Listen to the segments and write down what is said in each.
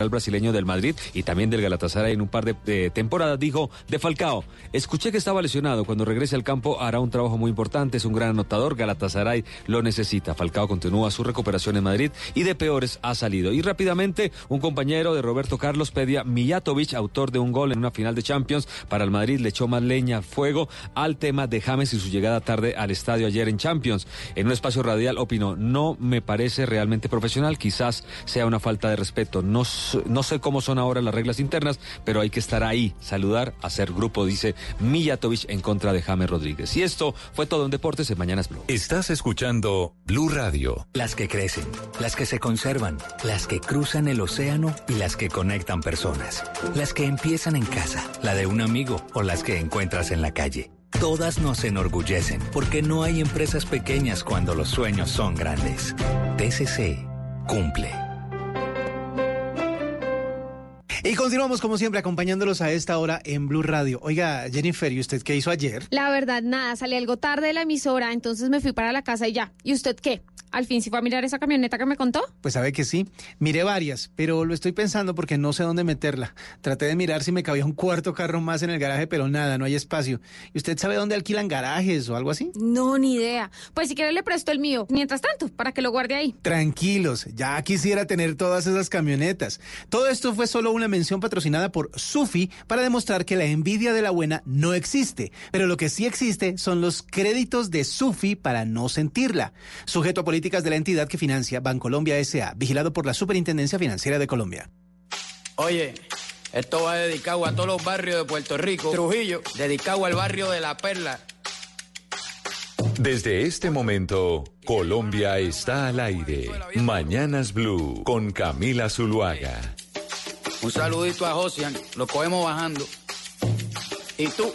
El brasileño del Madrid y también del Galatasaray en un par de, temporadas dijo de Falcao, escuché que estaba lesionado, cuando regrese al campo hará un trabajo muy importante, es un gran anotador, Galatasaray lo necesita. Falcao continúa su recuperación en Madrid y de peores ha salido. Y rápidamente un compañero de Roberto Carlos pedía Mijatovic, autor de un gol en una final de Champions para el Madrid, le echó más leña fuego al tema de James y su llegada tarde al estadio ayer en Champions. En un espacio radial opinó, no me parece realmente profesional, quizás sea una falta de respeto, no no sé cómo son ahora las reglas internas, pero hay que estar ahí, saludar, hacer grupo, dice Mijatovic en contra de James Rodríguez. Y esto fue todo en Deportes en Mañanas Blue. Estás escuchando Blue Radio. Las que crecen, las que se conservan, las que cruzan el océano y las que conectan personas. Las que empiezan en casa, la de un amigo o las que encuentras en la calle. Todas nos enorgullecen porque no hay empresas pequeñas cuando los sueños son grandes. TCC cumple. Y continuamos como siempre acompañándolos a esta hora en Blue Radio. Oiga, Jennifer, ¿y usted qué hizo ayer? La verdad, nada, salí algo tarde de la emisora, entonces me fui para la casa y ya. ¿Y usted qué? ¿Al fin sí fue a mirar esa camioneta que me contó? Pues sabe que sí. Miré varias, pero lo estoy pensando porque no sé dónde meterla. Traté de mirar si me cabía un cuarto carro más en el garaje, pero nada, no hay espacio. ¿Y usted sabe dónde alquilan garajes o algo así? No, ni idea. Pues si quiere le presto el mío. Mientras tanto, para que lo guarde ahí. Tranquilos, ya quisiera tener todas esas camionetas. Todo esto fue solo una mención patrocinada por Sufi para demostrar que la envidia de la buena no existe. Pero lo que sí existe son los créditos de Sufi para no sentirla. Sujeto a políticas de la entidad que financia Bancolombia S.A., vigilado por la Superintendencia Financiera de Colombia. Oye, esto va dedicado a todos los barrios de Puerto Rico. Trujillo, dedicado al barrio de La Perla. Desde este momento, Colombia está al aire. Mañanas Blue con Camila Zuluaga. Un saludito a Josian, lo cogemos bajando. ¿Y tú?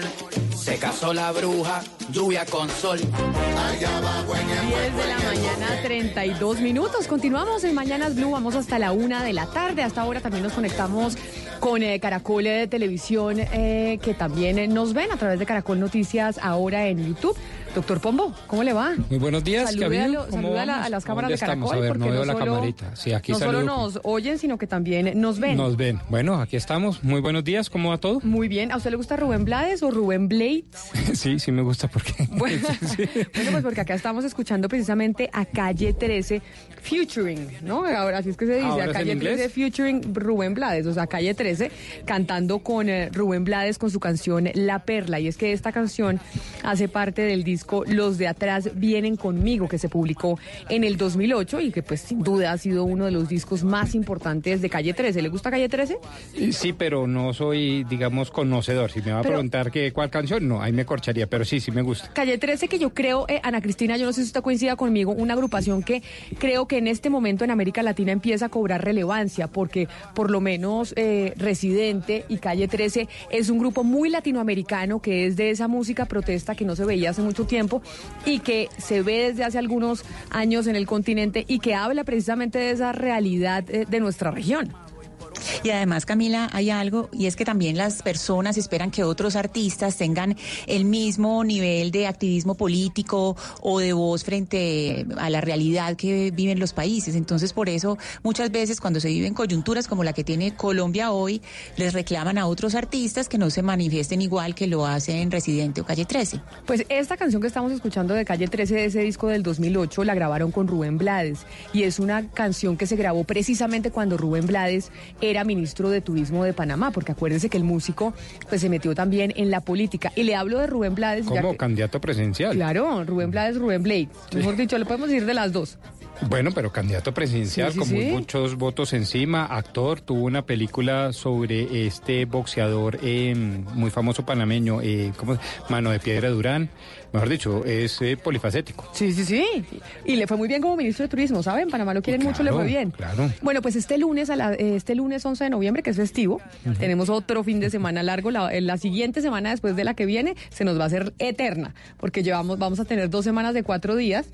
Se casó la bruja, lluvia con sol. 10 de la mañana, 32 minutos. Continuamos en Mañanas Blue, vamos hasta la una de la tarde. Hasta ahora también nos conectamos con eh, Caracol de Televisión, eh, que también eh, nos ven a través de Caracol Noticias ahora en YouTube. Doctor Pombo, ¿cómo le va? Muy buenos días. Salude, a, lo, saluda a, la, a, las cámaras de Caracol. A ver, porque no veo no la solo, camarita. Sí, aquí no solo saludo. nos oyen, sino que también nos ven. Nos ven. Bueno, aquí estamos. Muy buenos días. ¿Cómo va todo? Muy bien. ¿A usted le gusta Rubén Blades o Rubén Blades? sí, sí me gusta porque... Bueno, sí. bueno, pues porque acá estamos escuchando precisamente a Calle 13 Futuring, ¿no? Ahora así es que se dice, ¿Ahora a Calle en 13 Futuring Rubén Blades, o sea, Calle 13 cantando con eh, Rubén Blades con su canción La Perla. Y es que esta canción hace parte del disco Los de Atrás Vienen Conmigo, que se publicó en el 2008 y que pues sin duda ha sido uno de los discos más importantes de Calle 13. ¿Le gusta Calle 13? Sí, pero no soy, digamos, conocedor. Si me va a Pero- preguntar que cuál canción, no, ahí me corcharía, pero sí, sí me gusta. Calle 13, que yo creo, eh, Ana Cristina, yo no sé si usted coincida conmigo, una agrupación que creo que en este momento en América Latina empieza a cobrar relevancia, porque por lo menos eh, Residente y Calle 13 es un grupo muy latinoamericano que es de esa música protesta que no se veía hace mucho tiempo y que se ve desde hace algunos años en el continente y que habla precisamente de esa realidad eh, de nuestra región. Y además, Camila, hay algo, y es que también las personas esperan que otros artistas tengan el mismo nivel de activismo político o de voz frente a la realidad que viven los países. Entonces, por eso, muchas veces cuando se viven coyunturas como la que tiene Colombia hoy, les reclaman a otros artistas que no se manifiesten igual que lo hacen Residente o Calle 13. Pues esta canción que estamos escuchando de Calle 13 de ese disco del 2008 la grabaron con Rubén Blades y es una canción que se grabó precisamente cuando Rubén Blades era ministro de Turismo de Panamá, porque acuérdense que el músico pues se metió también en la política. Y le hablo de Rubén Blades. Como candidato presidencial. Claro, Rubén Blades, Rubén Blade. Mejor dicho, le podemos decir de las dos. Bueno, pero candidato presidencial Sí, sí, con sí. muchos votos encima, actor, tuvo una película sobre este boxeador eh, muy famoso panameño, eh, ¿cómo? Mano de Piedra Durán. Mejor dicho, es eh, polifacético. Sí, sí, sí. Y le fue muy bien como ministro de Turismo, ¿saben? Panamá lo quieren mucho, le fue bien. claro. Bueno, pues este lunes, a la- eh, este lunes 11 de noviembre, que es festivo, tenemos otro fin de semana largo. La, eh, la siguiente semana después de la que viene se nos va a hacer eterna, porque llevamos, vamos a tener dos semanas de cuatro días.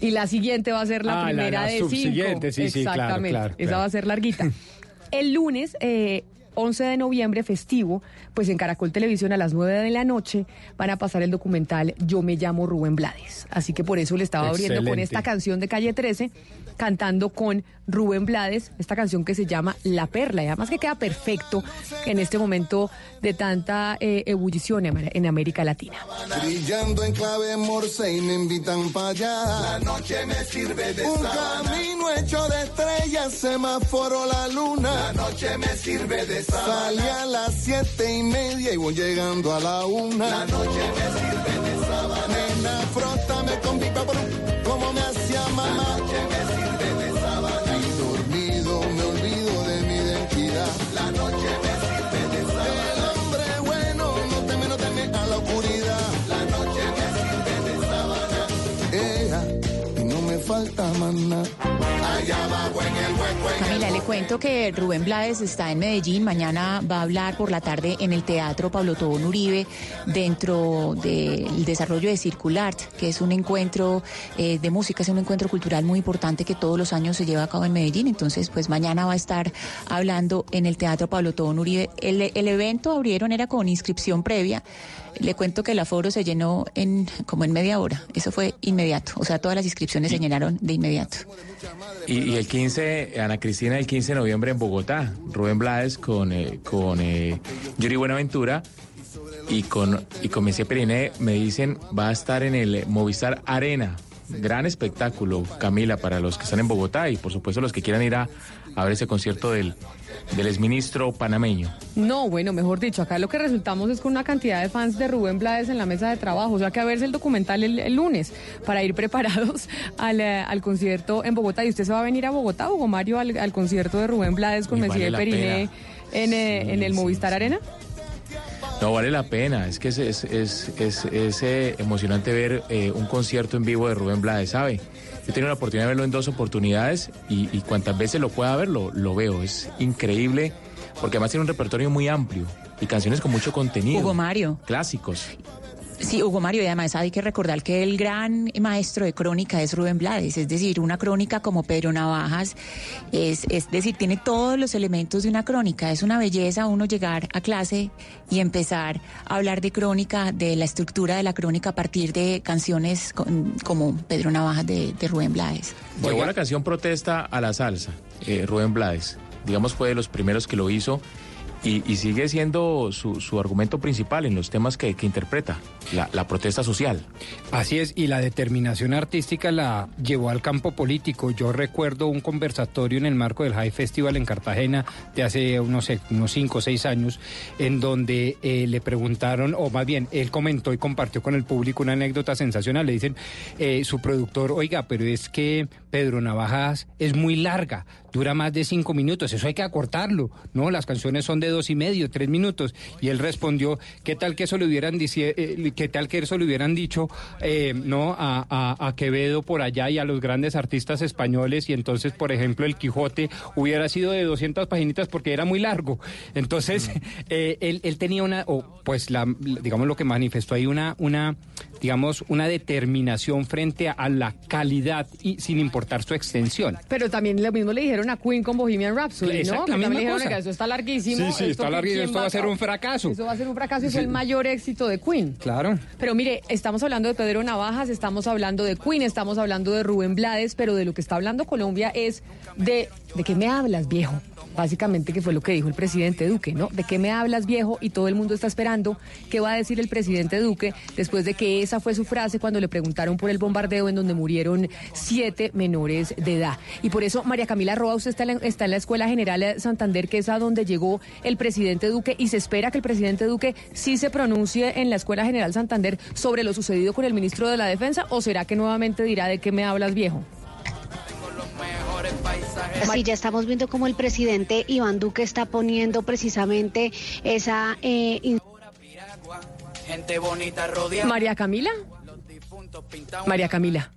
Y la siguiente va a ser la Ah, primera la de cinco. sí, sí, claro, Exactamente. claro, Esa claro. va a ser larguita. El lunes, eh, 11 de noviembre, festivo, pues en Caracol Televisión a las 9 de la noche van a pasar el documental Yo me llamo Rubén Blades. Así que por eso le estaba abriendo con esta canción de Calle 13, cantando con Rubén Blades, esta canción que se llama La Perla. Y además que queda perfecto en este momento de tanta eh, ebullición en en América Latina. Brillando en clave morse y me invitan para allá. La noche me sirve de Un camino hecho de estrellas, semáforo la luna. La noche me sirve de Salí a las siete y media y voy llegando a la una. La noche me sirve de sábana. Nena, frótame con pipa como me hacía mamá. La noche me sirve falta en Camila, le cuento que Rubén Blades está en Medellín. Mañana va a hablar por la tarde en el Teatro Pablo Tobón Uribe dentro del desarrollo de Circulart, que es un encuentro eh, de música, es un encuentro cultural muy importante que todos los años se lleva a cabo en Medellín. Entonces, pues mañana va a estar hablando en el Teatro Pablo Tobón Uribe. El evento abrieron era con inscripción previa. Le cuento que el aforo se llenó en como en media hora. Eso fue inmediato. O sea, todas las inscripciones se llenaron de inmediato. Y, y el 15, Ana Cristina, el 15 de noviembre en Bogotá, Rubén Blades con, eh, con eh, Yuri Buenaventura y con, y con Messier Periné, me dicen, va a estar en el Movistar Arena. Gran espectáculo, Camila, para los que están en Bogotá y por supuesto los que quieran ir a, a ver ese concierto del, del exministro panameño. No, bueno, mejor dicho, acá lo que resultamos es con una cantidad de fans de Rubén Blades en la mesa de trabajo. O sea, que a verse el documental el, el lunes para ir preparados al, eh, al concierto en Bogotá. ¿Y usted se va a venir a Bogotá, Hugo Mario, al, al concierto de Rubén Blades con Messier vale Periné en, eh, Sí, en el sí, Movistar Arena? No, vale la pena. Es que es, es, es, es- es, eh, emocionante ver eh, un concierto en vivo de Rubén Blades, ¿sabe? Yo he tenido la oportunidad de verlo en dos oportunidades y, y cuantas veces lo pueda ver, lo, lo veo. Es increíble porque además tiene un repertorio muy amplio y canciones con mucho contenido. Hugo Mario. Clásicos. Sí, Hugo Mario, y además hay que recordar que el gran maestro de crónica es Rubén Blades, es decir, una crónica como Pedro Navajas, es, es decir, tiene todos los elementos de una crónica, es una belleza uno llegar a clase y empezar a hablar de crónica, de la estructura de la crónica a partir de canciones con- como Pedro Navajas de, de Rubén Blades. Llevó la canción Protesta a la salsa, eh, Rubén Blades. Digamos, fue de los primeros que lo hizo y, y sigue siendo su, su argumento principal en los temas que, que interpreta, la, la protesta social. Así es, y la determinación artística la llevó al campo político. Yo recuerdo un conversatorio en el marco del High Festival en Cartagena de hace unos, unos cinco o seis años, en donde eh, le preguntaron, o más bien, él comentó y compartió con el público una anécdota sensacional. Le dicen, eh, su productor, oiga, pero es que Pedro Navajas es muy larga, dura más de cinco minutos, eso hay que acortarlo, ¿no? Las canciones son de dos y medio, tres minutos. Y él respondió, ¿qué tal que eso le hubieran, dici- eh, qué tal que eso le hubieran dicho eh, no a, a- a Quevedo por allá y a los grandes artistas españoles? Y entonces, por ejemplo, el Quijote hubiera sido de 200 paginitas porque era muy largo. Entonces, eh, él, él tenía una, o pues, la, digamos, lo que manifestó ahí, una, una, digamos, una determinación frente a, a la calidad y sin importar su extensión. Pero también lo mismo le dijeron a Queen con Bohemian Rhapsody, ¿no? Que también dijeron eso está larguísimo. Sí, sí, esto está larguísimo, esto va a ser un fracaso. Eso va a ser un fracaso y Sí. fue el mayor éxito de Queen. Claro. Pero mire, estamos hablando de Pedro Navajas, estamos hablando de Queen, estamos hablando de Rubén Blades, pero de lo que está hablando Colombia es de ¿de qué me hablas, viejo? Básicamente que fue lo que dijo el presidente Duque, ¿no? ¿De qué me hablas, viejo? Y todo el mundo está esperando qué va a decir el presidente Duque después de que esa fue su frase cuando le preguntaron por el bombardeo en donde murieron siete menores de edad. Y por eso, María Camila Roa, usted está en la, está en la Escuela General de Santander, que es a donde llegó el presidente Duque, y se espera que el presidente Duque sí se pronuncie en la Escuela General Santander sobre lo sucedido con el ministro de la Defensa, o será que nuevamente dirá de qué me hablas, viejo? Sí, ya estamos viendo cómo el presidente Iván Duque está poniendo precisamente esa... eh, in-. María Camila. María Camila.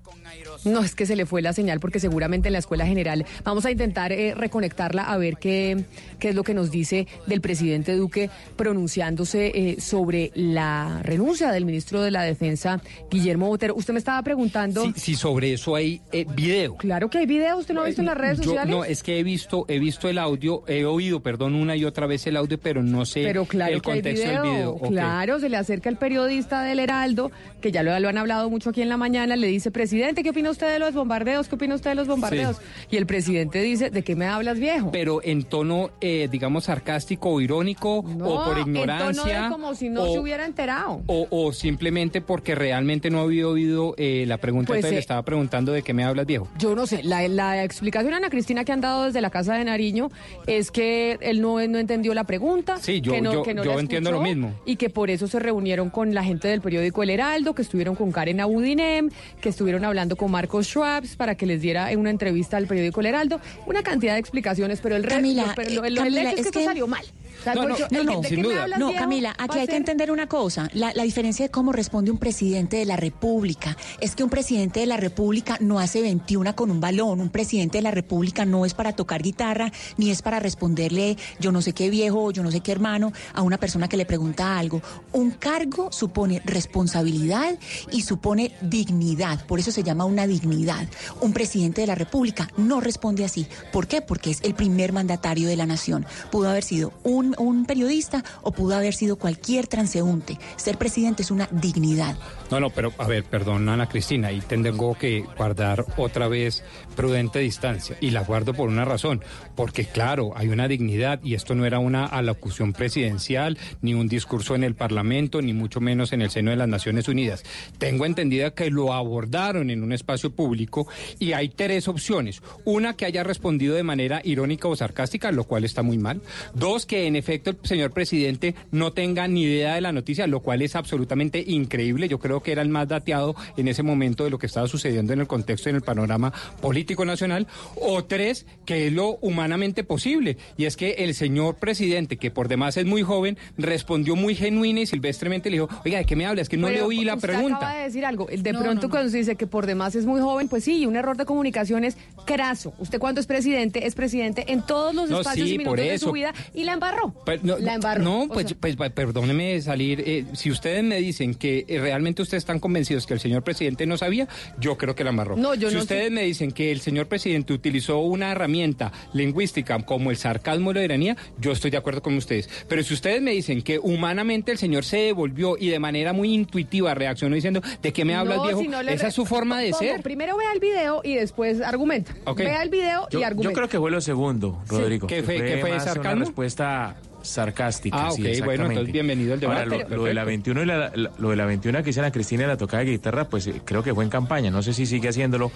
No, es que se le fue la señal porque seguramente en la escuela general vamos a intentar eh, reconectarla a ver qué, qué es lo que nos dice del presidente Duque pronunciándose eh, sobre la renuncia del ministro de la Defensa, Guillermo Botero. Usted me estaba preguntando. Si, si sobre eso hay eh, video. Claro que hay video, ¿usted no ha visto en las redes Yo- sociales? no, es que he visto, he visto el audio, he oído, perdón, una y otra vez el audio, pero no sé Pero claro el que hay contexto video, del video. Claro, se le acerca el periodista del Heraldo, que ya lo, lo han hablado mucho aquí en la mañana, le dice, presidente, ¿qué opina usted de los bombardeos? ¿Qué opina usted de los bombardeos? Y el presidente dice, ¿de qué me hablas, viejo? Pero en tono, eh, digamos, sarcástico o irónico, o por En tono ignorancia. de como si no o, se hubiera enterado. o, o simplemente porque realmente no había oído eh, la pregunta, Pues, entonces eh, le estaba preguntando de qué me hablas, viejo. Yo no sé, la, la explicación, Ana Cristina, que han dado desde la Casa de Nariño es que él no, no entendió la pregunta. Sí, yo- que no, yo- que no yo entiendo lo mismo. Y que por eso se reunieron con la gente del periódico El Heraldo, que estuvieron con Karen Abudinem, que estuvieron hablando con Marcos Schwabs para que les diera una entrevista al periódico El Heraldo. Una cantidad de explicaciones, pero el resto, Camila, pero eh, lo- el Camila, hecho es que es esto que- salió mal. No, no, Gocho, no, no. Camila, aquí hay que entender una cosa. La, la diferencia de cómo responde un presidente de la República es que un presidente de la República no hace 21 con un balón. Un presidente de la República no es para tocar guitarra, ni es para responderle yo no sé qué viejo o yo no sé qué hermano a una persona que le pregunta algo. Un cargo supone responsabilidad y supone dignidad. Por eso se llama una dignidad. Un presidente de la República no responde así. ¿Por qué? Porque es el primer mandatario de la nación. Pudo haber sido un, un periodista o pudo haber sido cualquier transeúnte. Ser presidente es una dignidad. No, no, pero a ver, perdón, Ana Cristina, ahí tengo que guardar otra vez prudente distancia. Y la guardo por una razón, porque claro, hay una dignidad y esto no era una alocución presidencial, ni un discurso en el Parlamento, ni mucho menos en el seno de las Naciones Unidas. Tengo entendida que lo abordaron en un espacio público y hay tres opciones. Una, que haya respondido de manera irónica o sarcástica, lo cual está muy mal. Dos, que en efecto el señor presidente no tenga ni idea de la noticia, lo cual es absolutamente increíble. Yo creo que era el más dateado en ese momento de lo que estaba sucediendo en el contexto y en el panorama político nacional. O tres, que es lo humanamente posible. Y es que el señor presidente, que por demás es muy joven, respondió muy genuina y silvestremente le dijo, oiga, ¿de qué me habla? Es que no le oí la usted pregunta. acaba de decir algo. De No, pronto no, no. cuando se dice que por demás es muy joven, pues sí, un error de comunicación es craso. Usted cuando es presidente, es presidente en todos los No, espacios sí, y por minutos de su vida y la embarró. Pero no, la embarró. No, O pues, sea, pues pa- perdóneme salir. eh, si ustedes me dicen que eh, realmente ustedes están convencidos que el señor presidente no sabía, yo creo que la amarró. No, yo si no ustedes sé. me dicen que el señor presidente utilizó una herramienta lingüística como el sarcasmo o la ironía, yo estoy de acuerdo con ustedes. Pero si ustedes me dicen que humanamente el señor se devolvió y de manera muy intuitiva reaccionó diciendo, ¿de qué me hablas, no, viejo? si no le Esa es su forma de ser. Primero vea el video y después argumenta. Vea el video Yo, y yo argumenta. creo que fue lo segundo, Rodrigo. ¿Qué fue- qué fue, sarcasmo? Una respuesta sarcástica. Ah, sí, ok, bueno, exactamente. entonces bienvenido al debate. Ahora, lo, de la 21 y la, la- lo de la 21 que hizo Ana Cristina la tocada de guitarra, pues eh, creo que fue en campaña. No sé si sigue haciéndolo,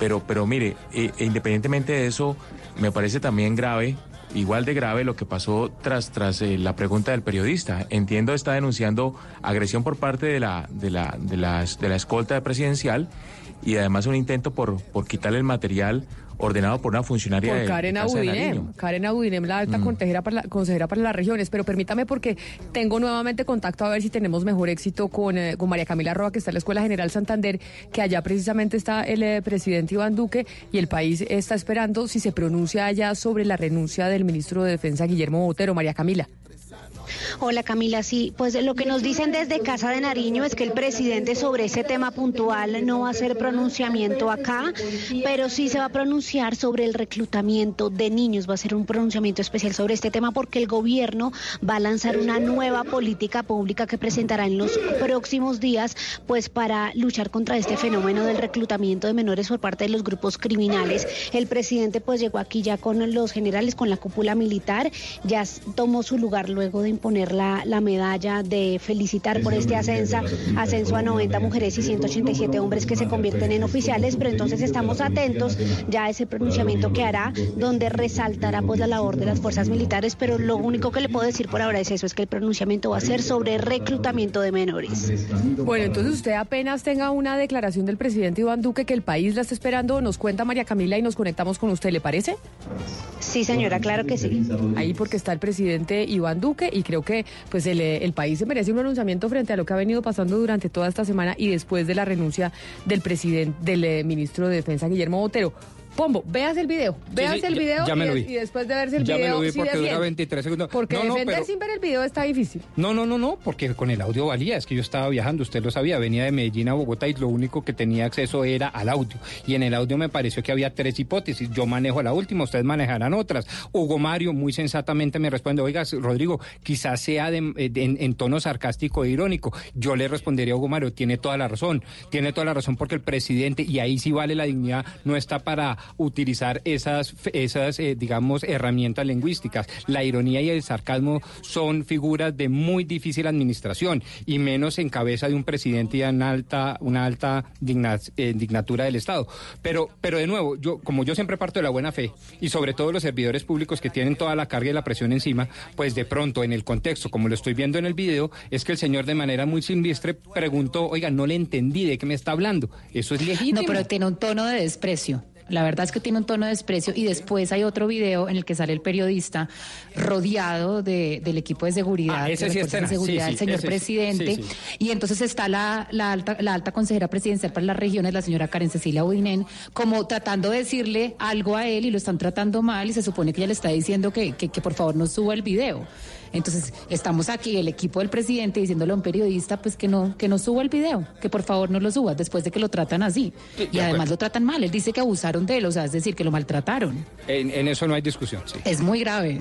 pero, pero mire, eh, e independientemente de eso, me parece también grave. Igual de grave lo que pasó tras, tras eh, la pregunta del periodista. Entiendo está denunciando agresión por parte de la, de la, de las- de la escolta presidencial y además un intento por, por quitarle el material ordenado por una funcionaria Por Karen de Abudinem. Karen Abudinem, la alta Mm. consejera, para la, consejera para las regiones. Pero permítame porque tengo nuevamente contacto a ver si tenemos mejor éxito con, eh, con María Camila Roa, que está en la Escuela General Santander, que allá precisamente está el eh, presidente Iván Duque y el país está esperando si se pronuncia allá sobre la renuncia del ministro de Defensa Guillermo Botero. María Camila. Hola Camila, sí, pues lo que nos dicen desde Casa de Nariño es que el presidente sobre ese tema puntual no va a hacer pronunciamiento acá, pero sí se va a pronunciar sobre el reclutamiento de niños, va a ser un pronunciamiento especial sobre este tema porque el gobierno va a lanzar una nueva política pública que presentará en los próximos días, pues para luchar contra este fenómeno del reclutamiento de menores por parte de los grupos criminales. El presidente pues llegó aquí ya con los generales, con la cúpula militar, ya tomó su lugar luego de imponer la, la medalla de felicitar por este ascenso, ascenso a 90 mujeres y 187 hombres que se convierten en oficiales, pero entonces estamos atentos ya a ese pronunciamiento que hará, donde resaltará pues la labor de las fuerzas militares, pero lo único que le puedo decir por ahora es eso, es que el pronunciamiento va a ser sobre reclutamiento de menores. Bueno, entonces usted apenas tenga una declaración del presidente Iván Duque que el país la está esperando, nos cuenta María Camila y nos conectamos con usted, ¿le parece? Sí, señora, claro que sí. Ahí porque está el presidente Iván Duque y creo que pues el, eh, el país se merece un pronunciamiento frente a lo que ha venido pasando durante toda esta semana y después de la renuncia del presidente, del eh, ministro de Defensa Guillermo Botero. Pombo, veas el video, veas sí, el video ya me y, lo des- vi. y después de verse el Ya me video lo vi sí porque dura defiende. 23 segundos. Porque No, no, defender pero- sin ver el video está difícil. No, no, no, no, porque con el audio valía. Es que yo estaba viajando, usted lo sabía, venía de Medellín a Bogotá y lo único que tenía acceso era al audio. Y en el audio me pareció que había tres hipótesis. Yo manejo la última, ustedes manejarán otras. Hugo Mario muy sensatamente me responde, oiga, Rodrigo, quizás sea de- de- en, en tono sarcástico e irónico. Yo le respondería a Hugo Mario, tiene toda la razón, tiene toda la razón porque el presidente, y ahí sí vale la dignidad, no está para utilizar esas, esas eh, digamos, herramientas lingüísticas. La ironía y el sarcasmo son figuras de muy difícil administración y menos en cabeza de un presidente y una alta, una alta digna- eh, dignatura del Estado. Pero, pero de nuevo, yo, como yo siempre parto de la buena fe y sobre todo los servidores públicos que tienen toda la carga y la presión encima, pues de pronto en el contexto, como lo estoy viendo en el video, es que el señor de manera muy silvestre preguntó, oiga, no le entendí de qué me está hablando. Eso es legítimo. No, pero tiene un tono de desprecio. La verdad es que tiene un tono de desprecio y después hay otro video en el que sale el periodista rodeado de- del equipo de seguridad, Ah, ese sí de seguridad sí, del señor ese presidente. Y entonces está la, la alta, la alta consejera presidencial para las regiones, la señora Karen Cecilia Udinen, como tratando de decirle algo a él y lo están tratando mal y se supone que ella le está diciendo que, que, que por favor no suba el video. Entonces, estamos aquí, el equipo del presidente, diciéndole a un periodista pues que no, que no suba el video, que por favor no lo suba, después de que lo tratan así. Sí, y de además lo tratan mal, él dice que abusaron de él, o sea, es decir, que lo maltrataron. En, en eso no hay discusión, sí. Es muy grave.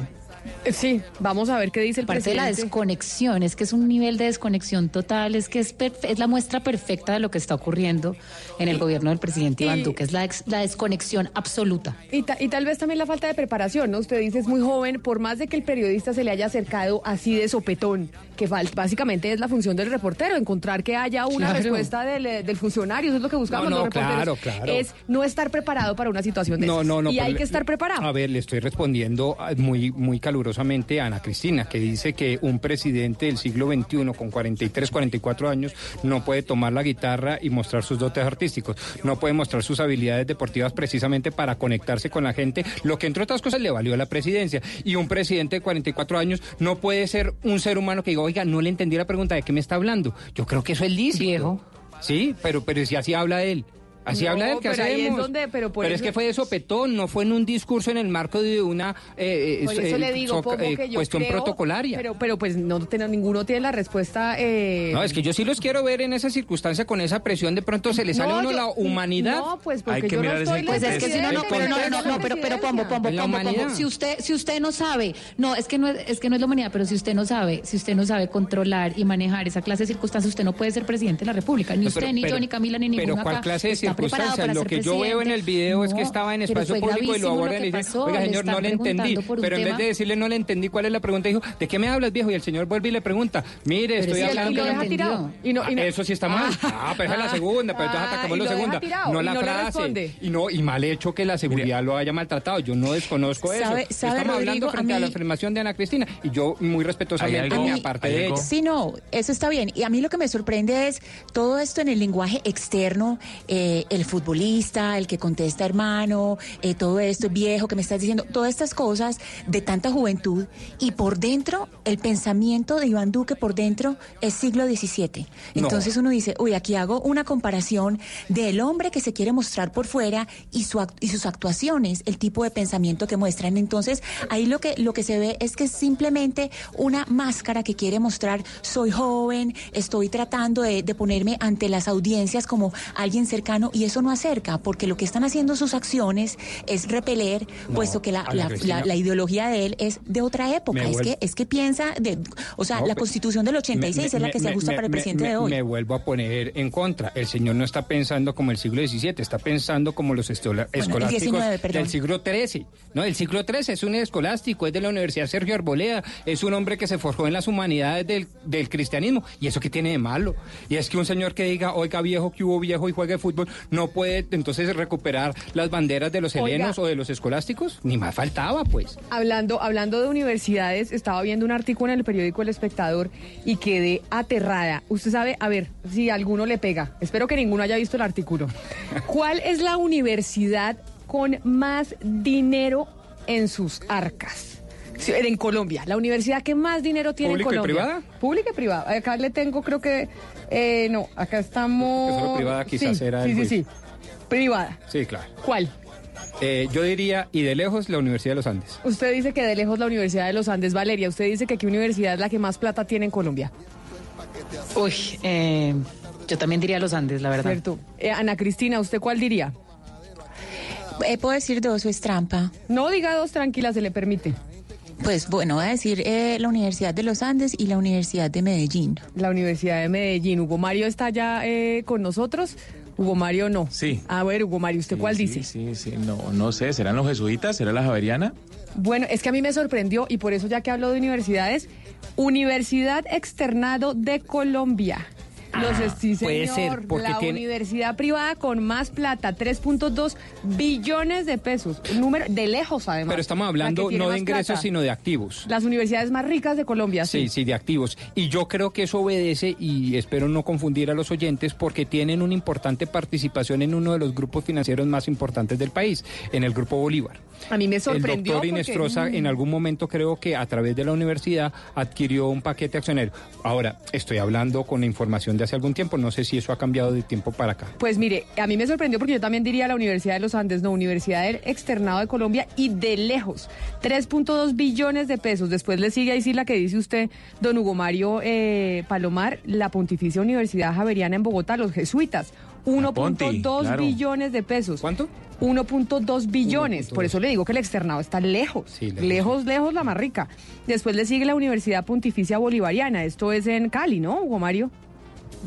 Sí, vamos a ver qué dice el Parte de la desconexión, es que es un nivel de desconexión total, es que es, es la muestra perfecta de lo que está ocurriendo en el gobierno del presidente Iván Duque, es la, ex- la desconexión absoluta. Y, ta- y tal vez también la falta de preparación, ¿no? Usted dice es muy joven, por más de que el periodista se le haya acercado así de sopetón, que fal- básicamente es la función del reportero, encontrar que haya una Claro. respuesta del, eh, del funcionario, eso es lo que buscamos No, no, los reporteros. claro, claro. Es no estar preparado para una situación de No, esas. no, no. Y hay que estar preparado. A ver, le estoy respondiendo ah, muy, muy calurosamente a Ana Cristina, que dice que un presidente del siglo XXI con 43, 44 años no puede tomar la guitarra y mostrar sus dotes artísticos, no puede mostrar sus habilidades deportivas precisamente para conectarse con la gente, lo que entre otras cosas le valió la presidencia. Y un presidente de 44 años no puede ser un ser humano que diga, oiga, no le entendí la pregunta de qué me está hablando. Yo creo que eso es lícito. Viejo. Sí, pero, pero si así habla él. Así No, habla él, ¿qué pero ahí es hacemos? donde- pero por es eso- que fue de sopetón, no fue en un discurso en el marco de una eh, eh, Por eso eh, le digo, soca- Pombo, eh, que yo cuestión creo- protocolaria. Pero, pero pues no tiene, ninguno tiene la respuesta. eh, no, es que yo sí los quiero ver en esa circunstancia con esa presión, de pronto se le sale No, a uno yo- la humanidad. No, pues porque Hay que yo mirar no ese estoy Pues es que si no, no, pero no, no, no, pero, pero Pombo, Pombo, Pombo, Pombo, si usted, si usted no sabe, no, es que no es, es que no es la humanidad, pero si usted no sabe, si usted no sabe controlar y manejar esa clase de circunstancias, usted no puede ser presidente de la República, ni usted, pero- ni pero- yo, ni Camila, ni Pero ninguno ¿cuál clase de preparado para Lo ser que yo veo en el video es que estaba en pero espacio público y lo abordan y dicen, pasó, oiga le señor, no le entendí. Pero en vez de decirle no le entendí cuál es la pregunta, dijo, ¿de qué me hablas viejo? Y el señor vuelve y le pregunta, mire, Pero estoy hablando... y lo que deja tirado. Y no, y no- Ah, Eso sí está mal. Ah, pero esa es la segunda, pero entonces Ah, atacamos la segunda. tirado, no la frase. Y no, y mal hecho que la seguridad lo haya maltratado. Yo no desconozco eso. ¿Sabe- sabe, Estamos Rodrigo? hablando A frente a, la afirmación de Ana Cristina. Y yo muy respetuosamente, mí- aparte de ella. Sí, no, eso está bien. Y a mí lo que me sorprende es todo esto en el lenguaje externo, eh, eh, el futbolista, el que contesta hermano, eh, todo esto, viejo que me estás diciendo, todas estas cosas de tanta juventud y por dentro, el pensamiento de Iván Duque por dentro es siglo XVII. No. Entonces uno dice, uy, aquí hago una comparación del hombre que se quiere mostrar por fuera y, su, act- y sus actuaciones, el tipo de pensamiento que muestran. Entonces ahí lo que, lo que se ve es que es simplemente una máscara que quiere mostrar, soy joven, estoy tratando de, de ponerme ante las audiencias como alguien cercano y eso no acerca, porque lo que están haciendo sus acciones es repeler, No, puesto que la, la- Cristina. la- la ideología de él es de otra época, Me es vuelvo- que, es que piensa, de, o sea, No, la pe- constitución del 86 Me- es la me- que se ajusta para el presidente de hoy. Me vuelvo a poner en contra. El señor no está pensando como el siglo XVII, está pensando como los estola- el escolásticos 19, perdón. del siglo XIII. No, el siglo XIII es un escolástico, es de la Universidad Sergio Arboleda, es un hombre que se forjó en las humanidades del, del cristianismo. ¿Y eso qué tiene de malo? Y es que un señor que diga, oiga viejo, que hubo viejo y juegue fútbol, no puede entonces recuperar las banderas de los Oiga. helenos o de los escolásticos. Ni más faltaba, pues. Hablando, hablando de universidades, estaba viendo un artículo en el periódico El Espectador y quedé aterrada. Usted sabe, a ver, si alguno le pega. Espero que ninguno haya visto el artículo. ¿Cuál es la universidad con más dinero en sus arcas? Sí, En Colombia, la universidad que más dinero tiene ¿Pública y en Colombia. privada? Pública y privada. Acá le tengo, creo que. eh, no, acá estamos. Que solo privada quizás sí, era Sí, el sí, sí. Privada. Sí, claro. ¿Cuál? Eh, yo diría, y de lejos, la Universidad de los Andes. Usted dice que de lejos la Universidad de los Andes, Valeria. Usted dice que qué universidad es la que más plata tiene en Colombia. Uy, eh, yo también diría los Andes, la verdad. Cierto. Eh, Ana Cristina, ¿usted cuál diría? Eh, ¿Puedo decir dos o es trampa? No diga dos, tranquila, se le permite. Pues bueno, voy a decir eh, la Universidad de los Andes y la Universidad de Medellín. La Universidad de Medellín. Hugo Mario está ya eh, con nosotros. Hugo Mario no. Sí. A ver, Hugo Mario, ¿usted cuál Sí, dice? Sí, sí, no, no sé, ¿serán los jesuitas? ¿Será la Javeriana? Bueno, es que a mí me sorprendió y por eso ya que hablo de universidades, Universidad Externado de Colombia. Los Ah, sí, puede señor, ser, porque la tiene- universidad privada con más plata, 3.2 billones de pesos. Un número de lejos, además. Pero estamos la hablando no de ingresos, plata. sino de activos. Las universidades más ricas de Colombia, sí. Sí, sí, de activos. Y yo creo que eso obedece, y espero no confundir a los oyentes, porque tienen una importante participación en uno de los grupos financieros más importantes del país, en el Grupo Bolívar. A mí me El sorprendió. doctor porque- Inestrosa en algún momento creo que a través de la universidad adquirió un paquete accionario. Ahora, estoy hablando con la información de hace algún tiempo, no sé si eso ha cambiado de tiempo para acá. Pues mire, a mí me sorprendió porque yo también diría la Universidad de los Andes, no, Universidad del Externado de Colombia y de lejos, 3.2 billones de pesos. Después le sigue ahí sí la que dice usted, don Hugo Mario eh, Palomar, la Pontificia Universidad Javeriana en Bogotá, los jesuitas, 1.2 claro. billones de pesos. ¿Cuánto? 1.2 billones. Por eso le digo que el externado está lejos. Sí, lejos. lejos, lejos, la más rica. Después le sigue la Universidad Pontificia Bolivariana. Esto es en Cali, ¿no, Hugo Mario?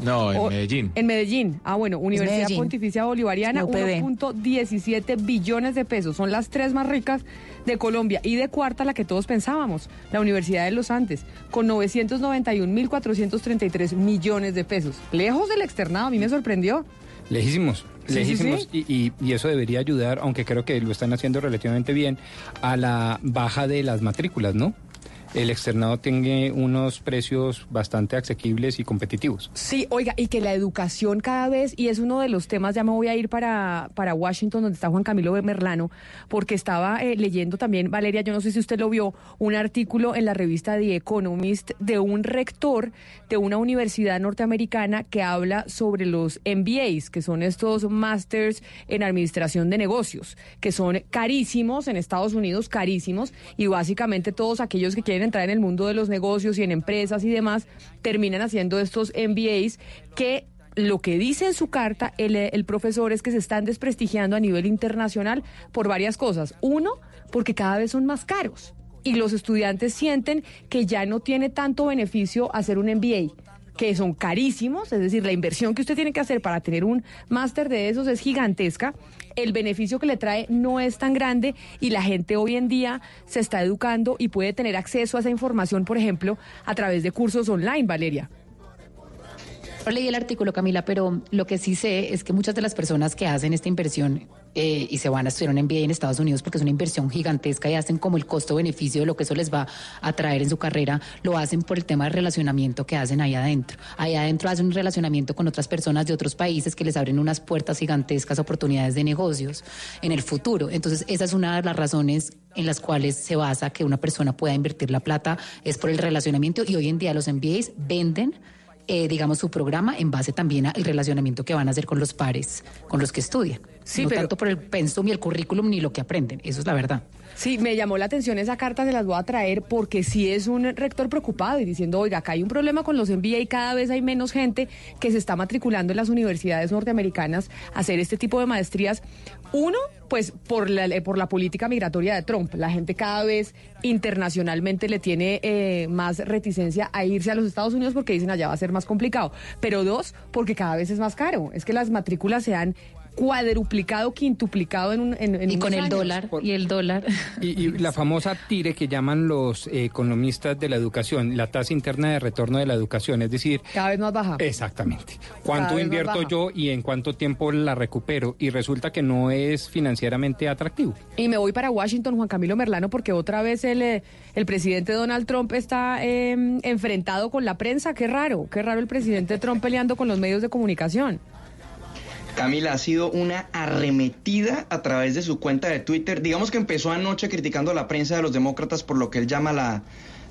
No, en O- Medellín. En Medellín. Ah, bueno, Universidad Medellín. Pontificia Bolivariana, La UPB. 1.17 billones de pesos. Son las tres más ricas de Colombia. Y de cuarta, la que todos pensábamos, la Universidad de los Andes, con 991.433 millones de pesos. Lejos del externado, a mí me sorprendió. Lejísimos, Sí, lejísimos. sí, Y, y- y eso debería ayudar, aunque creo que lo están haciendo relativamente bien, a la baja de las matrículas, ¿no? El externado tiene unos precios bastante asequibles y competitivos. Sí, oiga, y que la educación cada vez, y es uno de los temas, ya me voy a ir para, para Washington, donde está Juan Camilo Merlano, porque estaba eh, leyendo también, Valeria, yo no sé si usted lo vio, un artículo en la revista The Economist de un rector de una universidad norteamericana que habla sobre los MBAs, que son estos Masters en Administración de Negocios, que son carísimos en Estados Unidos, carísimos, y básicamente todos aquellos que quieren entrar en el mundo de los negocios y en empresas y demás, terminan haciendo estos MBAs que lo que dice en su carta el, el profesor es que se están desprestigiando a nivel internacional por varias cosas. Uno, porque cada vez son más caros y los estudiantes sienten que ya no tiene tanto beneficio hacer un MBA que son carísimos, es decir, la inversión que usted tiene que hacer para tener un máster de esos es gigantesca, el beneficio que le trae no es tan grande y la gente hoy en día se está educando y puede tener acceso a esa información, por ejemplo, a través de cursos online, Valeria. Leí el artículo, Camila, pero lo que sí sé es que muchas de las personas que hacen esta inversión eh, y se van a estudiar un MBA en Estados Unidos porque es una inversión gigantesca y hacen como el costo-beneficio de lo que eso les va a traer en su carrera, lo hacen por el tema de relacionamiento que hacen ahí adentro. Ahí adentro hacen un relacionamiento con otras personas de otros países que les abren unas puertas gigantescas, oportunidades de negocios en el futuro. Entonces, esa es una de las razones en las cuales se basa que una persona pueda invertir la plata, es por el relacionamiento y hoy en día los MBAs venden eh, digamos, su programa en base también al relacionamiento que van a hacer con los pares, con los que estudian. Sí, no pero- tanto por el pensum y el currículum ni lo que aprenden, eso es la verdad. Sí, me llamó la atención esa carta, se las voy a traer porque sí es un rector preocupado y diciendo, oiga, acá hay un problema con los MBA y cada vez hay menos gente que se está matriculando en las universidades norteamericanas a hacer este tipo de maestrías. Uno, pues por la, eh, por la política migratoria de Trump. La gente cada vez internacionalmente le tiene eh, más reticencia a irse a los Estados Unidos porque dicen allá va a ser más complicado. Pero dos, porque cada vez es más caro. Es que las matrículas se han cuadruplicado, quintuplicado en un en, en Y con el años. dólar, y el dólar. Y, y la famosa TIRE que llaman los eh, economistas de la educación, la tasa interna de retorno de la educación, es decir... Cada vez más baja. Exactamente. ¿Cuánto invierto yo y en cuánto tiempo la recupero? Y resulta que no es financieramente atractivo. Y me voy para Washington, Juan Camilo Merlano, porque otra vez el, eh, el presidente Donald Trump está eh, enfrentado con la prensa. Qué raro, qué raro el presidente Trump peleando con los medios de comunicación. Camila ha sido una arremetida a través de su cuenta de Twitter. Digamos que empezó anoche criticando a la prensa de los demócratas por lo que él llama la,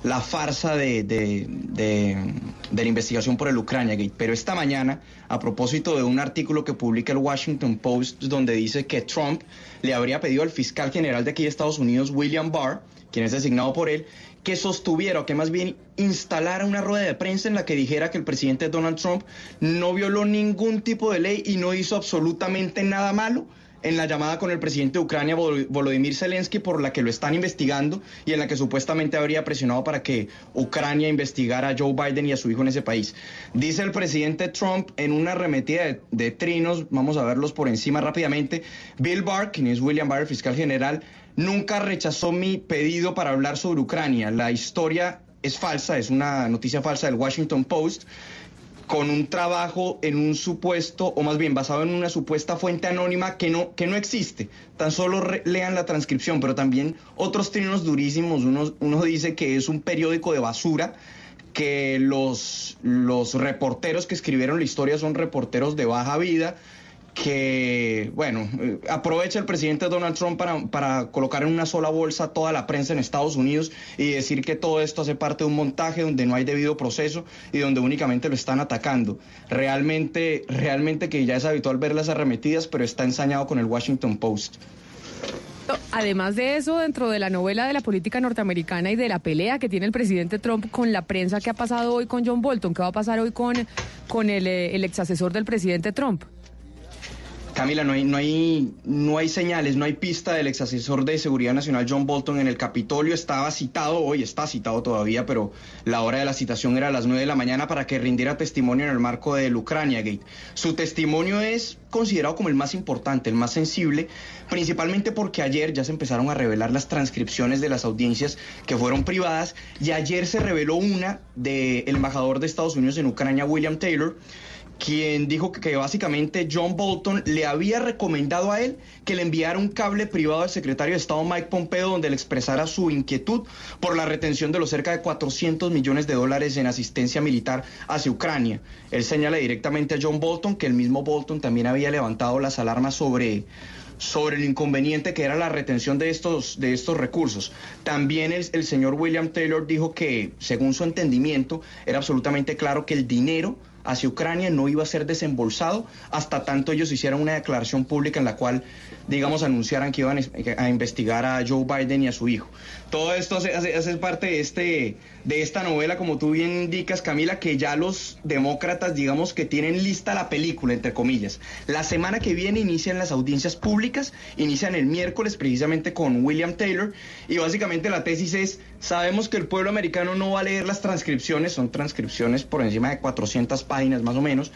la farsa de, de- de- de la investigación por el Ucrania Gate. Pero esta mañana, a propósito de un artículo que publica el Washington Post, donde dice que Trump le habría pedido al fiscal general de aquí de Estados Unidos, William Barr, quien es designado por él, que sostuviera o que más bien instalara una rueda de prensa en la que dijera que el presidente Donald Trump no violó ningún tipo de ley y no hizo absolutamente nada malo en la llamada con el presidente de Ucrania, Vol- Volodymyr Zelensky, por la que lo están investigando y en la que supuestamente habría presionado para que Ucrania investigara a Joe Biden y a su hijo en ese país. Dice el presidente Trump en una arremetida de, de trinos, vamos a verlos por encima rápidamente, Bill Barr, quien es William Barr, fiscal general, nunca rechazó mi pedido para hablar sobre Ucrania. La historia es falsa, es una noticia falsa del Washington Post con un trabajo en un supuesto, o más bien basado en una supuesta fuente anónima que no, que no existe. Tan solo re- lean la transcripción, pero también otros trinos durísimos. Uno, uno dice que es un periódico de basura, que los, los reporteros que escribieron la historia son reporteros de baja vida, que, bueno, eh, aprovecha el presidente Donald Trump para, para colocar en una sola bolsa toda la prensa en Estados Unidos y decir que todo esto hace parte de un montaje donde no hay debido proceso y donde únicamente lo están atacando. Realmente, realmente que ya es habitual ver las arremetidas, pero está ensañado con el Washington Post. Además de eso, dentro de la novela de la política norteamericana y de la pelea que tiene el presidente Trump con la prensa, ¿qué ha pasado hoy con John Bolton? ¿Qué va a pasar hoy con, con el, eh, el ex asesor del presidente Trump? Camila, no hay, no hay, no hay señales, no hay pista del ex asesor de seguridad nacional John Bolton en el Capitolio. Estaba citado hoy, está citado todavía, pero la hora de la citación era a las 9 de la mañana para que rindiera testimonio en el marco del Ucrania Gate. Su testimonio es considerado como el más importante, el más sensible, principalmente porque ayer ya se empezaron a revelar las transcripciones de las audiencias que fueron privadas y ayer se reveló una del embajador de Estados Unidos en Ucrania, William Taylor, quien dijo que, básicamente John Bolton le había recomendado a él que le enviara un cable privado al secretario de Estado Mike Pompeo donde le expresara su inquietud por la retención de los cerca de 400 millones de dólares en asistencia militar hacia Ucrania. Él señala directamente a John Bolton que el mismo Bolton también había levantado las alarmas sobre sobre el inconveniente que era la retención de estos, de estos recursos. También el señor William Taylor dijo que, según su entendimiento, era absolutamente claro que el dinero hacia Ucrania no iba a ser desembolsado hasta tanto ellos hicieran una declaración pública en la cual, digamos, anunciaran que iban a investigar a Joe Biden y a su hijo. Todo esto hace, parte de, este, de esta novela, como tú bien indicas, Camila, que ya los demócratas, digamos, que tienen lista la película, entre comillas. La semana que viene inician las audiencias públicas, inician el miércoles precisamente con William Taylor, y básicamente la tesis es, sabemos que el pueblo americano no va a leer las transcripciones, son transcripciones por encima de 400 páginas más o menos,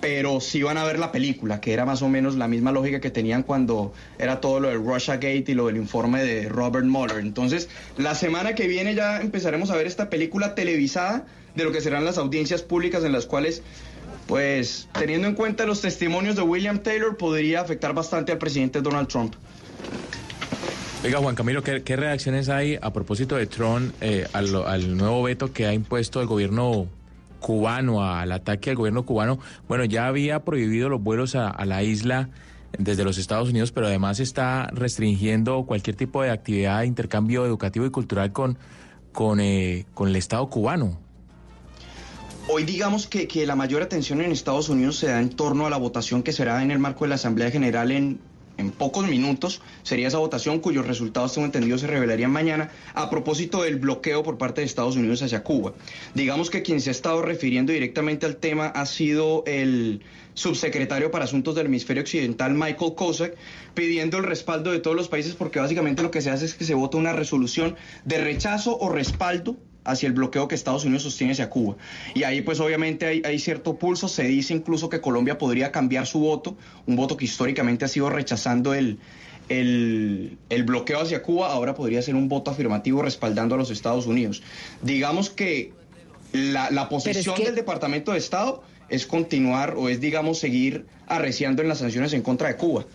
pero sí van a ver la película, que era más o menos la misma lógica que tenían cuando era todo lo del Russia Gate y lo del informe de Robert Mueller. Entonces, la semana que viene ya empezaremos a ver esta película televisada de lo que serán las audiencias públicas en las cuales pues teniendo en cuenta los testimonios de William Taylor, podría afectar bastante al presidente Donald Trump. Oiga, Juan Camilo, ¿qué, reacciones hay a propósito de Trump eh, al nuevo veto que ha impuesto el gobierno cubano, al ataque al gobierno cubano? Bueno, ya había prohibido los vuelos a, la isla desde los Estados Unidos, pero además está restringiendo cualquier tipo de actividad de intercambio educativo y cultural con, con, eh, con el Estado cubano. Hoy digamos que, que la mayor atención en Estados Unidos se da en torno a la votación que será en el marco de la Asamblea General en, en pocos minutos. Sería esa votación cuyos resultados, tengo entendido, se revelarían mañana a propósito del bloqueo por parte de Estados Unidos hacia Cuba. Digamos que quien se ha estado refiriendo directamente al tema ha sido el subsecretario para Asuntos del Hemisferio Occidental, Michael Kozak, pidiendo el respaldo de todos los países porque básicamente lo que se hace es que se vota una resolución de rechazo o respaldo hacia el bloqueo que Estados Unidos sostiene hacia Cuba. Y ahí pues obviamente hay, hay, cierto pulso, se dice incluso que Colombia podría cambiar su voto, un voto que históricamente ha sido rechazando el, el, el, bloqueo hacia Cuba, ahora podría ser un voto afirmativo respaldando a los Estados Unidos. Digamos que la, la posición es que... del Departamento de Estado es continuar o es, digamos, seguir arreciando en las sanciones en contra de Cuba.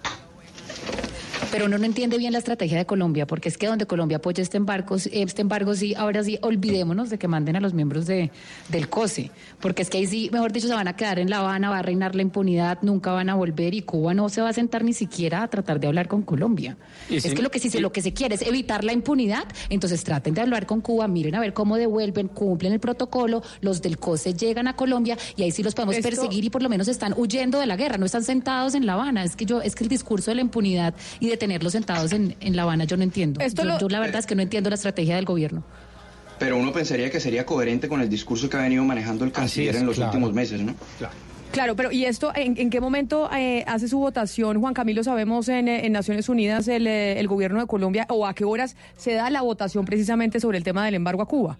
Pero uno no entiende bien la estrategia de Colombia, porque es que donde Colombia apoya este embargo, este embargo sí, ahora sí, olvidémonos de que manden a los miembros de, del COSE, porque es que ahí sí, mejor dicho, se van a quedar en La Habana, va a reinar la impunidad, nunca van a volver y Cuba no se va a sentar ni siquiera a tratar de hablar con Colombia. Es que lo que sí, lo que se quiere es evitar la impunidad, entonces traten de hablar con Cuba, miren a ver cómo devuelven, cumplen el protocolo, los del COSE llegan a Colombia y ahí sí los podemos Esto... perseguir y por lo menos están huyendo de la guerra, no están sentados en La Habana. Es que yo, es que el discurso de la impunidad y de tenerlos sentados en, en La Habana, yo no entiendo. Yo, lo... yo, la verdad es que no entiendo la estrategia del gobierno. Pero uno pensaría que sería coherente con el discurso que ha venido manejando el canciller es, en los claro. últimos meses, ¿no? Claro. Claro, pero ¿y esto en, en qué momento eh, hace su votación, Juan Camilo? Sabemos en, en Naciones Unidas el, eh, el, gobierno de Colombia o a qué horas se da la votación precisamente sobre el tema del embargo a Cuba.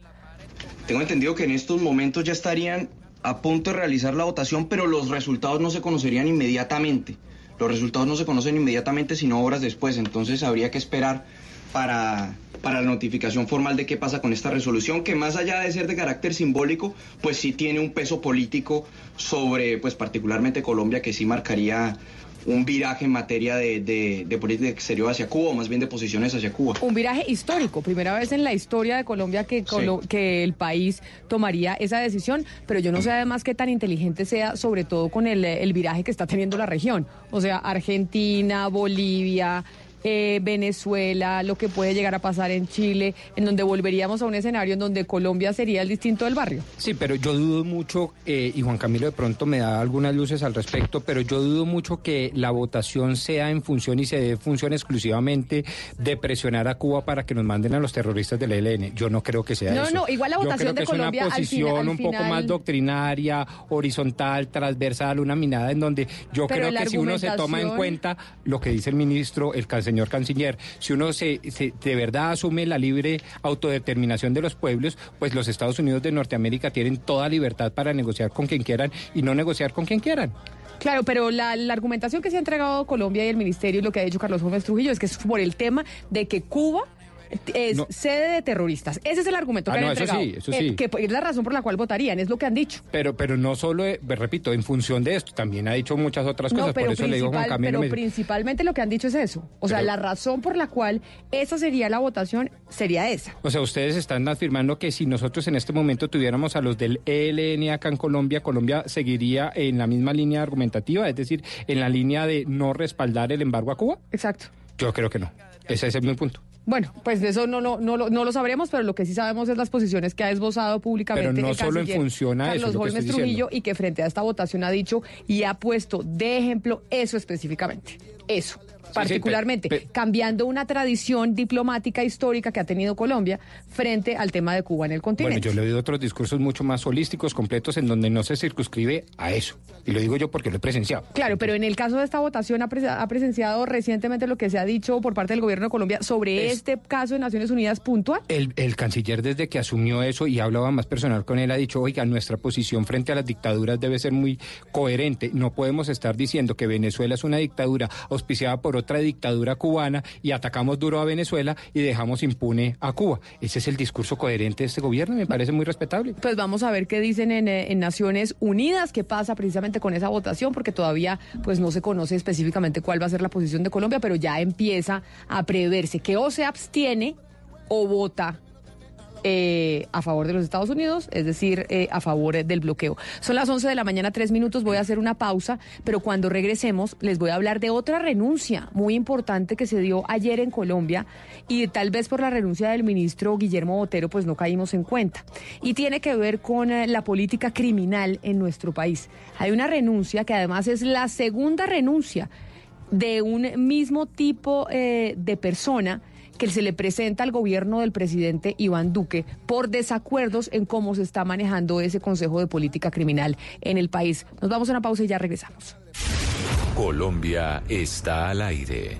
Tengo entendido que en estos momentos ya estarían a punto de realizar la votación, pero los resultados no se conocerían inmediatamente. Los resultados no se conocen inmediatamente, sino horas después. Entonces habría que esperar para, para la notificación formal de qué pasa con esta resolución, que más allá de ser de carácter simbólico, pues sí tiene un peso político sobre, pues particularmente Colombia, que sí marcaría un viraje en materia de, de, de, política exterior hacia Cuba, o más bien de posiciones hacia Cuba. Un viraje histórico, primera vez en la historia de Colombia que, Colo sí. que el país tomaría esa decisión, pero yo no sé además qué tan inteligente sea, sobre todo con el, el viraje que está teniendo la región. O sea, Argentina, Bolivia, eh, Venezuela, lo que puede llegar a pasar en Chile, en donde volveríamos a un escenario en donde Colombia sería el distinto del barrio. Sí, pero yo dudo mucho, eh, y Juan Camilo de pronto me da algunas luces al respecto, pero yo dudo mucho que la votación sea en función y se dé función exclusivamente de presionar a Cuba para que nos manden a los terroristas del ELN. Yo no creo que sea no, eso. No, no, igual la votación de Colombia es una posición al final, al un poco final... más doctrinaria, horizontal, transversal, una minada en donde yo pero creo que si uno se toma en cuenta lo que dice el ministro, el señor canciller, si uno se, se, de verdad asume la libre autodeterminación de los pueblos, pues los Estados Unidos de Norteamérica tienen toda libertad para negociar con quien quieran y no negociar con quien quieran. Claro, pero la, argumentación que se ha entregado Colombia y el Ministerio y lo que ha dicho Carlos Gómez Trujillo es que es por el tema de que Cuba es no. sede de terroristas. Ese es el argumento que ah, han no, entregado. Eso sí, eso sí. Eh, que es la razón por la cual votarían, es lo que han dicho. Pero, pero no solo, eh, repito, en función de esto, también ha dicho muchas otras cosas, no, pero por eso le digo Juan Camilo. Pero me... principalmente lo que han dicho es eso. O sea, la razón por la cual esa sería la votación sería esa. O sea, ustedes están afirmando que si nosotros en este momento tuviéramos a los del ELN acá en Colombia, Colombia seguiría en la misma línea argumentativa, es decir, en la línea de no respaldar el embargo a Cuba. Exacto. Yo creo que no. Ese es mi punto. Bueno, pues de eso no, no, no, no, lo sabremos, pero lo que sí sabemos es las posiciones que ha esbozado públicamente pero no el solo en función a Carlos eso, Holmes Trujillo diciendo. y que frente a esta votación ha dicho y ha puesto de ejemplo eso específicamente. Eso particularmente, sí, sí, cambiando una tradición diplomática histórica que ha tenido Colombia frente al tema de Cuba en el continente. Bueno, yo le he oído otros discursos mucho más holísticos, completos, en donde no se circunscribe a eso. Y lo digo yo porque lo he presenciado. Claro, pero en el caso de esta votación ha, pre ha presenciado recientemente lo que se ha dicho por parte del gobierno de Colombia sobre es, este caso de Naciones Unidas puntual. El, el canciller desde que asumió eso y hablaba más personal con él ha dicho, oiga, nuestra posición frente a las dictaduras debe ser muy coherente. No podemos estar diciendo que Venezuela es una dictadura auspiciada por otra dictadura cubana y atacamos duro a Venezuela y dejamos impune a Cuba. Ese es el discurso coherente de este gobierno me parece muy respetable. Pues vamos a ver qué dicen en, eh, en Naciones Unidas, qué pasa precisamente con esa votación, porque todavía pues no se conoce específicamente cuál va a ser la posición de Colombia, pero ya empieza a preverse que o se abstiene o vota eh, a favor de los Estados Unidos, es decir, eh, a favor del bloqueo. Son las 11 de la mañana, tres minutos, voy a hacer una pausa, pero cuando regresemos les voy a hablar de otra renuncia muy importante que se dio ayer en Colombia y tal vez por la renuncia del ministro Guillermo Botero pues no caímos en cuenta. Y tiene que ver con eh, la política criminal en nuestro país. Hay una renuncia que además es la segunda renuncia de un mismo tipo de persona que se le presenta al gobierno del presidente Iván Duque por desacuerdos en cómo se está manejando ese Consejo de Política Criminal en el país. Nos vamos a una pausa y ya regresamos. Colombia está al aire.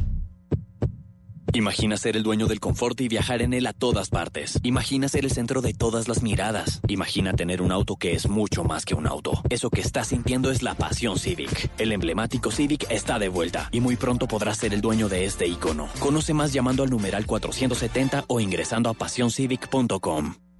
Imagina ser el dueño del confort y viajar en él a todas partes. Imagina ser el centro de todas las miradas. Imagina tener un auto que es mucho más que un auto. Eso que estás sintiendo es la pasión Civic. El emblemático Civic está de vuelta y muy pronto podrás ser el dueño de este icono. Conoce más llamando al numeral 470 o ingresando a pasioncivic.com.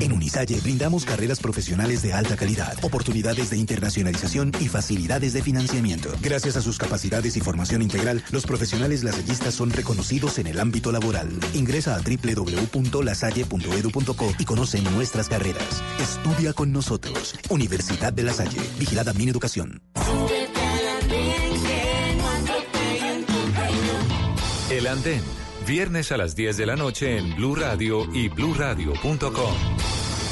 En Unisalle brindamos carreras profesionales de alta calidad, oportunidades de internacionalización y facilidades de financiamiento. Gracias a sus capacidades y formación integral, los profesionales lasallistas son reconocidos en el ámbito laboral. Ingresa a www.lasalle.edu.co y conoce nuestras carreras. Estudia con nosotros. Universidad de La Salle. Vigilada Mi Educación. El Andén. Viernes a las 10 de la noche en Blue Radio y bluradio.com.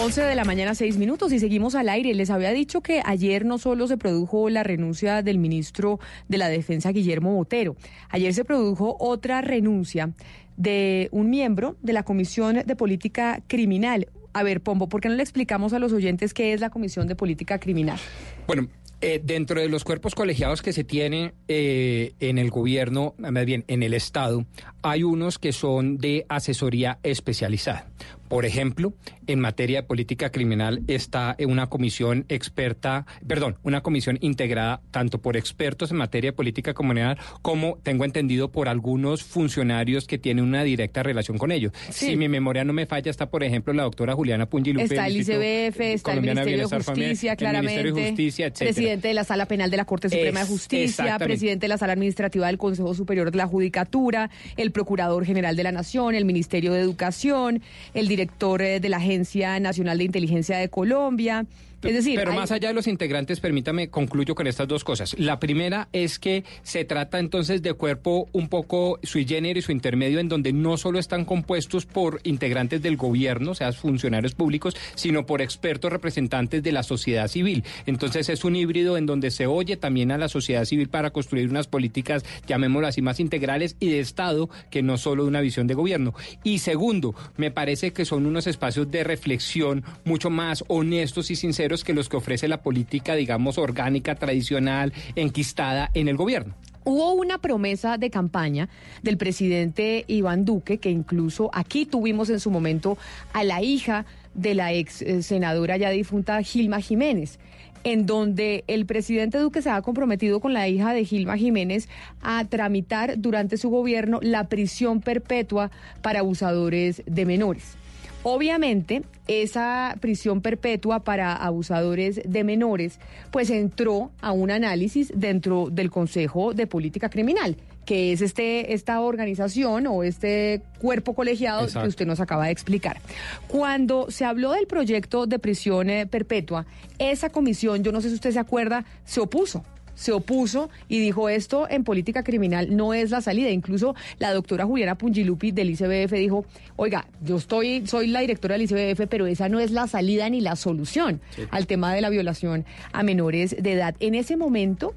11 de la mañana, 6 minutos y seguimos al aire. Les había dicho que ayer no solo se produjo la renuncia del ministro de la Defensa, Guillermo Botero, ayer se produjo otra renuncia de un miembro de la Comisión de Política Criminal. A ver, Pombo, ¿por qué no le explicamos a los oyentes qué es la Comisión de Política Criminal? Bueno, eh, dentro de los cuerpos colegiados que se tiene eh, en el gobierno, más bien en el Estado, hay unos que son de asesoría especializada. Por ejemplo, en materia de política criminal está una comisión experta, perdón, una comisión integrada tanto por expertos en materia de política criminal como, tengo entendido, por algunos funcionarios que tienen una directa relación con ellos. Sí. Si mi memoria no me falla, está, por ejemplo, la doctora Juliana Pungilupe. Está el ICBF, está el Ministerio de Justicia, el claramente. Ministerio de Justicia, etcétera. Presidente de la Sala Penal de la Corte Suprema Es- de Justicia, presidente de la Sala Administrativa del Consejo Superior de la Judicatura, el Procurador General de la Nación, el Ministerio de Educación, el director eh, de la Agencia Nacional de Inteligencia de Colombia, Es decir, Pero hay- más allá de los integrantes, permítame, concluyo con estas dos cosas. La primera es que se trata entonces de cuerpo un poco sui generis o intermedio, en donde no solo están compuestos por integrantes del gobierno, o sea, funcionarios públicos, sino por expertos representantes de la sociedad civil. Entonces es un híbrido en donde se oye también a la sociedad civil para construir unas políticas, llamémoslo así, más integrales y de Estado que no solo de una visión de gobierno. Y segundo, me parece que son unos espacios de reflexión mucho más honestos y sinceros que los que ofrece la política, digamos, orgánica, tradicional, enquistada en el gobierno. Hubo una promesa de campaña del presidente Iván Duque, que incluso aquí tuvimos en su momento a la hija de la ex eh, senadora ya difunta Gilma Jiménez, en donde el presidente Duque se ha comprometido con la hija de Gilma Jiménez a tramitar durante su gobierno la prisión perpetua para abusadores de menores. Obviamente, esa prisión perpetua para abusadores de menores, pues entró a un análisis dentro del Consejo de Política Criminal, que es este, esta organización o este cuerpo colegiado Exacto. que usted nos acaba de explicar. Cuando se habló del proyecto de prisión eh, perpetua, esa comisión, yo no sé si usted se acuerda, se opuso se opuso y dijo esto en política criminal no es la salida. Incluso la doctora Juliana Pungilupi del ICBF dijo, oiga, yo estoy, soy la directora del ICBF, pero esa no es la salida ni la solución al tema de la violación a menores de edad. En ese momento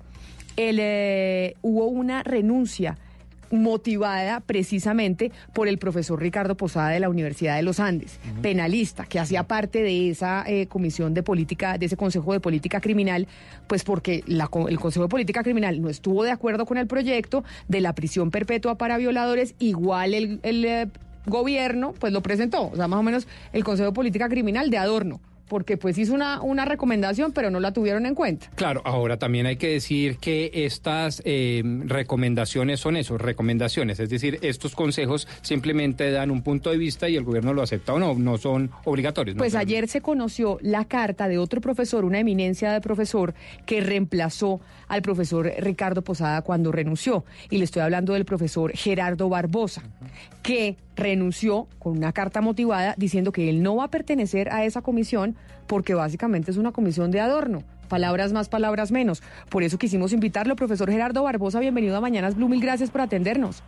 el, eh, hubo una renuncia motivada precisamente por el profesor Ricardo Posada de la Universidad de los Andes, penalista, que hacía parte de esa eh, comisión de política, de ese Consejo de Política Criminal, pues porque la el Consejo de Política Criminal no estuvo de acuerdo con el proyecto de la prisión perpetua para violadores, igual el, el, eh, gobierno pues lo presentó, o sea, más o menos el Consejo de Política Criminal de adorno, porque pues hizo una, una recomendación, pero no la tuvieron en cuenta. Claro, ahora también hay que decir que estas eh, recomendaciones son eso, recomendaciones, es decir, estos consejos simplemente dan un punto de vista y el gobierno lo acepta o no, no son obligatorios. ¿no? Pues ayer se conoció la carta de otro profesor, una eminencia de profesor, que reemplazó al profesor Ricardo Posada cuando renunció. Y le estoy hablando del profesor Gerardo Barbosa, que renunció con una carta motivada diciendo que él no va a pertenecer a esa comisión porque básicamente es una comisión de adorno. Palabras más, palabras menos. Por eso quisimos invitarlo, profesor Gerardo Barbosa. Bienvenido a Mañanas Blue. Mil gracias por atendernos.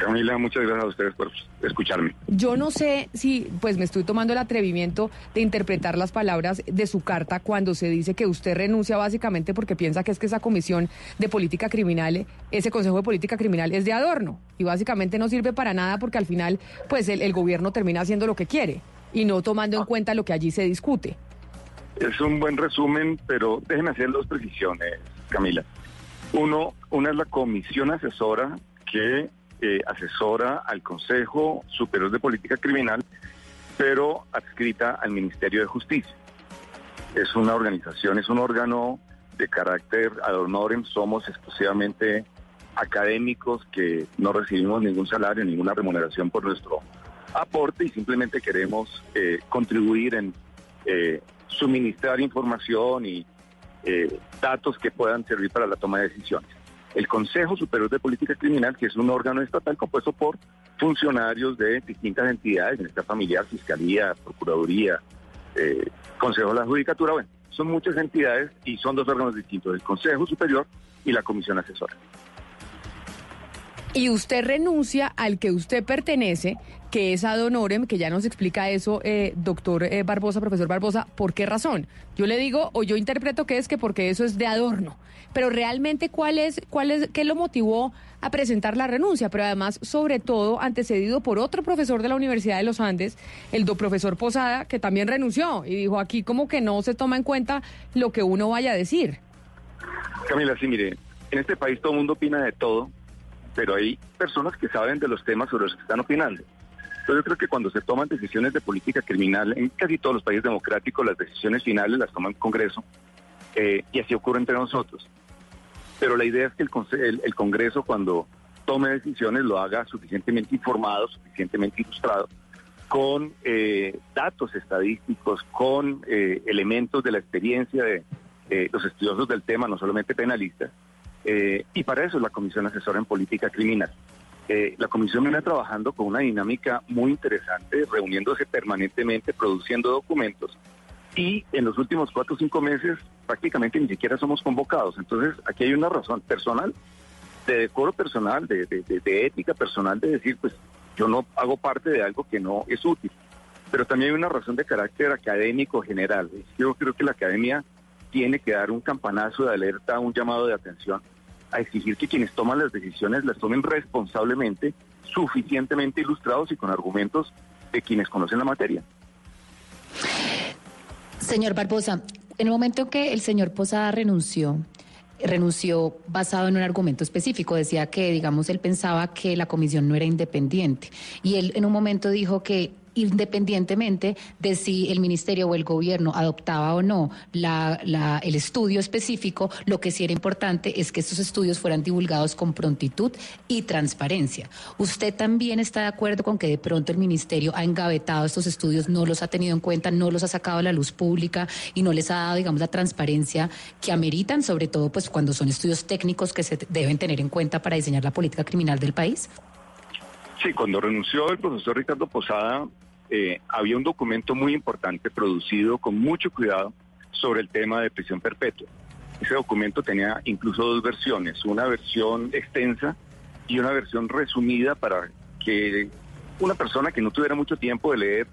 Camila, muchas gracias a ustedes por escucharme. Yo no sé si, pues me estoy tomando el atrevimiento de interpretar las palabras de su carta cuando se dice que usted renuncia básicamente porque piensa que es que esa comisión de política criminal, ese Consejo de Política Criminal es de adorno y básicamente no sirve para nada porque al final, pues el, el gobierno termina haciendo lo que quiere y no tomando en cuenta lo que allí se discute. Es un buen resumen, pero déjenme hacer dos precisiones, Camila. Uno, una es la comisión asesora que asesora al Consejo Superior de Política Criminal, pero adscrita al Ministerio de Justicia. Es una organización, es un órgano de carácter ad honorem, somos exclusivamente académicos que no recibimos ningún salario, ninguna remuneración por nuestro aporte y simplemente queremos eh, contribuir en eh, suministrar información y eh, datos que puedan servir para la toma de decisiones. El Consejo Superior de Política Criminal, que es un órgano estatal compuesto por funcionarios de distintas entidades, en esta familiar, Fiscalía, Procuraduría, eh, Consejo de la Judicatura, bueno, son muchas entidades y son dos órganos distintos, el Consejo Superior y la Comisión Asesora. Y usted renuncia al que usted pertenece, que es ad honorem, que ya nos explica eso, eh, doctor eh, Barbosa, profesor Barbosa, ¿por qué razón? Yo le digo, o yo interpreto que es que porque eso es de adorno. Pero realmente, ¿cuál es, cuál es, qué lo motivó a presentar la renuncia? Pero además, sobre todo, antecedido por otro profesor de la Universidad de los Andes, el do profesor Posada, que también renunció y dijo aquí como que no se toma en cuenta lo que uno vaya a decir. Camila, sí, mire, en este país todo el mundo opina de todo, pero hay personas que saben de los temas sobre los que están opinando. Entonces yo creo que cuando se toman decisiones de política criminal, en casi todos los países democráticos las decisiones finales las toma el Congreso, eh, y así ocurre entre nosotros. Pero la idea es que el, el- el Congreso cuando tome decisiones lo haga suficientemente informado, suficientemente ilustrado, con eh, datos estadísticos, con eh, elementos de la experiencia de los estudiosos del tema, no solamente penalistas, eh, y para eso es la Comisión Asesora en Política Criminal. La Comisión viene trabajando con una dinámica muy interesante, reuniéndose permanentemente, produciendo documentos y en los últimos cuatro o cinco meses prácticamente ni siquiera somos convocados. Entonces, aquí hay una razón personal, de decoro personal, de, de- de- de ética personal, de decir, pues yo no hago parte de algo que no es útil. Pero también hay una razón de carácter académico general. Yo creo que la academia tiene que dar un campanazo de alerta, un llamado de atención, a exigir que quienes toman las decisiones las tomen responsablemente, suficientemente ilustrados y con argumentos de quienes conocen la materia. Señor Barbosa, en el momento que el señor Posada renunció, renunció basado en un argumento específico. Decía que, digamos, él pensaba que la comisión no era independiente. Y él en un momento dijo que independientemente de si el ministerio o el gobierno adoptaba o no el estudio específico, lo que sí era importante es que estos estudios fueran divulgados con prontitud y transparencia. ¿Usted también está de acuerdo con que de pronto el ministerio ha engavetado estos estudios, no los ha tenido en cuenta, no los ha sacado a la luz pública y no les ha dado, digamos, la transparencia que ameritan, sobre todo pues cuando son estudios técnicos que se deben tener en cuenta para diseñar la política criminal del país? Sí, cuando renunció el profesor Ricardo Posada, eh, había un documento muy importante producido con mucho cuidado sobre el tema de prisión perpetua. Ese documento tenía incluso dos versiones, una versión extensa y una versión resumida para que una persona que no tuviera mucho tiempo de leer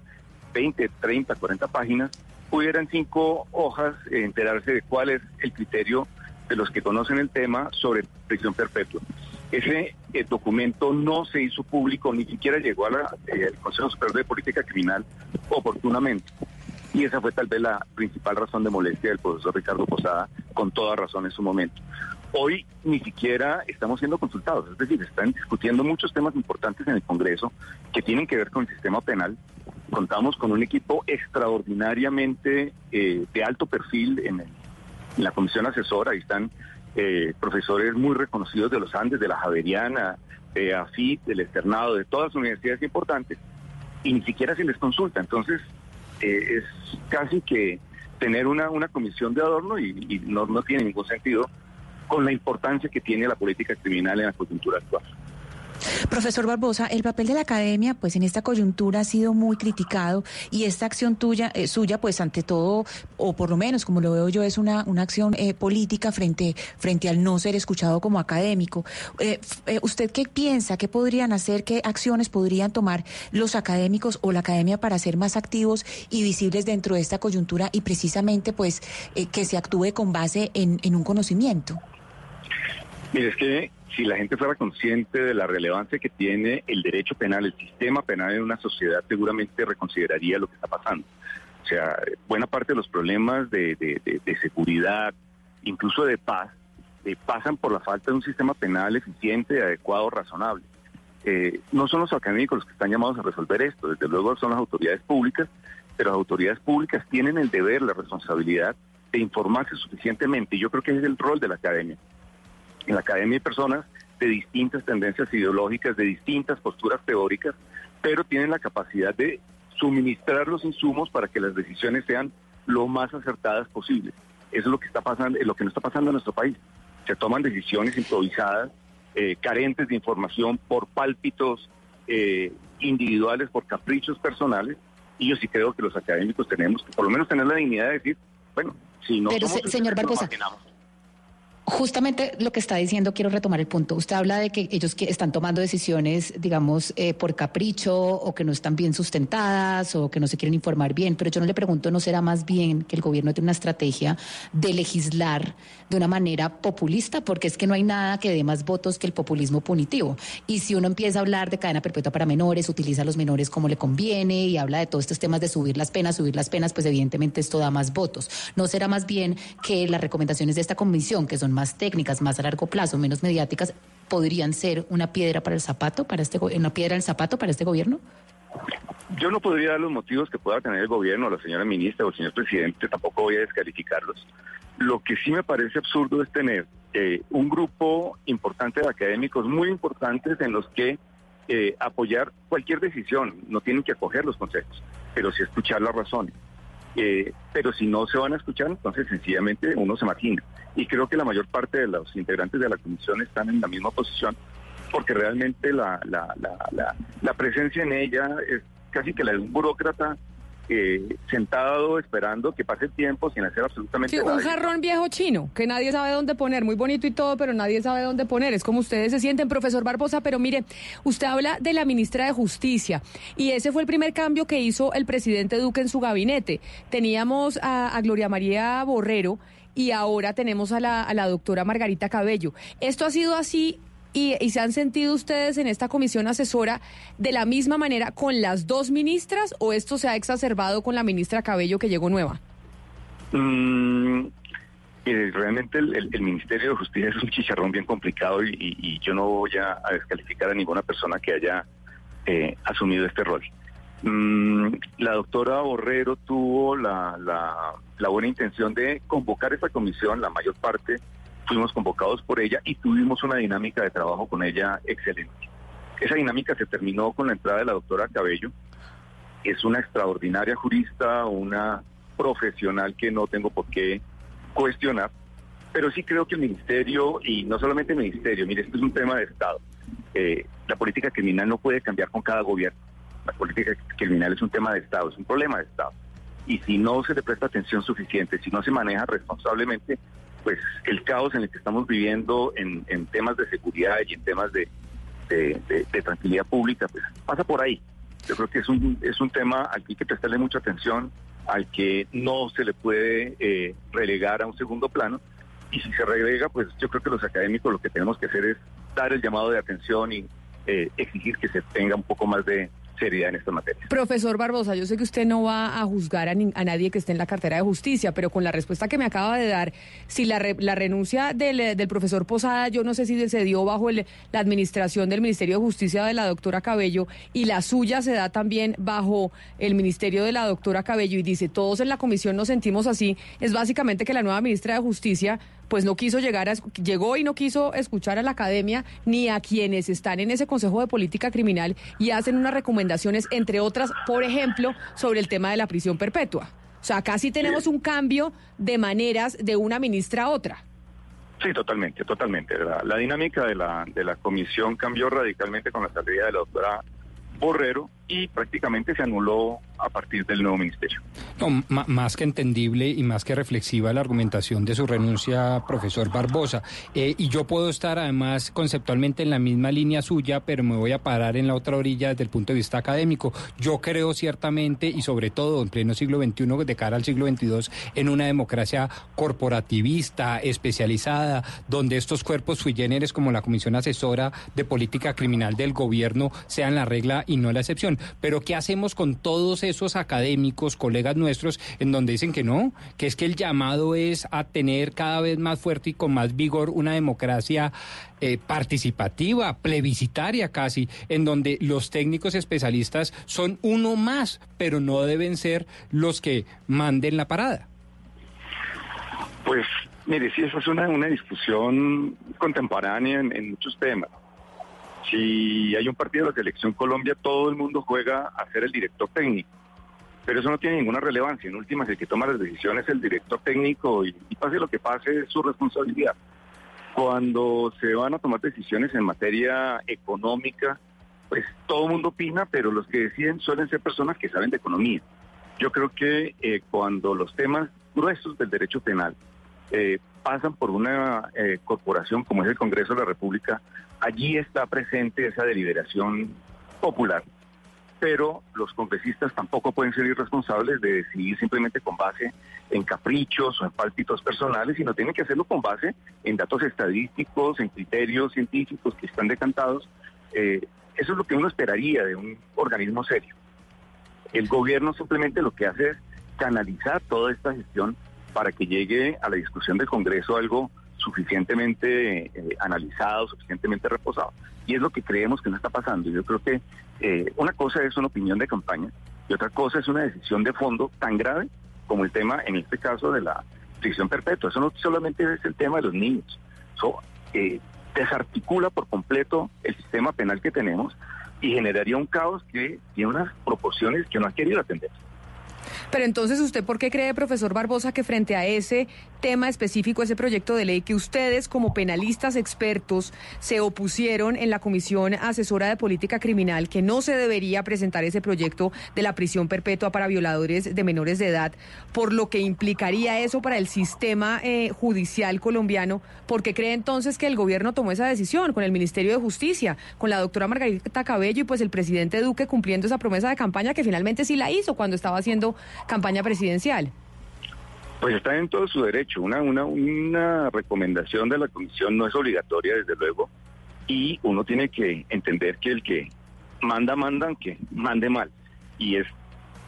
20, 30, 40 páginas, pudiera en cinco hojas enterarse de cuál es el criterio de los que conocen el tema sobre prisión perpetua. Ese eh, documento no se hizo público, ni siquiera llegó al Consejo Superior de Política Criminal oportunamente. Y esa fue tal vez la principal razón de molestia del profesor Ricardo Posada, con toda razón en su momento. Hoy ni siquiera estamos siendo consultados, es decir, están discutiendo muchos temas importantes en el Congreso que tienen que ver con el sistema penal. Contamos con un equipo extraordinariamente eh, de alto perfil en, el- en la comisión asesora, ahí están eh, profesores muy reconocidos de los Andes, de la Javeriana, de AFIT, del Externado, de todas las universidades importantes, y ni siquiera se les consulta. Entonces, eh, es casi que tener una, una comisión de adorno y, y no, no tiene ningún sentido con la importancia que tiene la política criminal en la coyuntura actual. Profesor Barbosa, el papel de la academia, pues en esta coyuntura ha sido muy criticado y esta acción tuya, eh, suya, pues ante todo, o por lo menos como lo veo yo, es una, una acción eh, política frente, frente al no ser escuchado como académico. Eh, eh, ¿Usted qué piensa? ¿Qué podrían hacer? ¿Qué acciones podrían tomar los académicos o la academia para ser más activos y visibles dentro de esta coyuntura y precisamente, pues, eh, que se actúe con base en, en un conocimiento? Mire, es que si la gente fuera consciente de la relevancia que tiene el derecho penal, el sistema penal en una sociedad, seguramente reconsideraría lo que está pasando. O sea, buena parte de los problemas de, de- de- seguridad, incluso de paz, eh, pasan por la falta de un sistema penal eficiente, adecuado, razonable. Eh, no son los académicos los que están llamados a resolver esto, desde luego son las autoridades públicas, pero las autoridades públicas tienen el deber, la responsabilidad de informarse suficientemente. Y yo creo que ese es el rol de la academia. En la academia hay personas de distintas tendencias ideológicas, de distintas posturas teóricas, pero tienen la capacidad de suministrar los insumos para que las decisiones sean lo más acertadas posibles. Eso es lo que está pasando, es lo que no está pasando en nuestro país. Se toman decisiones improvisadas, eh, carentes de información por pálpitos eh, individuales, por caprichos personales. Y yo sí creo que los académicos tenemos que por lo menos tener la dignidad de decir, bueno, si no Pero, somos se- señor Barbosa. Justamente lo que está diciendo, quiero retomar el punto. Usted habla de que ellos que están tomando decisiones, digamos, eh, por capricho o que no están bien sustentadas o que no se quieren informar bien, pero yo no le pregunto, ¿no será más bien que el gobierno tiene una estrategia de legislar de una manera populista? Porque es que no hay nada que dé más votos que el populismo punitivo. Y si uno empieza a hablar de cadena perpetua para menores, utiliza a los menores como le conviene y habla de todos estos temas de subir las penas, subir las penas, pues evidentemente esto da más votos. ¿No será más bien que las recomendaciones de esta comisión, que son más técnicas, más a largo plazo, menos mediáticas, podrían ser una piedra para el zapato, para este, una piedra zapato para este gobierno? Yo no podría dar los motivos que pueda tener el gobierno, la señora ministra o el señor presidente, tampoco voy a descalificarlos. Lo que sí me parece absurdo es tener eh, un grupo importante de académicos, muy importantes, en los que eh, apoyar cualquier decisión, no tienen que acoger los consejos, pero sí escuchar las razones. Eh, pero si no se van a escuchar, entonces sencillamente uno se margina. Y creo que la mayor parte de los integrantes de la comisión están en la misma posición, porque realmente la, la, la, la, la presencia en ella es casi que la de un burócrata eh, sentado esperando que pase el tiempo sin hacer absolutamente Sí, nada. un jarrón viejo chino, que nadie sabe dónde poner, muy bonito y todo, pero nadie sabe dónde poner. Es como ustedes se sienten, profesor Barbosa, pero mire, usted habla de la ministra de Justicia y ese fue el primer cambio que hizo el presidente Duque en su gabinete. Teníamos a, a Gloria María Borrero y ahora tenemos a la, a la doctora Margarita Cabello. ¿Esto ha sido así y, se han sentido ustedes en esta comisión asesora de la misma manera con las dos ministras o esto se ha exacerbado con la ministra Cabello que llegó nueva? Mm, mire, realmente el, Ministerio de Justicia es un chicharrón bien complicado y, yo no voy a descalificar a ninguna persona que haya eh, asumido este rol. Mm, la doctora Borrero tuvo la, la- la buena intención de convocar esta comisión, la mayor parte fuimos convocados por ella y tuvimos una dinámica de trabajo con ella excelente. Esa dinámica se terminó con la entrada de la doctora Cabello. Es una extraordinaria jurista, una profesional que no tengo por qué cuestionar, pero sí creo que el ministerio, y no solamente el ministerio, mire, esto es un tema de Estado. Eh, la política criminal no puede cambiar con cada gobierno. La política criminal es un tema de Estado, es un problema de Estado. Y si no se le presta atención suficiente, si no se maneja responsablemente, pues el caos en el que estamos viviendo en, en temas de seguridad y en temas de, de- tranquilidad pública, pues pasa por ahí. Yo creo que es un, es un tema al que hay que prestarle mucha atención, al que no se le puede eh, relegar a un segundo plano. Y si se relega, pues yo creo que los académicos lo que tenemos que hacer es dar el llamado de atención y eh, exigir que se tenga un poco más de en esta materia. Profesor Barbosa, yo sé que usted no va a juzgar a, ni- a nadie que esté en la cartera de justicia, pero con la respuesta que me acaba de dar, si la, re- la renuncia del, del profesor Posada, yo no sé si se dio bajo el- la administración del Ministerio de Justicia de la doctora Cabello y la suya se da también bajo el Ministerio de la doctora Cabello y dice, todos en la comisión nos sentimos así, es básicamente que la nueva ministra de Justicia pues no quiso llegar a, llegó y no quiso escuchar a la academia ni a quienes están en ese Consejo de Política Criminal y hacen unas recomendaciones, entre otras, por ejemplo, sobre el tema de la prisión perpetua. O sea, casi tenemos un cambio de maneras de una ministra a otra. Sí, totalmente, totalmente. La, la dinámica de la, de la comisión cambió radicalmente con la salida de la doctora Borrero y prácticamente se anuló a partir del nuevo ministerio. No, más que entendible y más que reflexiva la argumentación de su renuncia, profesor Barbosa. Eh, y yo puedo estar además conceptualmente en la misma línea suya, pero me voy a parar en la otra orilla desde el punto de vista académico. Yo creo ciertamente y sobre todo en pleno siglo XXI, de cara al siglo XXII, en una democracia corporativista, especializada, donde estos cuerpos sui como la Comisión Asesora de Política Criminal del Gobierno sean la regla y no la excepción. Pero ¿qué hacemos con todos esos académicos, colegas nuestros, en donde dicen que no, que es que el llamado es a tener cada vez más fuerte y con más vigor una democracia eh, participativa, plebiscitaria casi, en donde los técnicos especialistas son uno más, pero no deben ser los que manden la parada? Pues, mire, sí, esa es una, una discusión contemporánea en muchos temas. Si hay un partido de la selección Colombia, todo el mundo juega a ser el director técnico. Pero eso no tiene ninguna relevancia. En últimas, el que toma las decisiones es el director técnico y, pase lo que pase, es su responsabilidad. Cuando se van a tomar decisiones en materia económica, pues todo el mundo opina, pero los que deciden suelen ser personas que saben de economía. Yo creo que eh, cuando los temas gruesos del derecho penal eh, pasan por una eh, corporación como es el Congreso de la República, allí está presente esa deliberación popular. Pero los congresistas tampoco pueden ser irresponsables de decidir simplemente con base en caprichos o en pálpitos personales, sino tienen que hacerlo con base en datos estadísticos, en criterios científicos que están decantados. Eh, eso es lo que uno esperaría de un organismo serio. El gobierno simplemente lo que hace es canalizar toda esta gestión para que llegue a la discusión del Congreso algo suficientemente eh, analizado, suficientemente reposado. Y es lo que creemos que no está pasando. Yo creo que eh, una cosa es una opinión de campaña y otra cosa es una decisión de fondo tan grave como el tema, en este caso, de la prisión perpetua. Eso no solamente es el tema de los niños. Eso eh, desarticula por completo el sistema penal que tenemos y generaría un caos que tiene unas proporciones que no ha querido atender. Pero entonces, ¿usted por qué cree, profesor Barbosa, que frente a ese tema específico, ese proyecto de ley, que ustedes como penalistas expertos se opusieron en la Comisión Asesora de Política Criminal, que no se debería presentar ese proyecto de la prisión perpetua para violadores de menores de edad, por lo que implicaría eso para el sistema eh, judicial colombiano? ¿Por qué cree entonces que el gobierno tomó esa decisión con el Ministerio de Justicia, con la doctora Margarita Cabello y pues el presidente Duque cumpliendo esa promesa de campaña que finalmente sí la hizo cuando estaba haciendo campaña presidencial? Pues está en todo su derecho. Una, una, una recomendación de la comisión no es obligatoria, desde luego, y uno tiene que entender que el que manda, manda, aunque mande mal. Y es,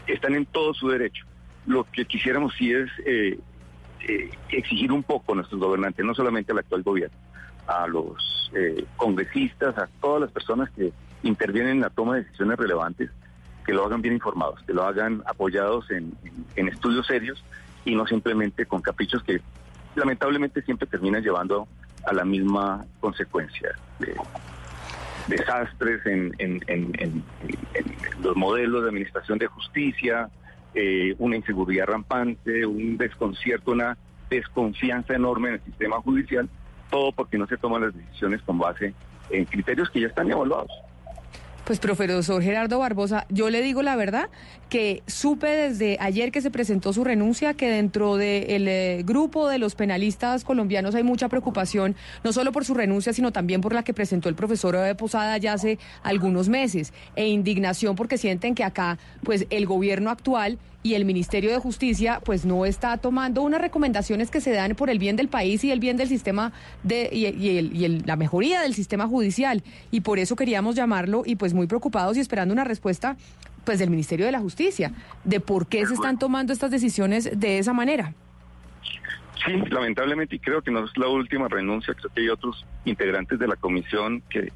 están en todo su derecho. Lo que quisiéramos sí es eh, eh, exigir un poco a nuestros gobernantes, no solamente al actual gobierno, a los eh, congresistas, a todas las personas que intervienen en la toma de decisiones relevantes, que lo hagan bien informados, que lo hagan apoyados en, estudios serios y no simplemente con caprichos que lamentablemente siempre terminan llevando a la misma consecuencia. De, desastres en, los modelos de administración de justicia, eh, una inseguridad rampante, un desconcierto, una desconfianza enorme en el sistema judicial, todo porque no se toman las decisiones con base en criterios que ya están evaluados. Pues profesor Gerardo Barbosa, yo le digo la verdad que supe desde ayer que se presentó su renuncia que dentro del eh, grupo de los penalistas colombianos hay mucha preocupación, no solo por su renuncia, sino también por la que presentó el profesor de Posada ya hace algunos meses, e indignación porque sienten que acá, pues el gobierno actual y el Ministerio de Justicia pues no está tomando unas recomendaciones que se dan por el bien del país y el bien del sistema de y, y, la mejoría del sistema judicial y por eso queríamos llamarlo y pues muy preocupados y esperando una respuesta pues del Ministerio de la Justicia de por qué se están tomando estas decisiones de esa manera. Sí, lamentablemente y creo que no es la última renuncia, creo que hay otros integrantes de la comisión que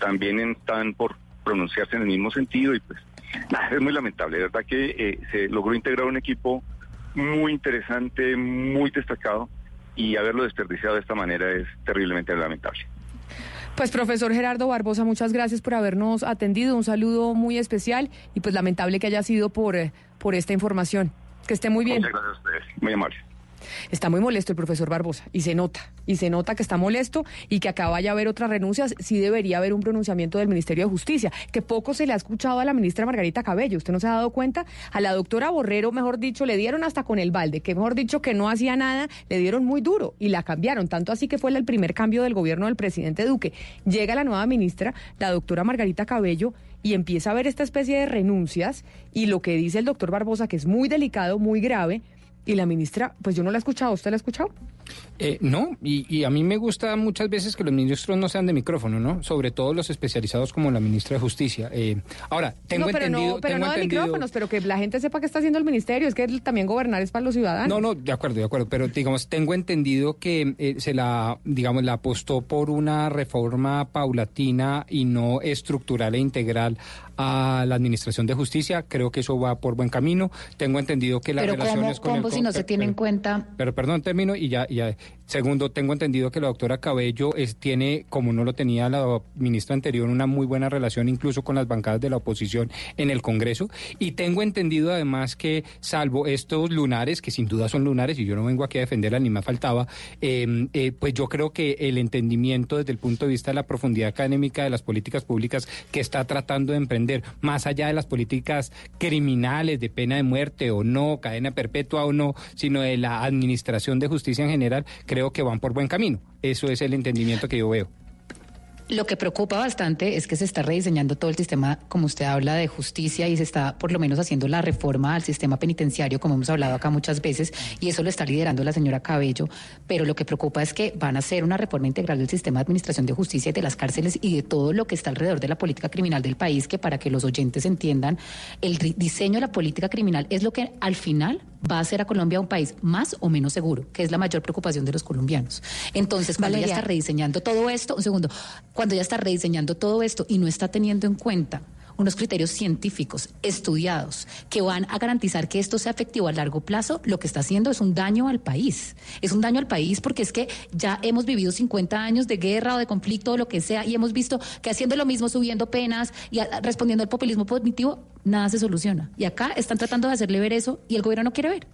también están por pronunciarse en el mismo sentido y pues es muy lamentable, de verdad que eh, se logró integrar un equipo muy interesante, muy destacado y haberlo desperdiciado de esta manera es terriblemente lamentable. Pues profesor Gerardo Barbosa, muchas gracias por habernos atendido, un saludo muy especial y pues lamentable que haya sido por, eh, por esta información. Que esté muy bien. Muchas gracias a ustedes, muy amable. Está muy molesto el profesor Barbosa y se nota, y se nota que está molesto y que acaba ya haber otras renuncias. Sí debería haber un pronunciamiento del Ministerio de Justicia, que poco se le ha escuchado a la ministra Margarita Cabello. ¿Usted no se ha dado cuenta? A la doctora Borrero, mejor dicho, le dieron hasta con el balde, que mejor dicho que no hacía nada, le dieron muy duro y la cambiaron. Tanto así que fue el primer cambio del gobierno del presidente Duque. Llega la nueva ministra, la doctora Margarita Cabello, y empieza a ver esta especie de renuncias y lo que dice el doctor Barbosa, que es muy delicado, muy grave, y la ministra, pues yo no la he escuchado, ¿usted la ha escuchado? Eh, no, y, a mí me gusta muchas veces que los ministros no sean de micrófono, ¿no? Sobre todo los especializados como la ministra de Justicia. Eh, ahora, tengo no, pero entendido... No, pero no de micrófonos, pero que la gente sepa qué está haciendo el ministerio, es que también gobernar es para los ciudadanos. No, no, de acuerdo, de acuerdo, pero digamos, tengo entendido que eh, se la, digamos, la apostó por una reforma paulatina y no estructural e integral a la Administración de Justicia. Creo que eso va por buen camino. Tengo entendido que las relaciones con el... si no se tiene en cuenta... Pero perdón, termino y ya, ya. Segundo, tengo entendido que la doctora Cabello es, tiene, como no lo tenía la ministra anterior, una muy buena relación incluso con las bancadas de la oposición en el Congreso. Y tengo entendido además que, salvo estos lunares, que sin duda son lunares, y yo no vengo aquí a defenderla ni me faltaba, em, eh, pues yo creo que el entendimiento desde el punto de vista de la profundidad académica de las políticas públicas que está tratando de emprender, más allá de las políticas criminales de pena de muerte o no, cadena perpetua o no, sino de la administración de justicia en general, creo que van por buen camino. Eso es el entendimiento que yo veo. Lo que preocupa bastante es que se está rediseñando todo el sistema, como usted habla, de justicia y se está por lo menos haciendo la reforma al sistema penitenciario, como hemos hablado acá muchas veces, y eso lo está liderando la señora Cabello. Pero lo que preocupa es que van a hacer una reforma integral del sistema de administración de justicia y de las cárceles y de todo lo que está alrededor de la política criminal del país, que para que los oyentes entiendan, el diseño de la política criminal es lo que al final va a hacer a Colombia un país más o menos seguro, que es la mayor preocupación de los colombianos. Entonces, cuando ya está rediseñando todo esto, un segundo, cuando ya está rediseñando todo esto y no está teniendo en cuenta unos criterios científicos, estudiados, que van a garantizar que esto sea efectivo a largo plazo, lo que está haciendo es un daño al país. Es un daño al país porque es que ya hemos vivido 50 años de guerra o de conflicto o lo que sea y hemos visto que haciendo lo mismo, subiendo penas y respondiendo al populismo punitivo, nada se soluciona. Y acá están tratando de hacerle ver eso y el gobierno no quiere ver.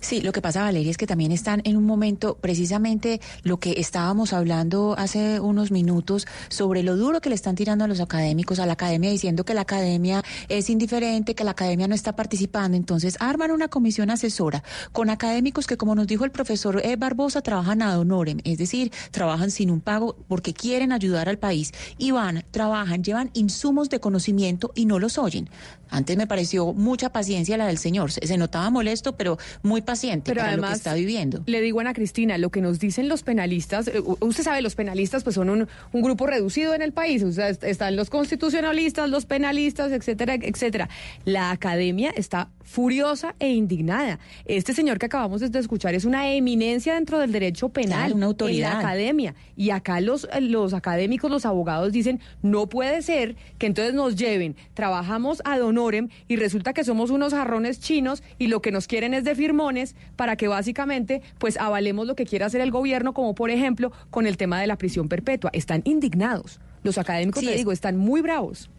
Sí, lo que pasa, Valeria, es que también están en un momento, precisamente lo que estábamos hablando hace unos minutos sobre lo duro que le están tirando a los académicos, a la academia, diciendo que la academia es indiferente, que la academia no está participando. Entonces, arman una comisión asesora con académicos que, como nos dijo el profesor eh, Barbosa, trabajan ad honorem, es decir, trabajan sin un pago porque quieren ayudar al país. Y van, trabajan, llevan insumos de conocimiento y no los oyen. Antes me pareció mucha paciencia la del señor. Se, se notaba molesto, pero muy paciente Pero para lo que además, está viviendo. le digo a Ana Cristina, lo que nos dicen los penalistas, eh, usted sabe, los penalistas pues son un, un grupo reducido en el país, o sea, est- están los constitucionalistas, los penalistas, etcétera, etcétera. La academia está furiosa e indignada. Este señor que acabamos de escuchar es una eminencia dentro del derecho penal, Claro, una autoridad. en la academia. Y acá los, eh, los académicos, los abogados dicen, no puede ser que entonces nos lleven, trabajamos ad honorem y resulta que somos unos jarrones chinos y lo que nos quieren es de firmones para que básicamente pues avalemos lo que quiera hacer el gobierno, como por ejemplo con el tema de la prisión perpetua. Están indignados. Los académicos, Sí, le es- digo, están muy bravos.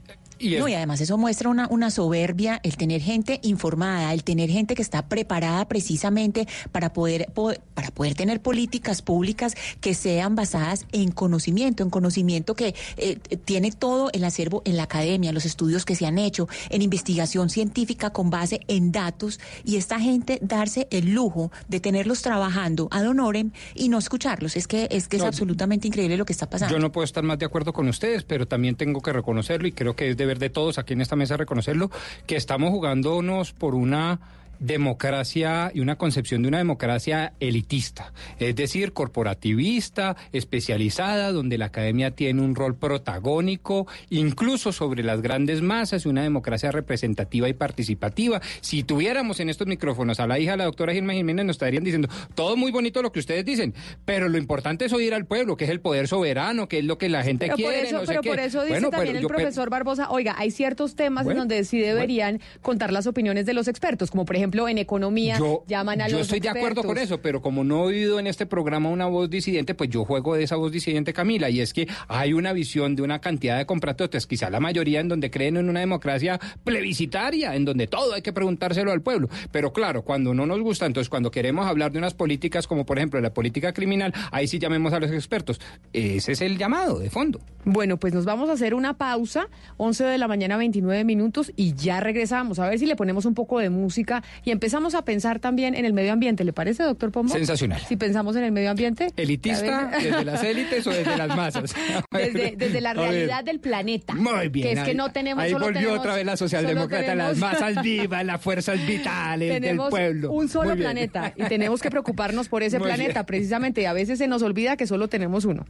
No, y además eso muestra una, una soberbia, el tener gente informada, el tener gente que está preparada precisamente para poder, po- para poder tener políticas públicas que sean basadas en conocimiento, en conocimiento que eh, tiene todo el acervo en la academia, los estudios que se han hecho, en investigación científica con base en datos, y esta gente darse el lujo de tenerlos trabajando ad honorem y no escucharlos. Es que es, que es absolutamente increíble lo que está pasando. Yo no puedo estar más de acuerdo con ustedes, pero también tengo que reconocerlo y creo que es de todos aquí en esta mesa reconocerlo, que estamos jugándonos por una democracia y una concepción de una democracia elitista, es decir, corporativista, especializada, donde la academia tiene un rol protagónico, incluso sobre las grandes masas, y una democracia representativa y participativa. Si tuviéramos en estos micrófonos a la hija de la doctora Gilma Jiménez, nos estarían diciendo todo muy bonito lo que ustedes dicen, pero lo importante es oír al pueblo, que es el poder soberano, que es lo que la gente Pero por quiere. eso, no sé pero qué. por eso dice Bueno, también el profesor Barbosa, oiga, hay ciertos temas Bueno, en donde sí deberían contar las opiniones de los expertos, como por ejemplo en economía Yo, llaman a yo los estoy de acuerdo con eso, pero como no he oído en este programa una voz disidente, pues yo juego de esa voz disidente, Camila, y es que hay una visión de una cantidad de compratotes, quizá la mayoría en donde creen en una democracia plebiscitaria, en donde todo hay que preguntárselo al pueblo. Pero claro, cuando no nos gusta, entonces cuando queremos hablar de unas políticas como por ejemplo la política criminal, ahí sí llamemos a los expertos. Ese es el llamado de fondo. Bueno, pues nos vamos a hacer una pausa, 11 de la mañana, 29 minutos, y ya regresamos. A ver si le ponemos un poco de música y empezamos a pensar también en el medio ambiente. ¿Le parece, doctor Pombo? Sensacional. Si pensamos en el medio ambiente. ¿Elitista desde las élites o desde las masas? Desde, desde la realidad del planeta. Muy bien. Que es que ahí- no tenemos Ahí solo volvió tenemos- otra vez la socialdemócrata, las tenemos- masas vivas, las fuerzas vitales tenemos del pueblo. un solo planeta y tenemos que preocuparnos por ese Muy planeta bien. precisamente y a veces se nos olvida que solo tenemos uno.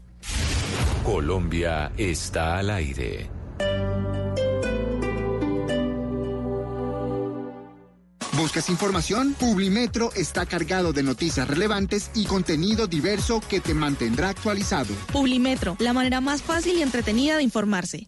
Colombia está al aire. ¿Buscas información? Publimetro está cargado de noticias relevantes y contenido diverso que te mantendrá actualizado. Publimetro, la manera más fácil y entretenida de informarse.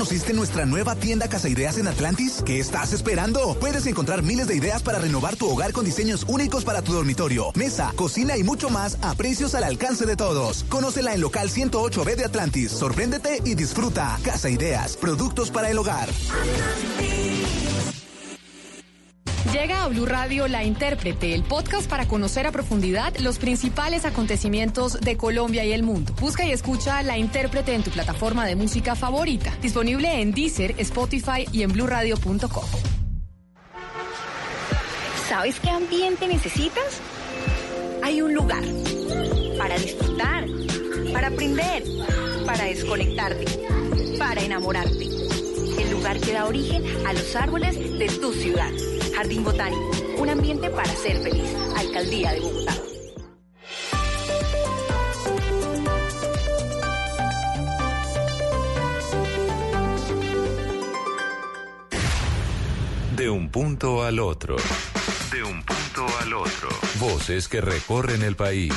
conociste nuestra nueva tienda Casa Ideas en Atlantis? ¿Qué estás esperando? Puedes encontrar miles de ideas para renovar tu hogar con diseños únicos para tu dormitorio, mesa, cocina y mucho más a precios al alcance de todos. Conócela en local 108B de Atlantis. Sorpréndete y disfruta. Casa Ideas, productos para el hogar. Llega a Blue Radio La Intérprete, el podcast para conocer a profundidad los principales acontecimientos de Colombia y el mundo. Busca y escucha La Intérprete en tu plataforma de música favorita. Disponible en Deezer, Spotify y en bluradio.com. ¿Sabes qué ambiente necesitas? Hay un lugar para disfrutar, para aprender, para desconectarte, para enamorarte. El lugar que da origen a los árboles de tu ciudad. Jardín Botánico, un ambiente para ser feliz. Alcaldía de Bogotá. De un punto al otro. De un punto al otro. Voces que recorren el país.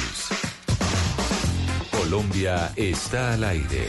Colombia está al aire.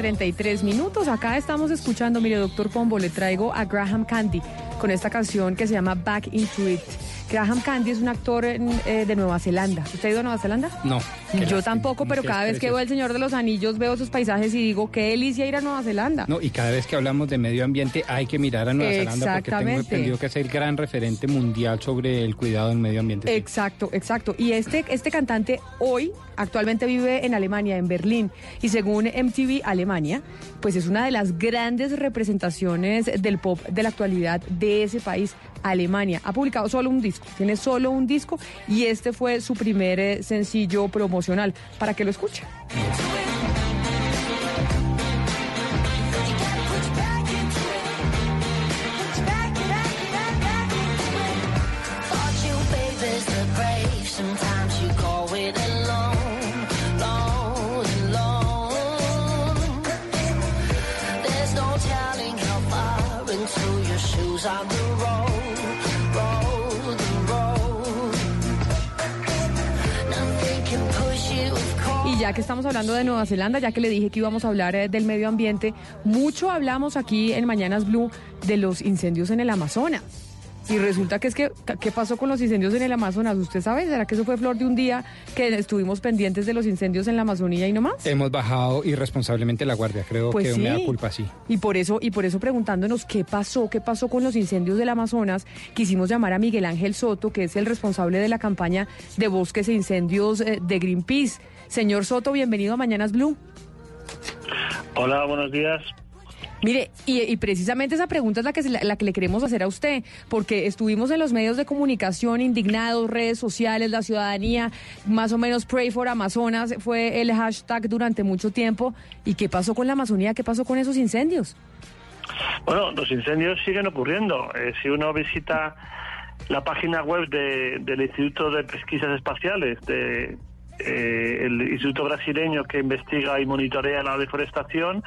33 minutos. Acá estamos escuchando, mire, doctor Pombo, le traigo a Graham Candy con esta canción que se llama Back Into It. Graham Candy es un actor eh, de Nueva Zelanda. ¿Usted ha ido a Nueva Zelanda? No. Yo tampoco, pero cada vez que veo El Señor de los Anillos veo sus paisajes y digo, qué delicia ir a Nueva Zelanda. No, y cada vez que hablamos de medio ambiente hay que mirar a Nueva Zelanda porque tengo entendido que es el gran referente mundial sobre el cuidado del medio ambiente. Exacto, exacto. Y este, este cantante hoy actualmente vive en Alemania, en Berlín, y según MTV Alemania, pues es una de las grandes representaciones del pop de la actualidad de ese país, Alemania. Ha publicado solo un disco, tiene solo un disco, y este fue su primer eh, sencillo promocional, para que lo escuche. Y ya que estamos hablando de Nueva Zelanda, ya que le dije que íbamos a hablar eh, del medio ambiente, mucho hablamos aquí en Mañanas Blue de los incendios en el Amazonas. Y resulta que es que, ¿qué pasó con los incendios en el Amazonas? ¿Usted sabe? ¿Será que eso fue flor de un día que estuvimos pendientes de los incendios en la Amazonía y no más? Hemos bajado irresponsablemente la guardia, creo Pues que sí. me da culpa sí. Y por eso, y por eso preguntándonos qué pasó, qué pasó con los incendios del Amazonas, quisimos llamar a Miguel Ángel Soto, que es el responsable de la campaña de bosques e incendios eh, de Greenpeace. Señor Soto, bienvenido a Mañanas Blue. Hola, buenos días. Mire, y, y precisamente esa pregunta es la que, la, la que le queremos hacer a usted, porque estuvimos en los medios de comunicación indignados, redes sociales, la ciudadanía, más o menos Pray for Amazonas fue el hashtag durante mucho tiempo. ¿Y qué pasó con la Amazonía? ¿Qué pasó con esos incendios? Bueno, los incendios siguen ocurriendo. Eh, si uno visita la página web de- del Instituto de Pesquisas Espaciales, de, eh, el Instituto Brasileño que investiga y monitorea la deforestación,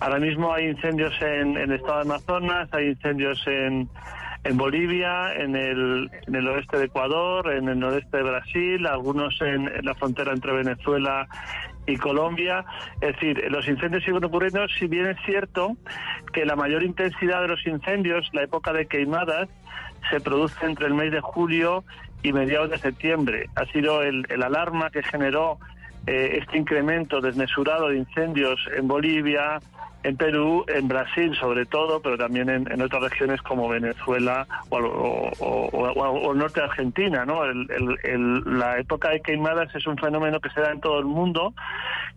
ahora mismo hay incendios en, en el estado de Amazonas, hay incendios en, en Bolivia, en el, en el oeste de Ecuador, en el noreste de Brasil, algunos en, en la frontera entre Venezuela y Colombia. Es decir, los incendios siguen ocurriendo, si bien es cierto que la mayor intensidad de los incendios, la época de queimadas, se produce entre el mes de julio y mediados de septiembre. Ha sido el, el alarma que generó eh, este incremento desmesurado de incendios en Bolivia, en Perú, en Brasil sobre todo, pero también en, otras regiones como Venezuela o, o- norte de Argentina. ¿no? El- la época de queimadas es un fenómeno que se da en todo el mundo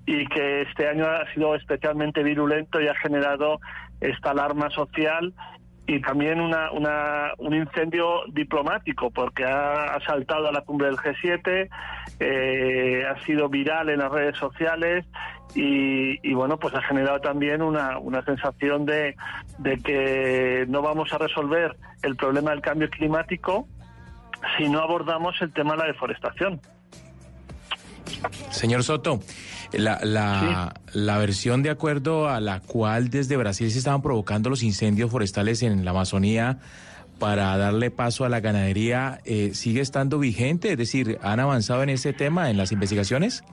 y que este año ha sido especialmente virulento y ha generado esta alarma social y también una, una- un incendio diplomático, porque ha asaltado a la cumbre del G7, eh, ha sido viral en las redes sociales y, y, bueno, pues ha generado también una, una sensación de, de que no vamos a resolver el problema del cambio climático si no abordamos el tema de la deforestación. Señor Soto, la, la, la versión de acuerdo a la cual desde Brasil se estaban provocando los incendios forestales en la Amazonía para darle paso a la ganadería, eh, ¿sigue estando vigente? Es decir, ¿han avanzado en ese tema, en las investigaciones?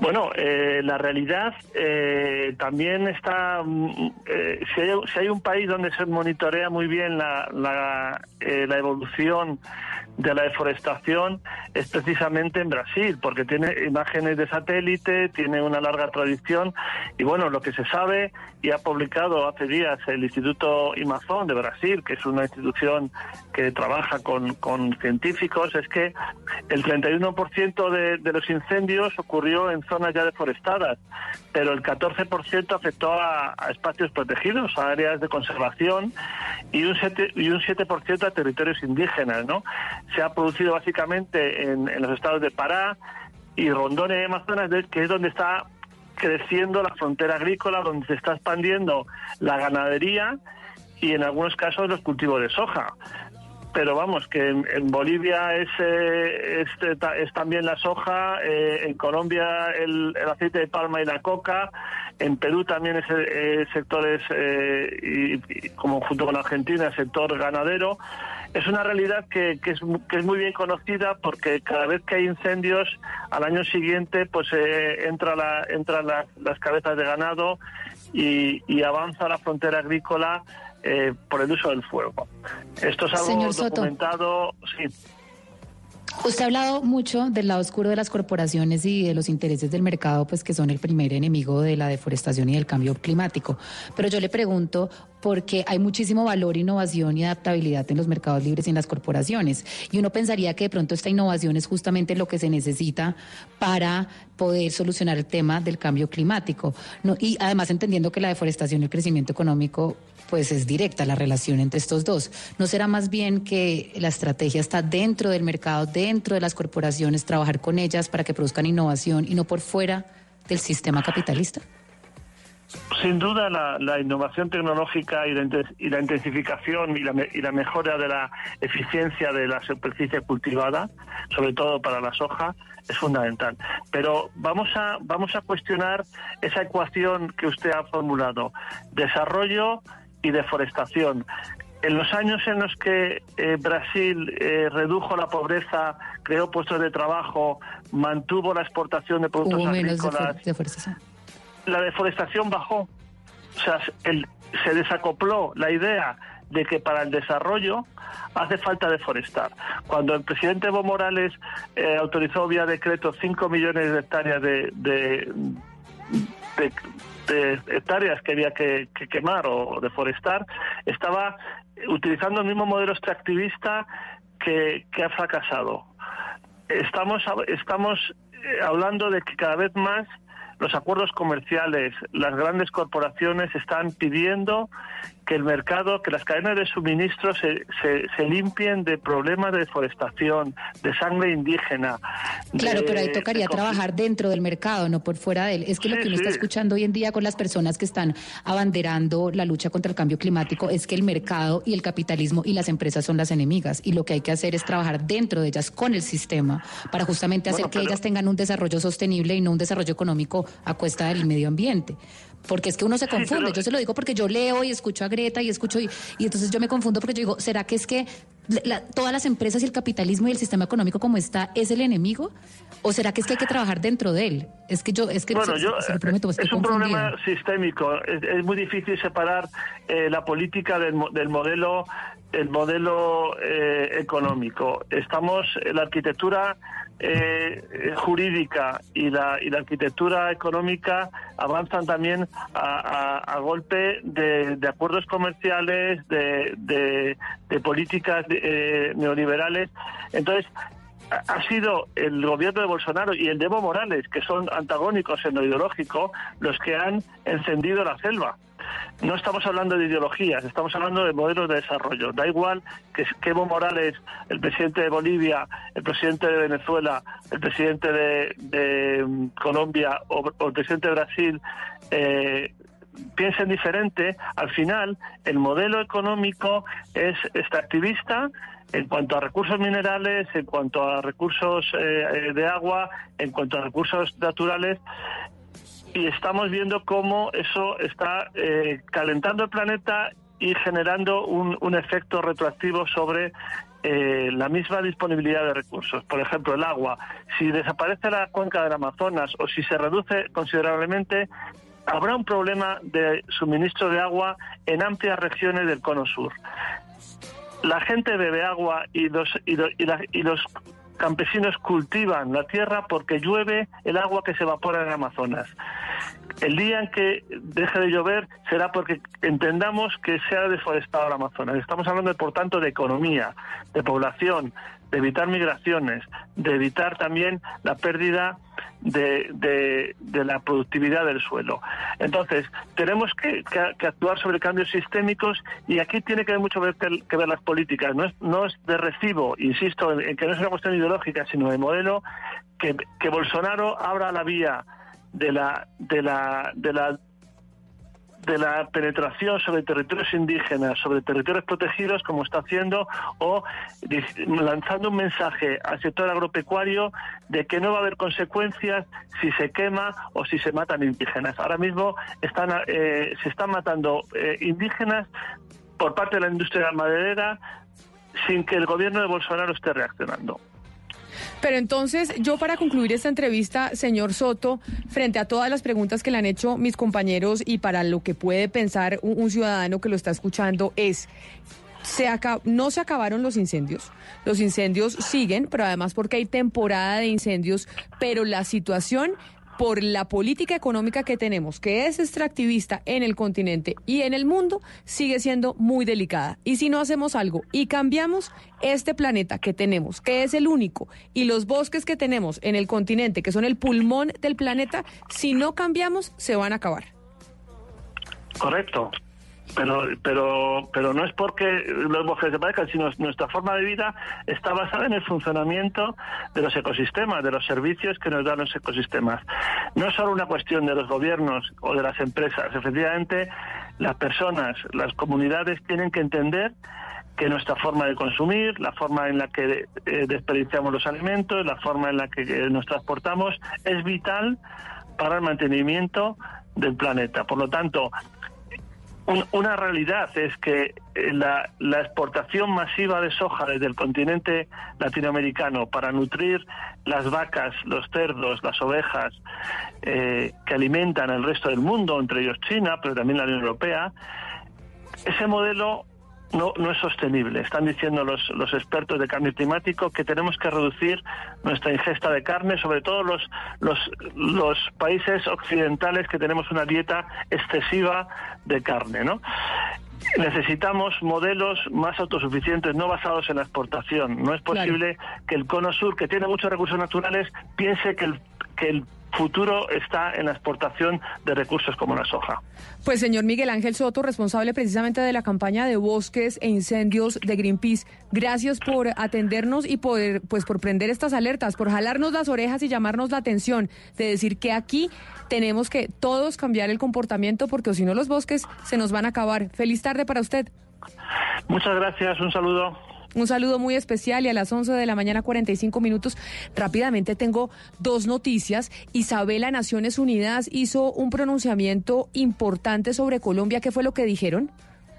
Bueno, eh, la realidad eh, también está. mm, eh, si, hay, si hay un país donde se monitorea muy bien la, la, eh, la evolución de la deforestación es precisamente en Brasil, porque tiene imágenes de satélite, tiene una larga tradición y bueno, lo que se sabe y ha publicado hace días el Instituto Amazon de Brasil, que es una institución que trabaja con, con científicos, es que el 31% de, de los incendios ocurrió en zonas ya deforestadas, pero el 14% afectó a, espacios protegidos, a áreas de conservación y un 7%, y un 7% a territorios indígenas, ¿no? Se ha producido básicamente en, en los estados de Pará y Rondônia y Amazonas, que es donde está creciendo la frontera agrícola, donde se está expandiendo la ganadería y en algunos casos los cultivos de soja. Pero vamos, que en, Bolivia es, eh, es, eh, también la soja, eh, en Colombia el, aceite de palma y la coca, en Perú también es eh, sectores, eh, y, y como junto con Argentina, el sector ganadero. Es una realidad que, que es, que es muy bien conocida porque cada vez que hay incendios, al año siguiente pues entra la, entran las, las cabezas de ganado y, y avanza la frontera agrícola eh, por el uso del fuego. Esto es algo Señor Soto. documentado, sí. Usted ha hablado mucho del lado oscuro de las corporaciones y de los intereses del mercado, pues que son el primer enemigo de la deforestación y del cambio climático. Pero yo le pregunto, porque hay muchísimo valor, innovación y adaptabilidad en los mercados libres y en las corporaciones. Y uno pensaría que de pronto esta innovación es justamente lo que se necesita para poder solucionar el tema del cambio climático. No, y además entendiendo que la deforestación y el crecimiento económico pues es directa la relación entre estos dos. ¿No será más bien que la estrategia está dentro del mercado, dentro de las corporaciones, trabajar con ellas para que produzcan innovación y no por fuera del sistema capitalista? Sin duda, la, innovación tecnológica y la, y la intensificación y la, y la mejora de la eficiencia de la superficie cultivada, sobre todo para la soja, es fundamental. Pero vamos a, vamos a cuestionar esa ecuación que usted ha formulado, desarrollo y deforestación. En los años en los que eh, Brasil eh, redujo la pobreza, creó puestos de trabajo, mantuvo la exportación de productos Hubo agrícolas, deforestación. la deforestación bajó. O sea, el- se desacopló la idea de que para el desarrollo hace falta deforestar. Cuando el presidente Evo Morales eh, autorizó vía decreto 5 millones de hectáreas de, de, de- de hectáreas que había que, que quemar o deforestar, estaba utilizando el mismo modelo extractivista que, que ha fracasado. Estamos, estamos eh, hablando de que cada vez más los acuerdos comerciales, las grandes corporaciones están pidiendo que el mercado, que las cadenas de suministro se, se, se limpien de problemas de deforestación, de sangre indígena. Claro, de- pero ahí tocaría de trabajar dentro del mercado, no por fuera de él. Es que lo que uno está escuchando hoy en día con las personas que están abanderando la lucha contra el cambio climático es que el mercado y el capitalismo y las empresas son las enemigas y lo que hay que hacer es trabajar dentro de ellas con el sistema para justamente hacer Bueno, que ellas tengan un desarrollo sostenible y no un desarrollo económico a cuesta del medio ambiente. Porque es que uno se confunde, yo se lo digo porque yo leo y escucho a Greta y escucho y, y entonces yo me confundo porque yo digo, ¿será que es que la- todas las empresas y el capitalismo y el sistema económico como está es el enemigo? ¿O será que es que hay que trabajar dentro de él? Es que yo, es que Bueno, se, yo, se lo prometo, estoy es un problema sistémico. Es, es muy difícil separar eh, la política del, del modelo el modelo eh, económico. Estamos la arquitectura eh, jurídica y la y la arquitectura económica avanzan también a, a- a golpe de, de acuerdos comerciales, de, de- de políticas eh, neoliberales. Entonces ha- sido el gobierno de Bolsonaro y el de Evo Morales, que son antagónicos en lo ideológico, los que han encendido la selva. No estamos hablando de ideologías, estamos hablando de modelos de desarrollo. Da igual que, que Evo Morales, el presidente de Bolivia, el presidente de Venezuela, el presidente de, de, mm, Colombia o, o el presidente de Brasil eh, piensen diferente, al final el modelo económico es extractivista en cuanto a recursos minerales, en cuanto a recursos eh, de agua, en cuanto a recursos naturales y estamos viendo cómo eso está eh, calentando el planeta y generando un, un efecto retroactivo sobre eh, la misma disponibilidad de recursos. Por ejemplo, el agua. Si desaparece la cuenca del Amazonas o si se reduce considerablemente, habrá un problema de suministro de agua en amplias regiones del cono sur. La gente bebe agua y los, y y la- y los campesinos cultivan la tierra porque llueve el agua que se evapora en Amazonas. El día en que deje de llover será porque entendamos que se ha deforestado el Amazonas. Estamos hablando, por tanto, de economía, de población, de evitar migraciones, de evitar también la pérdida de, de- de la productividad del suelo. Entonces, tenemos que, que- actuar sobre cambios sistémicos y aquí tiene que ver mucho ver- que, ver las políticas. No es, no es de recibo, insisto, en, en que no es una cuestión ideológica, sino de modelo, que, que Bolsonaro abra la vía de la, de la, de la de la penetración sobre territorios indígenas, sobre territorios protegidos, como está haciendo, o lanzando un mensaje al sector agropecuario de que no va a haber consecuencias si se quema o si se matan indígenas. Ahora mismo están, eh, se están matando eh, indígenas por parte de la industria maderera sin que el gobierno de Bolsonaro esté reaccionando. Pero entonces, yo para concluir esta entrevista, señor Soto, frente a todas las preguntas que le han hecho mis compañeros y para lo que puede pensar un, ciudadano que lo está escuchando, es, se no se acabaron los incendios, los incendios siguen, pero además porque hay temporada de incendios, pero la situación por la política económica que tenemos, que es extractivista en el continente y en el mundo, sigue siendo muy delicada. Y si no hacemos algo y cambiamos este planeta que tenemos, que es el único, y los bosques que tenemos en el continente, que son el pulmón del planeta, si no cambiamos, se van a acabar. Correcto. Pero, pero, pero no es porque los bosques desaparezcan, sino nuestra forma de vida está basada en el funcionamiento de los ecosistemas, de los servicios que nos dan los ecosistemas. No es solo una cuestión de los gobiernos o de las empresas. Efectivamente, las personas, las comunidades tienen que entender que nuestra forma de consumir, la forma en la que eh, desperdiciamos los alimentos, la forma en la que eh, nos transportamos, es vital para el mantenimiento del planeta. Por lo tanto, un- una realidad es que eh, la, la exportación masiva de soja desde el continente latinoamericano para nutrir las vacas, los cerdos, las ovejas eh, que alimentan el resto del mundo, entre ellos China, pero también la Unión Europea, ese modelo no, no es sostenible. Están diciendo los, los expertos de cambio climático que tenemos que reducir nuestra ingesta de carne, sobre todo los, los, los países occidentales que tenemos una dieta excesiva de carne, ¿no? Necesitamos modelos más autosuficientes, no basados en la exportación. No es posible que el cono sur, que tiene muchos recursos naturales, piense que el, que el futuro está en la exportación de recursos como la soja. Pues señor Miguel Ángel Soto, responsable precisamente de la campaña de bosques e incendios de Greenpeace, gracias por atendernos y por, pues, por prender estas alertas, por jalarnos las orejas y llamarnos la atención, de decir que aquí tenemos que todos cambiar el comportamiento porque si no los bosques se nos van a acabar. Feliz tarde para usted. Muchas gracias, un saludo. Un saludo muy especial y a las 11 de la mañana 45 minutos rápidamente tengo dos noticias. Isabela Naciones Unidas hizo un pronunciamiento importante sobre Colombia. ¿Qué fue lo que dijeron?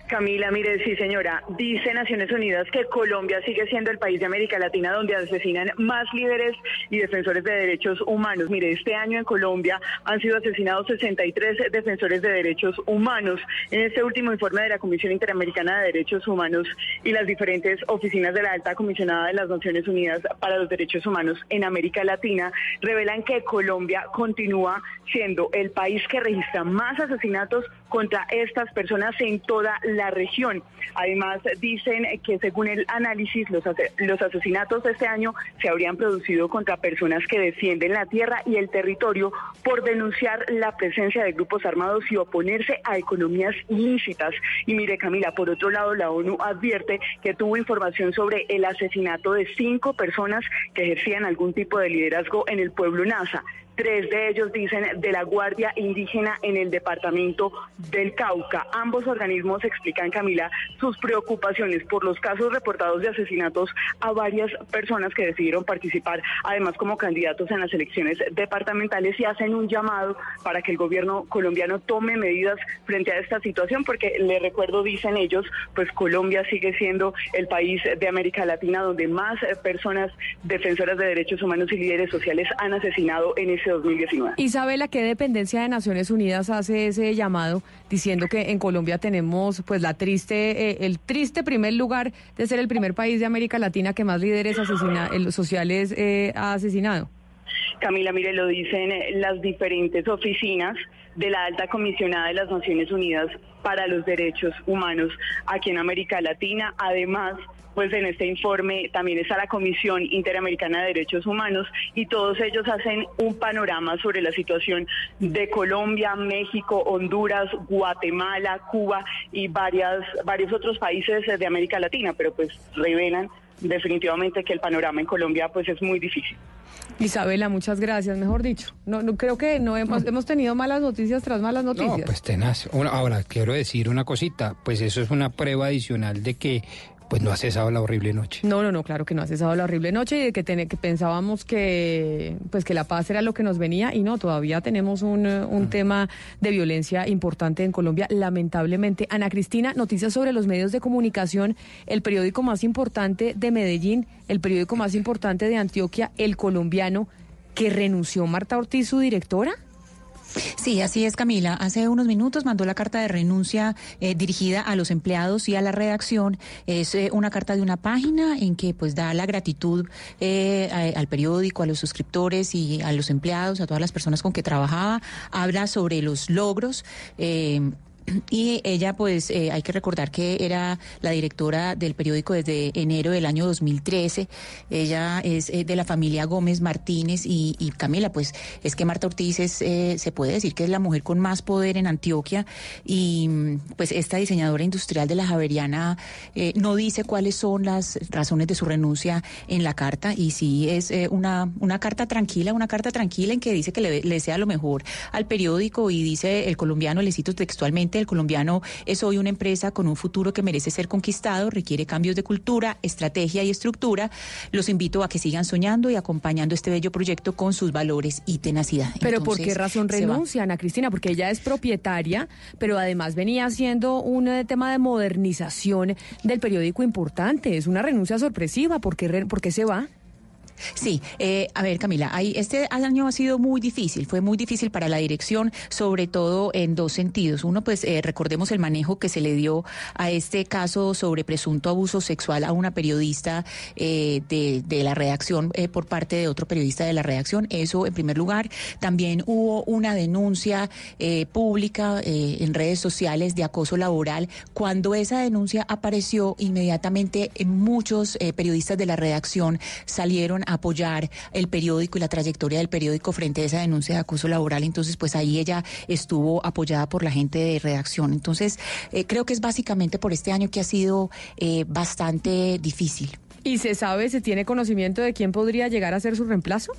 Camila, mire, sí señora, dice Naciones Unidas que Colombia sigue siendo el país de América Latina donde asesinan más líderes y defensores de derechos humanos. Mire, este año en Colombia han sido asesinados 63 defensores de derechos humanos. En este último informe de la Comisión Interamericana de Derechos Humanos y las diferentes oficinas de la Alta Comisionada de las Naciones Unidas para los Derechos Humanos en América Latina revelan que Colombia continúa siendo el país que registra más asesinatos contra estas personas en toda la región. Además, dicen que según el análisis, los, los asesinatos de este año se habrían producido contra personas que defienden la tierra y el territorio por denunciar la presencia de grupos armados y oponerse a economías ilícitas. Y mire, Camila, por otro lado, la ONU advierte que tuvo información sobre el asesinato de cinco personas que ejercían algún tipo de liderazgo en el pueblo Nasa. Tres de ellos dicen de la Guardia Indígena en el departamento del Cauca. Ambos organismos explican, Camila, sus preocupaciones por los casos reportados de asesinatos a varias personas que decidieron participar, además como candidatos en las elecciones departamentales y hacen un llamado para que el gobierno colombiano tome medidas frente a esta situación, porque le recuerdo, dicen ellos, pues Colombia sigue siendo el país de América Latina donde más personas defensoras de derechos humanos y líderes sociales han asesinado en ese 2019. Isabela, ¿qué dependencia de Naciones Unidas hace ese llamado diciendo que en Colombia tenemos pues la triste, eh, el triste primer lugar de ser el primer país de América Latina que más líderes asesina, eh, sociales eh, ha asesinado? Camila, mire, lo dicen eh, las diferentes oficinas de la alta comisionada de las Naciones Unidas para los Derechos Humanos aquí en América Latina. Además, pues en este informe también está la Comisión Interamericana de Derechos Humanos y todos ellos hacen un panorama sobre la situación de Colombia, México, Honduras, Guatemala, Cuba y varias, varios otros países de América Latina, pero pues revelan definitivamente que el panorama en Colombia pues es muy difícil. Isabela, muchas gracias, mejor dicho. No, no creo que no hemos, hemos tenido malas noticias tras malas noticias. No, pues tenaz. Una- ahora, quiero decir una cosita, pues eso es una prueba adicional de que pues no ha cesado la horrible noche. No, no, no, claro que no ha cesado la horrible noche y de que, que pensábamos que pues que la paz era lo que nos venía y no, todavía tenemos un, eh, un tema de violencia importante en Colombia, lamentablemente. Ana Cristina, noticias sobre los medios de comunicación, el periódico más importante de Medellín, el periódico más importante de Antioquia, El Colombiano, que renunció Marta Ortiz, su directora. Sí, así es, Camila. Hace unos minutos mandó la carta de renuncia eh, dirigida a los empleados y a la redacción. Es eh, una carta de una página en que pues da la gratitud eh, al periódico, a los suscriptores y a los empleados, a todas las personas con que trabajaba. Habla sobre los logros. y ella, pues, eh, hay que recordar que era la directora del periódico desde enero del año 2013. Ella es eh, de la familia Gómez Martínez y, Camila, pues, es que Marta Ortiz es, eh, se puede decir que es la mujer con más poder en Antioquia y, mm, pues, esta diseñadora industrial de la Javeriana eh, no dice cuáles son las razones de su renuncia en la carta y sí es una, una carta tranquila, una carta tranquila en que dice que le, le desea lo mejor al periódico y dice el colombiano, le cito textualmente, el colombiano es hoy una empresa con un futuro que merece ser conquistado, requiere cambios de cultura, estrategia y estructura. Los invito a que sigan soñando y acompañando este bello proyecto con sus valores y tenacidad. Pero ¿por qué razón se va. renuncia, Ana Cristina? Porque ella es propietaria, pero además venía haciendo un eh, tema de modernización del periódico importante. Es una renuncia sorpresiva. ¿Por qué, por qué se va? Sí, eh, a ver Camila, ahí, este año ha sido muy difícil, fue muy difícil para la dirección, sobre todo en dos sentidos. Uno, pues eh, recordemos el manejo que se le dio a este caso sobre presunto abuso sexual a una periodista eh, de, de la redacción eh, por parte de otro periodista de la redacción. Eso en primer lugar. También hubo una denuncia eh, pública eh, en redes sociales de acoso laboral. Cuando esa denuncia apareció, inmediatamente muchos periodistas de la redacción salieron apoyar el periódico y la trayectoria del periódico frente a esa denuncia de acoso laboral. Entonces, pues ahí ella estuvo apoyada por la gente de redacción. Entonces, eh, creo que es básicamente por este año que ha sido eh, bastante difícil. ¿Y se sabe, se tiene conocimiento de quién podría llegar a ser su reemplazo?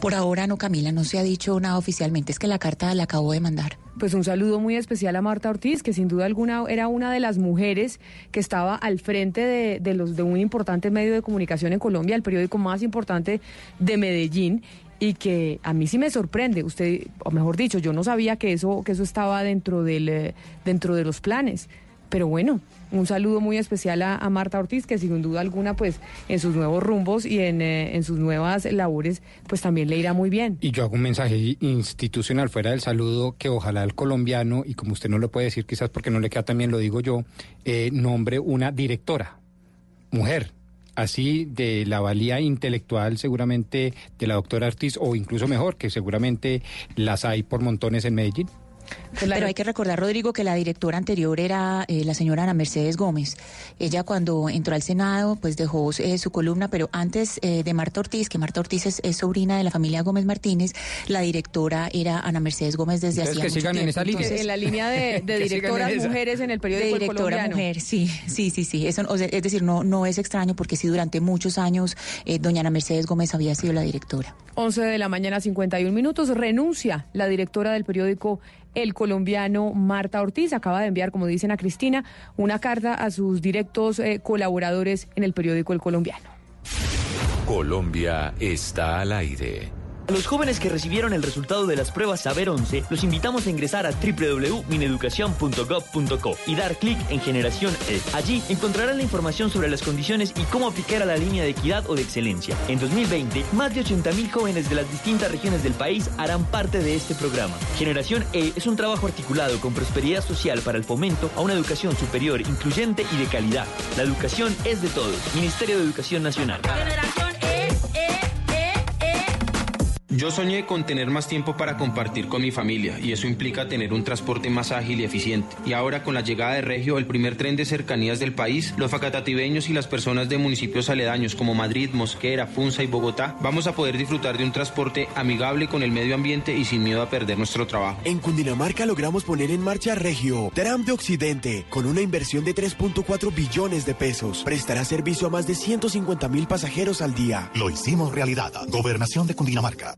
Por ahora no, Camila, no se ha dicho nada oficialmente. Es que la carta la acabo de mandar. Pues un saludo muy especial a Marta Ortiz, que sin duda alguna era una de las mujeres que estaba al frente de, de los de un importante medio de comunicación en Colombia, el periódico más importante de Medellín, y que a mí sí me sorprende. Usted, o mejor dicho, yo no sabía que eso que eso estaba dentro del eh, dentro de los planes. Pero bueno, un saludo muy especial a, Marta Ortiz, que sin duda alguna, pues en sus nuevos rumbos y en, eh, en sus nuevas labores, pues también le irá muy bien. Y yo hago un mensaje institucional fuera del saludo que ojalá el colombiano, y como usted no lo puede decir quizás porque no le queda también lo digo yo, eh, nombre una directora, mujer, así de la valía intelectual seguramente de la doctora Ortiz, o incluso mejor, que seguramente las hay por montones en Medellín. Pero hay que recordar, Rodrigo, que la directora anterior era eh, la señora Ana Mercedes Gómez. Ella cuando entró al Senado, pues dejó eh, su columna, pero antes eh, de Marta Ortiz, que Marta Ortiz es, es sobrina de la familia Gómez Martínez, la directora era Ana Mercedes Gómez desde hacía mucho sigan en tiempo. esa línea. Entonces- En la línea de, de directoras en mujeres en el periódico de directora Colombiano. mujer, sí, sí, sí, sí. Eso, o sea, es decir, no, no es extraño porque sí durante muchos años eh, doña Ana Mercedes Gómez había sido la directora. 11 de la mañana, 51 minutos. Renuncia la directora del periódico El Colombiano, Marta Ortiz. Acaba de enviar, como dicen a Cristina, una carta a sus directos eh, colaboradores en el periódico El Colombiano. Colombia está al aire. A los jóvenes que recibieron el resultado de las pruebas Saber 11, los invitamos a ingresar a www.mineducacion.gov.co y dar clic en Generación E. Allí encontrarán la información sobre las condiciones y cómo aplicar a la línea de equidad o de excelencia. En 2020, más de 80.000 jóvenes de las distintas regiones del país harán parte de este programa. Generación E es un trabajo articulado con prosperidad social para el fomento a una educación superior, incluyente y de calidad. La educación es de todos. Ministerio de Educación Nacional. Yo soñé con tener más tiempo para compartir con mi familia y eso implica tener un transporte más ágil y eficiente. Y ahora con la llegada de Regio, el primer tren de cercanías del país, los facatativeños y las personas de municipios aledaños como Madrid, Mosquera, Funza y Bogotá, vamos a poder disfrutar de un transporte amigable con el medio ambiente y sin miedo a perder nuestro trabajo. En Cundinamarca logramos poner en marcha Regio, Tram de Occidente, con una inversión de 3.4 billones de pesos. Prestará servicio a más de 150 mil pasajeros al día. Lo hicimos realidad. Gobernación de Cundinamarca.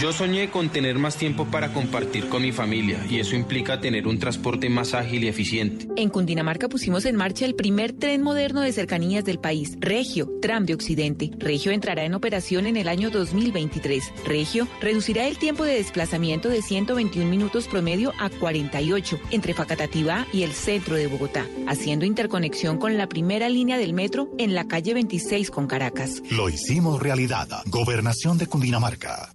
Yo soñé con tener más tiempo para compartir con mi familia y eso implica tener un transporte más ágil y eficiente. En Cundinamarca pusimos en marcha el primer tren moderno de cercanías del país, Regio, Tram de Occidente. Regio entrará en operación en el año 2023. Regio reducirá el tiempo de desplazamiento de 121 minutos promedio a 48 entre Facatativá y el centro de Bogotá, haciendo interconexión con la primera línea del metro en la calle 26 con Caracas. Lo hicimos realidad. Gobernación de Cundinamarca.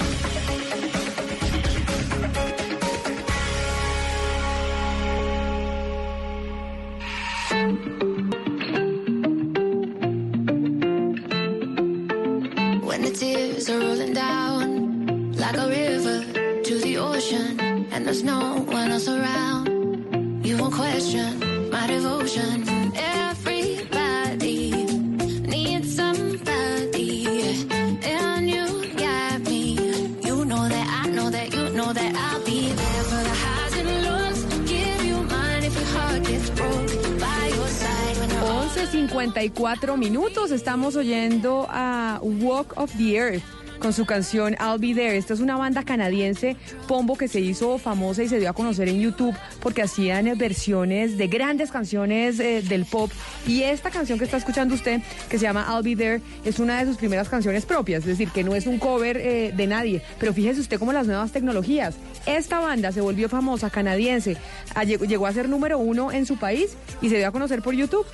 11.54 minutos. Estamos oyendo a Walk of the Earth con su canción I'll Be There. Esta es una banda canadiense, Pombo, que se hizo famosa y se dio a conocer en YouTube porque hacían versiones de grandes canciones eh, del pop. Y esta canción que está escuchando usted, que se llama I'll Be There, es una de sus primeras canciones propias, es decir, que no es un cover eh, de nadie. Pero fíjese usted cómo las nuevas tecnologías. Esta banda se volvió famosa, canadiense, Ah, llegó a ser número uno en su país y se dio a conocer por YouTube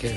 Qué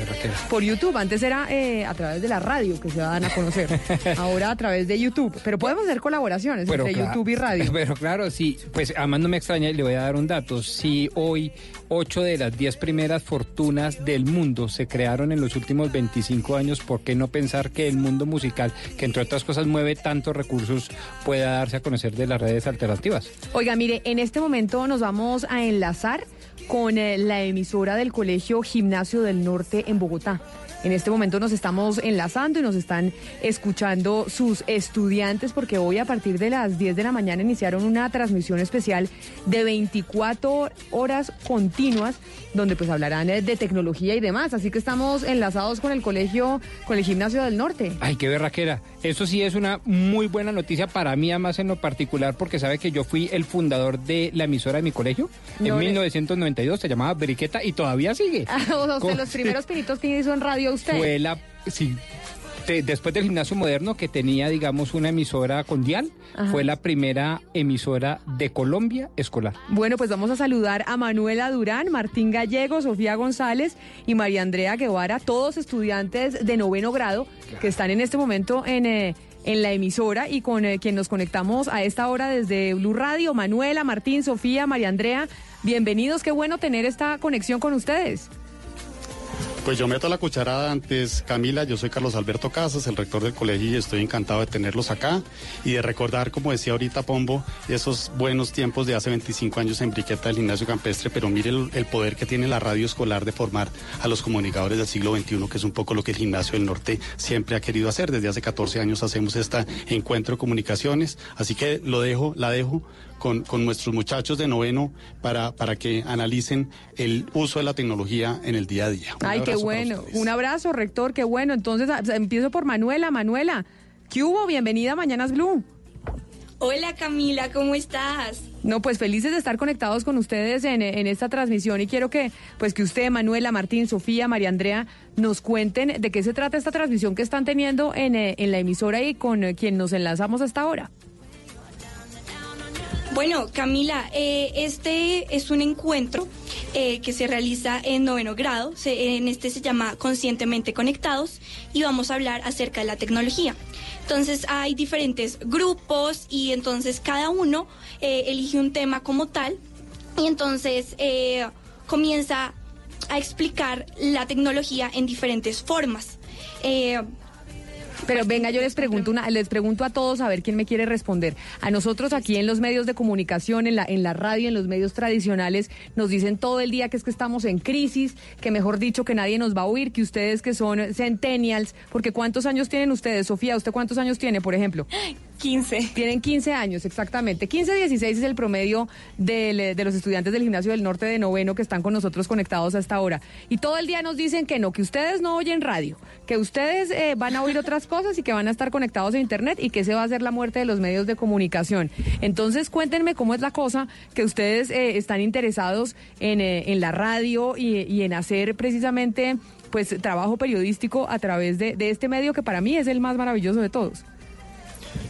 por YouTube. Antes era eh, a través de la radio que se dan a conocer. Ahora a través de YouTube. Pero podemos hacer colaboraciones entre claro, YouTube y radio. Pero claro, sí, pues además no me extraña, y le voy a dar un dato. Si hoy ocho de las diez primeras fortunas del mundo se crearon en los últimos 25 años, ¿por qué no pensar que el mundo musical, que entre otras cosas mueve tantos recursos, pueda darse a conocer de las redes alternativas? Oiga, mire, en este momento nos vamos a enlazar con eh, la emisora del Colegio Gimnasio del Norte en Bogotá. En este momento nos estamos enlazando y nos están escuchando sus estudiantes porque hoy a partir de las 10 de la mañana iniciaron una transmisión especial de 24 horas continuas donde pues hablarán eh, de tecnología y demás. Así que estamos enlazados con el colegio, con el Gimnasio del Norte. Ay, qué berraquera. Eso sí es una muy buena noticia para mí, además en lo particular, porque sabe que yo fui el fundador de la emisora de mi colegio. No en le- 1992 se llamaba Briqueta y todavía sigue. o los primeros pinitos que hizo en radio usted. Fue la... Sí. después del gimnasio moderno que tenía, digamos, una emisora con dial, Ajá. fue la primera emisora de Colombia escolar. Bueno, pues vamos a saludar a Manuela Durán, Martín Gallego, Sofía González y María Andrea Guevara, todos estudiantes de noveno grado que están en este momento en, eh, en la emisora y con eh, quien nos conectamos a esta hora desde Blue Radio. Manuela, Martín, Sofía, María Andrea, bienvenidos, qué bueno tener esta conexión con ustedes. Pues yo meto la cucharada antes, Camila, yo soy Carlos Alberto Casas, el rector del colegio y estoy encantado de tenerlos acá y de recordar, como decía ahorita Pombo, esos buenos tiempos de hace 25 años en Briqueta del Gimnasio Campestre, pero mire el, el poder que tiene la radio escolar de formar a los comunicadores del siglo XXI, que es un poco lo que el Gimnasio del Norte siempre ha querido hacer. Desde hace 14 años hacemos este encuentro de comunicaciones, así que lo dejo, la dejo con, con nuestros muchachos de noveno para, para que analicen el uso de la tecnología en el día a día. Un Ay, qué bueno. Un abrazo, rector, qué bueno. Entonces, a- empiezo por Manuela. Manuela, ¿qué hubo? Bienvenida a Mañanas Blue. Hola Camila, ¿cómo estás? No, pues felices de estar conectados con ustedes en, en esta transmisión y quiero que, pues que usted, Manuela, Martín, Sofía, María Andrea, nos cuenten de qué se trata esta transmisión que están teniendo en, eh, en la emisora y con eh, quien nos enlazamos hasta ahora. Bueno, Camila, eh, este es un encuentro eh, que se realiza en noveno grado. En este se llama Conscientemente Conectados y vamos a hablar acerca de la tecnología. Entonces hay diferentes grupos y entonces cada uno eh, elige un tema como tal y entonces comienza a explicar la tecnología en diferentes formas. Pero venga, yo les pregunto una, les pregunto a todos a ver quién me quiere responder. A nosotros aquí en los medios de comunicación, en la, en la radio, en los medios tradicionales, nos dicen todo el día que es que estamos en crisis, que mejor dicho que nadie nos va a oír, que ustedes que son centennials, porque ¿cuántos años tienen ustedes? Sofía, ¿usted cuántos años tiene, por ejemplo? 15. Tienen 15 años, exactamente. 15, 16 es el promedio del- de los estudiantes del gimnasio del norte de noveno que están con nosotros conectados hasta ahora. Y todo el día nos dicen que no, que ustedes no oyen radio, que ustedes eh, van a oír otras cosas y que van a estar conectados a internet y que ese va a ser la muerte de los medios de comunicación. Entonces cuéntenme cómo es la cosa que ustedes eh, están interesados en, eh, la radio y, y en hacer precisamente pues trabajo periodístico a través de, de este medio que para mí es el más maravilloso de todos.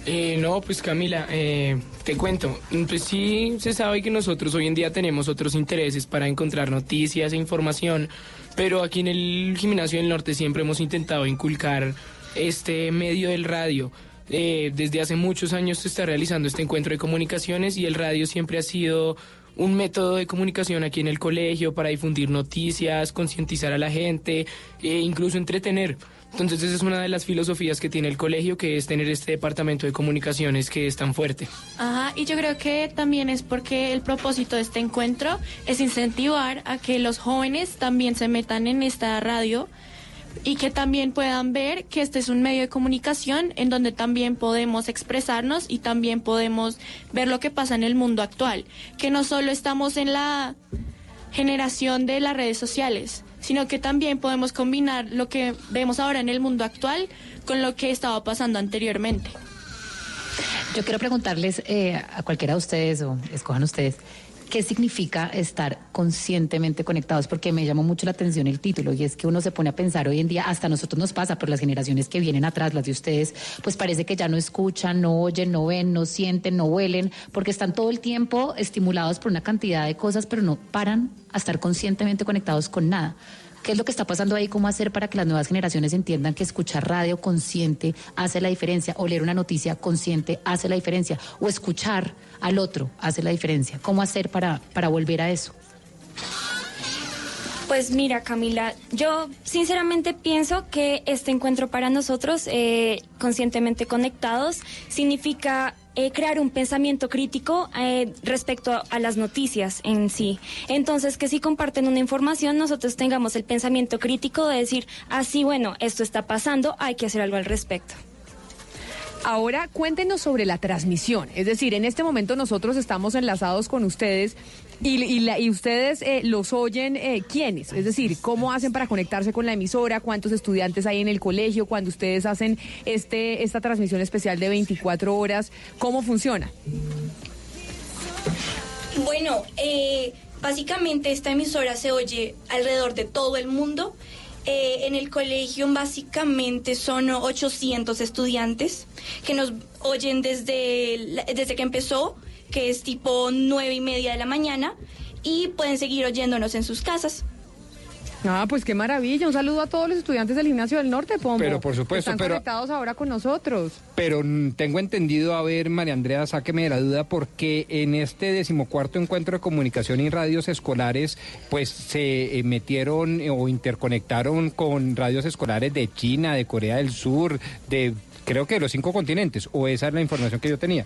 Eh, no, pues Camila, eh, te cuento. Mm, Pues sí, se sabe que nosotros hoy en día tenemos otros intereses para encontrar noticias e información, pero aquí en el Gimnasio del Norte siempre hemos intentado inculcar este medio del radio. Eh, desde hace muchos años se está realizando este encuentro de comunicaciones y el radio siempre ha sido un método de comunicación aquí en el colegio para difundir noticias, concientizar a la gente e incluso entretener. Entonces esa es una de las filosofías que tiene el colegio, que es tener este departamento de comunicaciones que es tan fuerte. Ajá, y yo creo que también es porque el propósito de este encuentro es incentivar a que los jóvenes también se metan en esta radio y que también puedan ver que este es un medio de comunicación en donde también podemos expresarnos y también podemos ver lo que pasa en el mundo actual, que no solo estamos en la generación de las redes sociales, sino que también podemos combinar lo que vemos ahora en el mundo actual con lo que estaba pasando anteriormente. Yo quiero preguntarles eh, a cualquiera de ustedes, o escojan ustedes, ¿qué significa estar conscientemente conectados? Porque me llamó mucho la atención el título, y es que uno se pone a pensar hoy en día, hasta nosotros nos pasa, por las generaciones que vienen atrás, las de ustedes, pues parece que ya no escuchan, no oyen, no ven, no sienten, no huelen, porque están todo el tiempo estimulados por una cantidad de cosas, pero no paran a estar conscientemente conectados con nada. ¿Qué es lo que está pasando ahí? ¿Cómo hacer para que las nuevas generaciones entiendan que escuchar radio consciente hace la diferencia? O leer una noticia consciente hace la diferencia. O escuchar al otro hace la diferencia. ¿Cómo hacer para, para volver a eso? Pues mira, Camila, yo sinceramente pienso que este encuentro para nosotros, eh, conscientemente conectados, significa eh, crear un pensamiento crítico eh, respecto a, a las noticias en sí. Entonces, que si comparten una información, nosotros tengamos el pensamiento crítico de decir, así, bueno, esto está pasando, hay que hacer algo al respecto. Ahora cuéntenos sobre la transmisión. Es decir, en este momento nosotros estamos enlazados con ustedes y, y la- y ustedes eh, los oyen eh, quiénes. Es decir, cómo hacen para conectarse con la emisora, cuántos estudiantes hay en el colegio, cuando ustedes hacen este esta transmisión especial de 24 horas, cómo funciona. Bueno, eh, básicamente esta emisora se oye alrededor de todo el mundo Eh, en el colegio básicamente son 800 estudiantes que nos oyen desde, desde que empezó, que es tipo nueve y media de la mañana, y pueden seguir oyéndonos en sus casas. Ah, pues qué maravilla. Un saludo a todos los estudiantes del Gimnasio del Norte, Pombo. Pero, por supuesto, que están pero- conectados ahora con nosotros. Pero tengo entendido, a ver, María Andrea, sáqueme de la duda, porque en este decimocuarto encuentro de comunicación y radios escolares, pues se eh, metieron eh, o interconectaron con radios escolares de China, de Corea del Sur, de creo que de los cinco continentes, o esa es la información que yo tenía.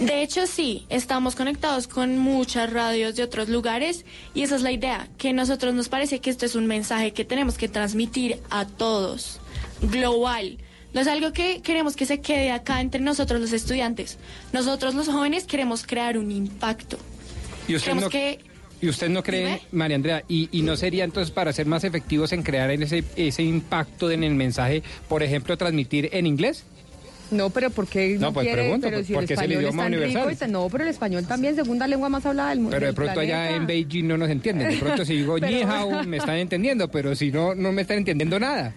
De hecho, sí, estamos conectados con muchas radios de otros lugares y esa es la idea, que nosotros nos parece que esto es un mensaje que tenemos que transmitir a todos, global. No es algo que queremos que se quede acá entre nosotros los estudiantes. Nosotros los jóvenes queremos crear un impacto. Y usted Queremos no, que y usted no cree, María Andrea, y, y no sería entonces para ser más efectivos en crear ese, ese impacto en el mensaje, por ejemplo, transmitir en inglés? No, pero ¿por qué no, No, pues quiere? pregunto, pero si el porque es el español idioma es tan rico universal. y tan- no, pero el español también, segunda lengua más hablada del mundo. Pero de pronto allá planeta. en Beijing no nos entienden. De pronto si digo Pero- ni hao me están entendiendo, pero si no, no me están entendiendo nada.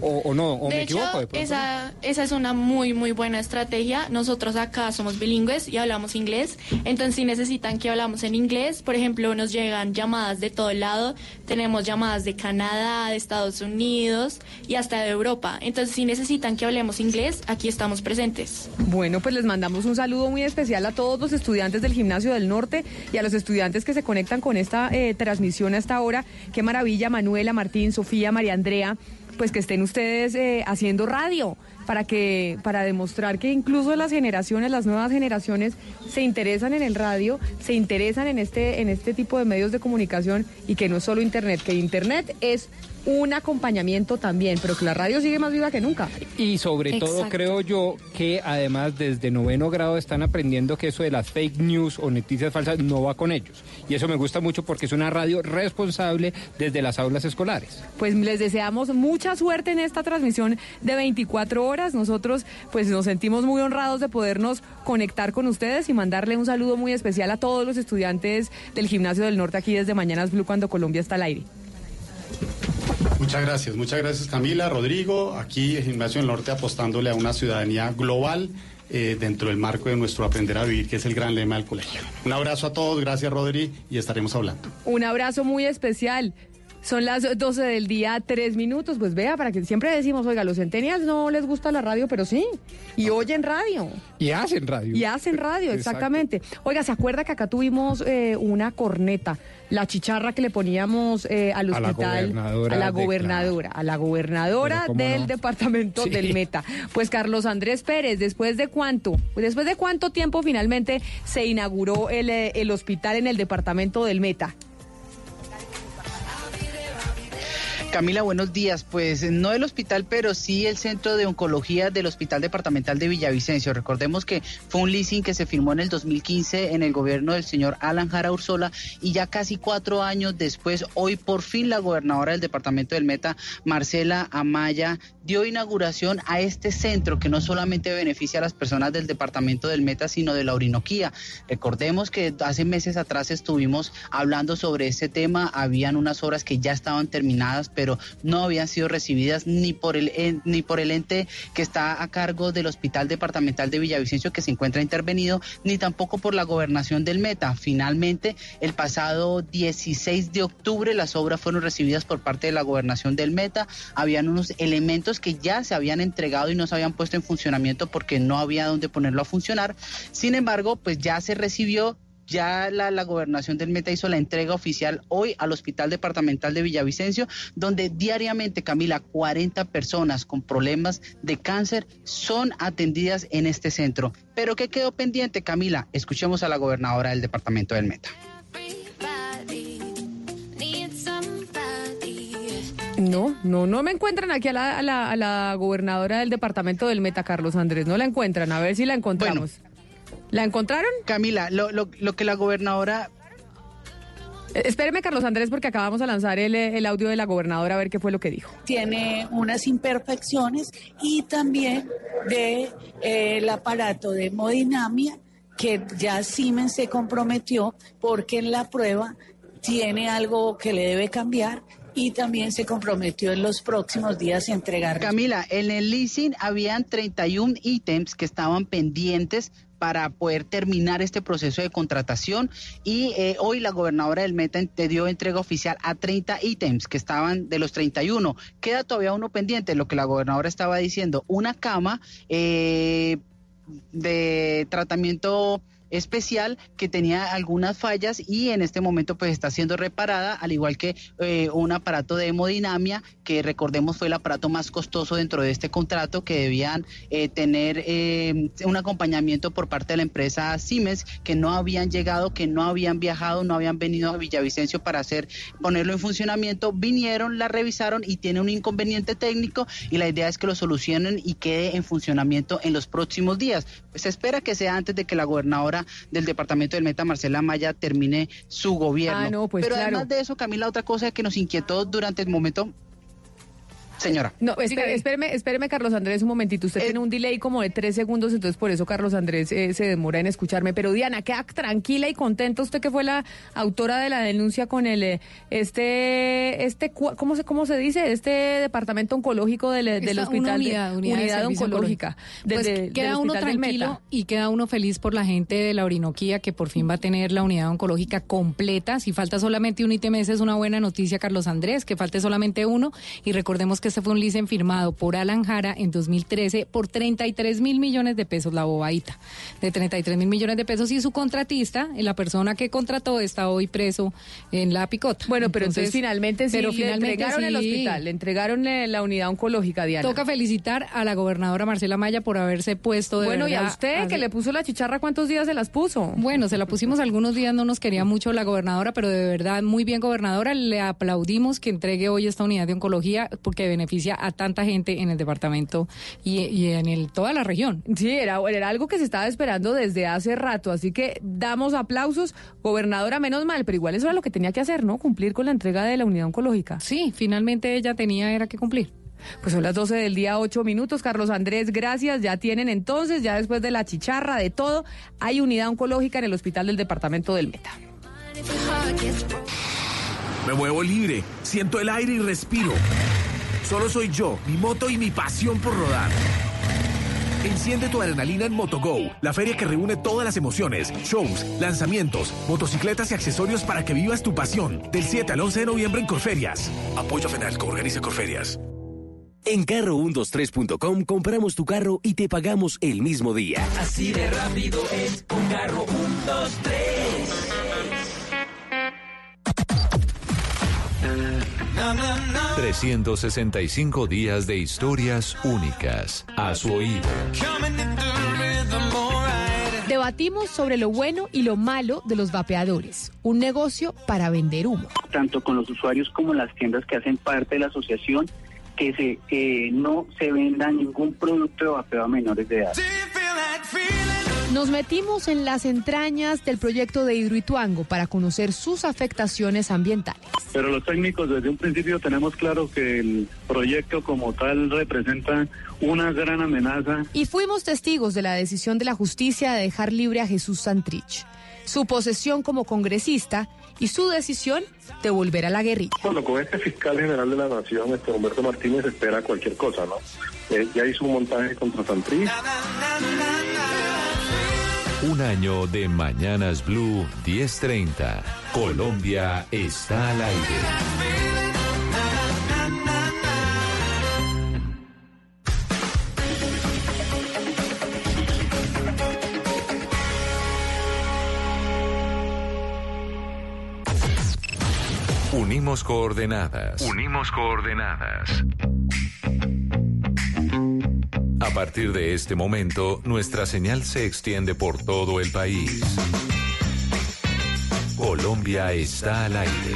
O, o no, o de me hecho, equivoco. De pronto. esa, esa es una muy, muy buena estrategia. Nosotros acá somos bilingües y hablamos inglés. Entonces, si necesitan que hablamos en inglés, por ejemplo, nos llegan llamadas de todo lado. Tenemos llamadas de Canadá, de Estados Unidos y hasta de Europa. Entonces, si necesitan que hablemos inglés, aquí estamos presentes. Bueno, pues les mandamos un saludo muy especial a todos los estudiantes del Gimnasio del Norte y a los estudiantes que se conectan con esta eh, transmisión hasta ahora. Qué maravilla, Manuela, Martín, Sofía, María Andrea, pues que estén ustedes eh, haciendo radio para que para demostrar que incluso las generaciones, las nuevas generaciones se interesan en el radio, se interesan en este en este tipo de medios de comunicación y que no es solo internet, que internet es un acompañamiento también, pero que la radio sigue más viva que nunca. Y sobre todo creo yo que además desde noveno grado están aprendiendo que eso de las fake news o noticias falsas no va con ellos. Y eso me gusta mucho porque es una radio responsable desde las aulas escolares. Pues les deseamos mucha suerte en esta transmisión de 24 horas. Nosotros pues nos sentimos muy honrados de podernos conectar con ustedes y mandarle un saludo muy especial a todos los estudiantes del Gimnasio del Norte aquí desde Mañanas Blue cuando Colombia está al aire. Muchas gracias, muchas gracias Camila, Rodrigo. Aquí el Gimnasio del Norte apostándole a una ciudadanía global eh, dentro del marco de nuestro aprender a vivir, que es el gran lema del colegio. Un abrazo a todos, gracias Rodri, y estaremos hablando. Un abrazo muy especial. Son las 12 del día, tres minutos. Pues vea, para que siempre decimos, oiga, los centenias no les gusta la radio, pero sí. Y oyen radio. Y hacen radio. Y hacen radio, Exacto. exactamente. Oiga, ¿se acuerda que acá tuvimos eh, una corneta? La chicharra que le poníamos eh, al A la hospital. gobernadora a la gobernadora. A la gobernadora del no. departamento Sí. del Meta. Pues Carlos Andrés Pérez, ¿después de cuánto? Pues después de cuánto tiempo finalmente se inauguró el, eh, el hospital en el departamento del Meta. Camila, buenos días. Pues no el hospital, pero sí el centro de oncología del Hospital Departamental de Villavicencio. Recordemos que fue un leasing que se firmó en el 2015 en el gobierno del señor Alan Jara Ursola y ya casi cuatro años después, hoy por fin la gobernadora del departamento del Meta, Marcela Amaya, dio inauguración a este centro que no solamente beneficia a las personas del departamento del Meta, sino de la Orinoquía. Recordemos que hace meses atrás estuvimos hablando sobre este tema, habían unas obras que ya estaban terminadas, no habían sido recibidas ni por el ni por el ente que está a cargo del Hospital Departamental de Villavicencio que se encuentra intervenido, ni tampoco por la gobernación del Meta. Finalmente, el pasado 16 de octubre las obras fueron recibidas por parte de la gobernación del Meta. Habían unos elementos que ya se habían entregado y no se habían puesto en funcionamiento porque no había dónde ponerlo a funcionar. Sin embargo, pues ya se recibió ya la, la gobernación del Meta hizo la entrega oficial hoy al Hospital Departamental de Villavicencio, donde diariamente, Camila, 40 personas con problemas de cáncer son atendidas en este centro. Pero ¿qué quedó pendiente, Camila? Escuchemos a la gobernadora del Departamento del Meta. No, no, no me encuentran aquí a la, a la, a la gobernadora del departamento del Meta, Carlos Andrés. No la encuentran, a ver si la encontramos. ¿La encontraron? Camila, lo, lo, lo que la gobernadora Eh, Espéreme, Carlos Andrés, porque acabamos de lanzar el, eh, el audio de la gobernadora a ver qué fue lo que dijo. tiene unas imperfecciones y también de eh, el aparato de hemodinamia que ya Siemens se comprometió porque en la prueba tiene algo que le debe cambiar y también se comprometió en los próximos días a entregar. Camila, en el leasing habían 31 ítems que estaban pendientes para poder terminar este proceso de contratación y eh, hoy la gobernadora del Meta te dio entrega oficial a 30 ítems que estaban de los 31. Queda todavía uno pendiente, lo que la gobernadora estaba diciendo, una cama eh, de tratamiento especial que tenía algunas fallas y en este momento pues está siendo reparada, al igual que eh, un aparato de hemodinamia que recordemos fue el aparato más costoso dentro de este contrato que debían eh, tener eh, un acompañamiento por parte de la empresa Siemens que no habían llegado, que no habían viajado, no habían venido a Villavicencio para hacer ponerlo en funcionamiento, vinieron, la revisaron y tiene un inconveniente técnico y la idea es que lo solucionen y quede en funcionamiento en los próximos días. Se espera que sea antes de que la gobernadora del departamento del Meta, Marcela Maya, termine su gobierno. Ah, no, pues Pero claro. además de eso, Camila, otra cosa que nos inquietó durante el momento. Señora. No, espere- espéreme, espéreme, Carlos Andrés, un momentito. Usted tiene un delay como de tres segundos, entonces por eso Carlos Andrés eh, se demora en escucharme. Pero Diana, queda tranquila y contenta usted que fue la autora de la denuncia con el eh, este este cua- ¿cómo se cómo se dice? Este departamento oncológico del, del hospital una de- unidad, unidad de oncológica. Pues queda uno tranquilo y queda uno feliz por la gente de la Orinoquía que por fin va a tener la unidad oncológica completa. Si falta solamente un ítem, esa es una buena noticia, Carlos Andrés, que falte solamente uno. Y recordemos que este fue un licen firmado por Alan Jara en 2013 por 33 mil millones de pesos, la bobadita, de 33 mil millones de pesos. Y su contratista, la persona que contrató, está hoy preso en la picota. Bueno, pero entonces, finalmente sí pero le finalmente entregaron el hospital, le entregaron eh, la unidad oncológica, Diana. Toca felicitar a la gobernadora Marcela Maya por haberse puesto de Bueno, y a usted que le puso la chicharra, ¿cuántos días se las puso? Bueno, se la pusimos algunos días, no nos quería mucho la gobernadora, pero de verdad, muy bien gobernadora, le aplaudimos que entregue hoy esta unidad de oncología porque beneficia a tanta gente en el departamento y, y en el, toda la región. Sí, era, era algo que se estaba esperando desde hace rato, así que damos aplausos. Gobernadora, menos mal, pero igual eso era lo que tenía que hacer, ¿no? Cumplir con la entrega de la unidad oncológica. Sí, finalmente ella tenía era que cumplir. Pues son las 12 del día, 8 minutos. Carlos Andrés, gracias. Ya tienen entonces, ya después de la chicharra, de todo, hay unidad oncológica en el hospital del departamento del Meta. Me muevo libre, siento el aire y respiro. Solo soy yo, mi moto y mi pasión por rodar. Enciende tu adrenalina en MotoGo, la feria que reúne todas las emociones, shows, lanzamientos, motocicletas y accesorios para que vivas tu pasión. Del 7 al 11 de noviembre en Corferias. Apoyo a FENALCO, organiza Corferias. En carro123.com compramos tu carro y te pagamos el mismo día. Así de rápido es un carro 123. 365 días de historias únicas a su oído. Debatimos sobre lo bueno y lo malo de los vapeadores, un negocio para vender humo. tanto con los usuarios como las tiendas que hacen parte de la asociación, que se que no se venda ningún producto de vapeo a menores de edad. Nos metimos en las entrañas del proyecto de Hidroituango para conocer sus afectaciones ambientales. Pero los técnicos desde un principio tenemos claro que el proyecto como tal representa una gran amenaza. Y fuimos testigos de la decisión de la justicia de dejar libre a Jesús Santrich, su posesión como congresista y su decisión de volver a la guerrilla. Bueno, con este fiscal general de la Nación, este Humberto Martínez, espera cualquier cosa, ¿no? Eh, ya hizo un montaje contra Santrich. Un año de Mañanas Blue 1030. Colombia está al aire. Unimos coordenadas. Unimos coordenadas. A partir de este momento, nuestra señal se extiende por todo el país. Colombia está al aire.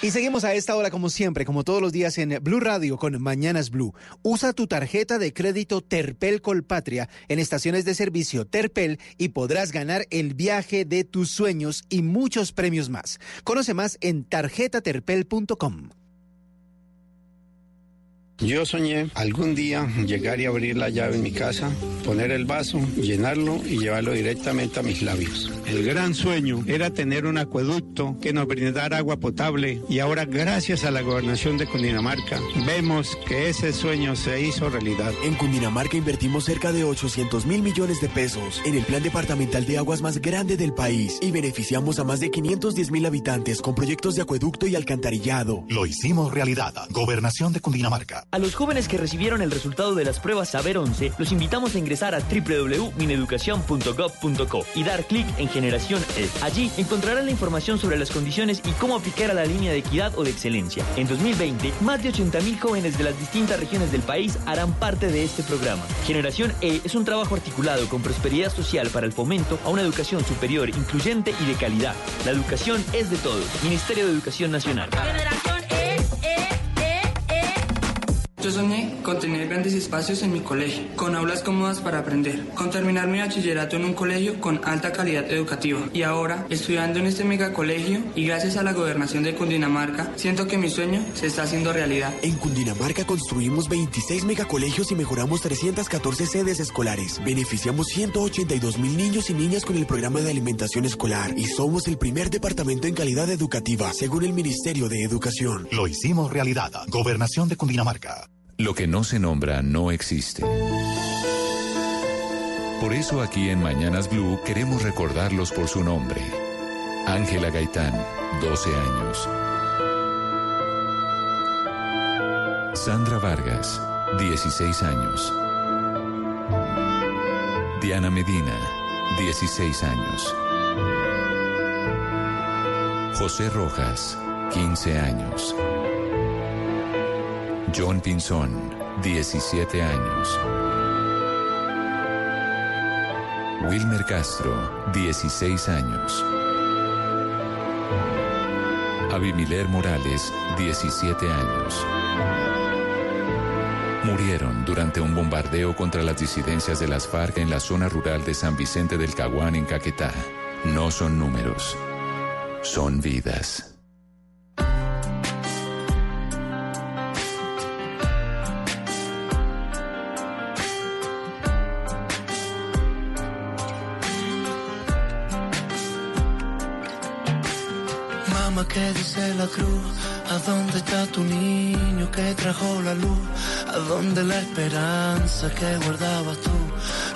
Y seguimos a esta hora como siempre, como todos los días en Blue Radio con Mañanas Blue. Usa tu tarjeta de crédito Terpel Colpatria en estaciones de servicio Terpel y podrás ganar el viaje de tus sueños y muchos premios más. Conoce más en tarjetaterpel.com. Yo soñé algún día llegar y abrir la llave en mi casa, poner el vaso, llenarlo y llevarlo directamente a mis labios. El gran sueño era tener un acueducto que nos brindara agua potable y ahora gracias a la gobernación de Cundinamarca vemos que ese sueño se hizo realidad. En Cundinamarca invertimos cerca de 800 mil millones de pesos en el plan departamental de aguas más grande del país y beneficiamos a más de 510 mil habitantes con proyectos de acueducto y alcantarillado. Lo hicimos realidad. Gobernación de Cundinamarca. A los jóvenes que recibieron el resultado de las pruebas Saber 11, los invitamos a ingresar a www.mineducacion.gov.co y dar clic en Generación E. Allí encontrarán la información sobre las condiciones y cómo aplicar a la línea de equidad o de excelencia. En 2020, más de 80.000 jóvenes de las distintas regiones del país harán parte de este programa. Generación E es un trabajo articulado con prosperidad social para el fomento a una educación superior, incluyente y de calidad. La educación es de todos. Ministerio de Educación Nacional. Yo soñé con tener grandes espacios en mi colegio, con aulas cómodas para aprender, con terminar mi bachillerato en un colegio con alta calidad educativa. Y ahora, estudiando en este megacolegio y gracias a la gobernación de Cundinamarca, siento que mi sueño se está haciendo realidad. En Cundinamarca construimos 26 megacolegios y mejoramos 314 sedes escolares. Beneficiamos 182 mil niños y niñas con el programa de alimentación escolar y somos el primer departamento en calidad educativa, según el Ministerio de Educación. Lo hicimos realidad. Gobernación de Cundinamarca. Lo que no se nombra no existe. Por eso aquí en Mañanas Blue queremos recordarlos por su nombre. Ángela Gaitán, 12 años. Sandra Vargas, 16 años. Diana Medina, 16 años. José Rojas, 15 años. John Pinzón, 17 años. Wilmer Castro, 16 años. Abimiler Morales, 17 años. Murieron durante un bombardeo contra las disidencias de las FARC en la zona rural de San Vicente del Caguán en Caquetá. No son números, son vidas. Mamá, ¿qué dice la cruz? ¿A dónde está tu niño que trajo la luz? ¿A dónde la esperanza que guardabas tú?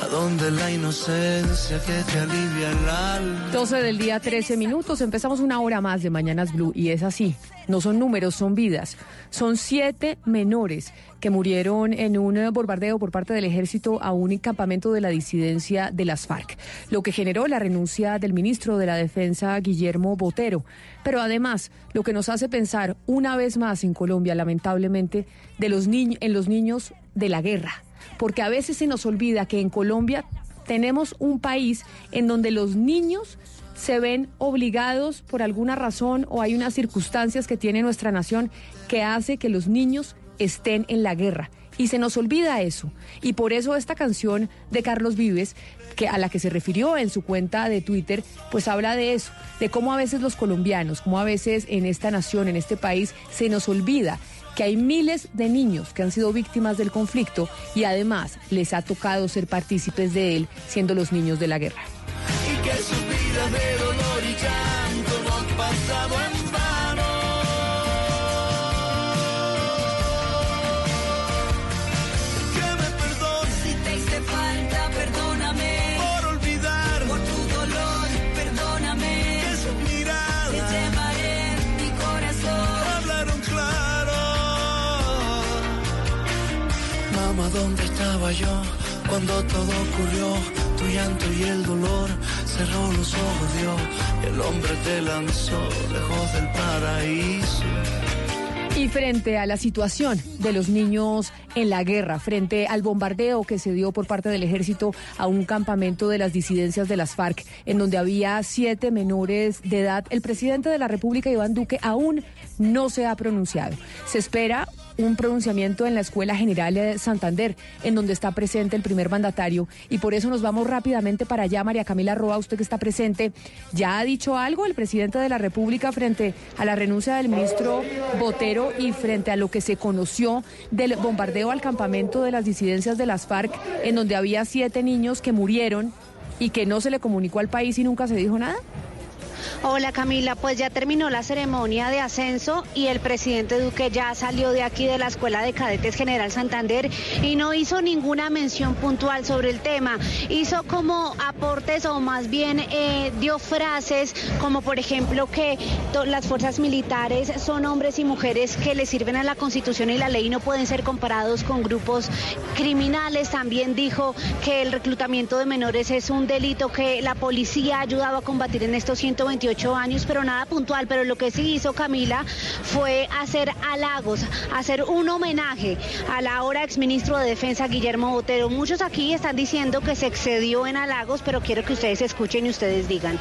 ¿A dónde la inocencia que te alivia el alma? 12 del día, 13 minutos. Empezamos una hora más de Mañanas Blue y es así. No son números, son vidas. Son siete menores que murieron en un eh, bombardeo por parte del ejército a un campamento de la disidencia de las FARC, lo que generó la renuncia del ministro de la Defensa, Guillermo Botero. Pero además, lo que nos hace pensar una vez más en Colombia, lamentablemente, de los en los niños de la guerra. Porque a veces se nos olvida que en Colombia tenemos un país en donde los niños se ven obligados por alguna razón o hay unas circunstancias que tiene nuestra nación que hace que los niños estén en la guerra. Y se nos olvida eso. Y por eso esta canción de Carlos Vives, que a la que se refirió en su cuenta de Twitter, pues habla de eso, de cómo a veces los colombianos, cómo a veces en esta nación, en este país, se nos olvida que hay miles de niños que han sido víctimas del conflicto y además les ha tocado ser partícipes de él siendo los niños de la guerra. Y que de dolor y pasado en Y. Y frente a la situación de los niños en la guerra, frente al bombardeo que se dio por parte del ejército a un campamento de las disidencias de las FARC, en donde había siete menores de edad, el presidente de la República, Iván Duque, aún no se ha pronunciado. Se espera un pronunciamiento en la Escuela General de Santander, en donde está presente el primer mandatario. Y por eso nos vamos rápidamente para allá, María Camila Roa, usted que está presente. ¿Ya ha dicho algo el presidente de la República frente a la renuncia del ministro Botero y frente a lo que se conoció del bombardeo al campamento de las disidencias de las FARC, en donde había siete niños que murieron y que no se le comunicó al país y nunca se dijo nada? Hola Camila, pues ya terminó la ceremonia de ascenso y el presidente Duque ya salió de aquí de la Escuela de Cadetes General Santander y no hizo ninguna mención puntual sobre el tema. Hizo como aportes o más bien eh, dio frases como por ejemplo que las fuerzas militares son hombres y mujeres que le sirven a la Constitución y la ley y no pueden ser comparados con grupos criminales. También dijo que el reclutamiento de menores es un delito que la policía ha ayudado a combatir en estos 128 años, pero nada puntual. Pero lo que sí hizo Camila fue hacer halagos, hacer un homenaje al ahora exministro de Defensa Guillermo Botero. Muchos aquí están diciendo que se excedió en halagos, pero quiero que ustedes escuchen y ustedes digan.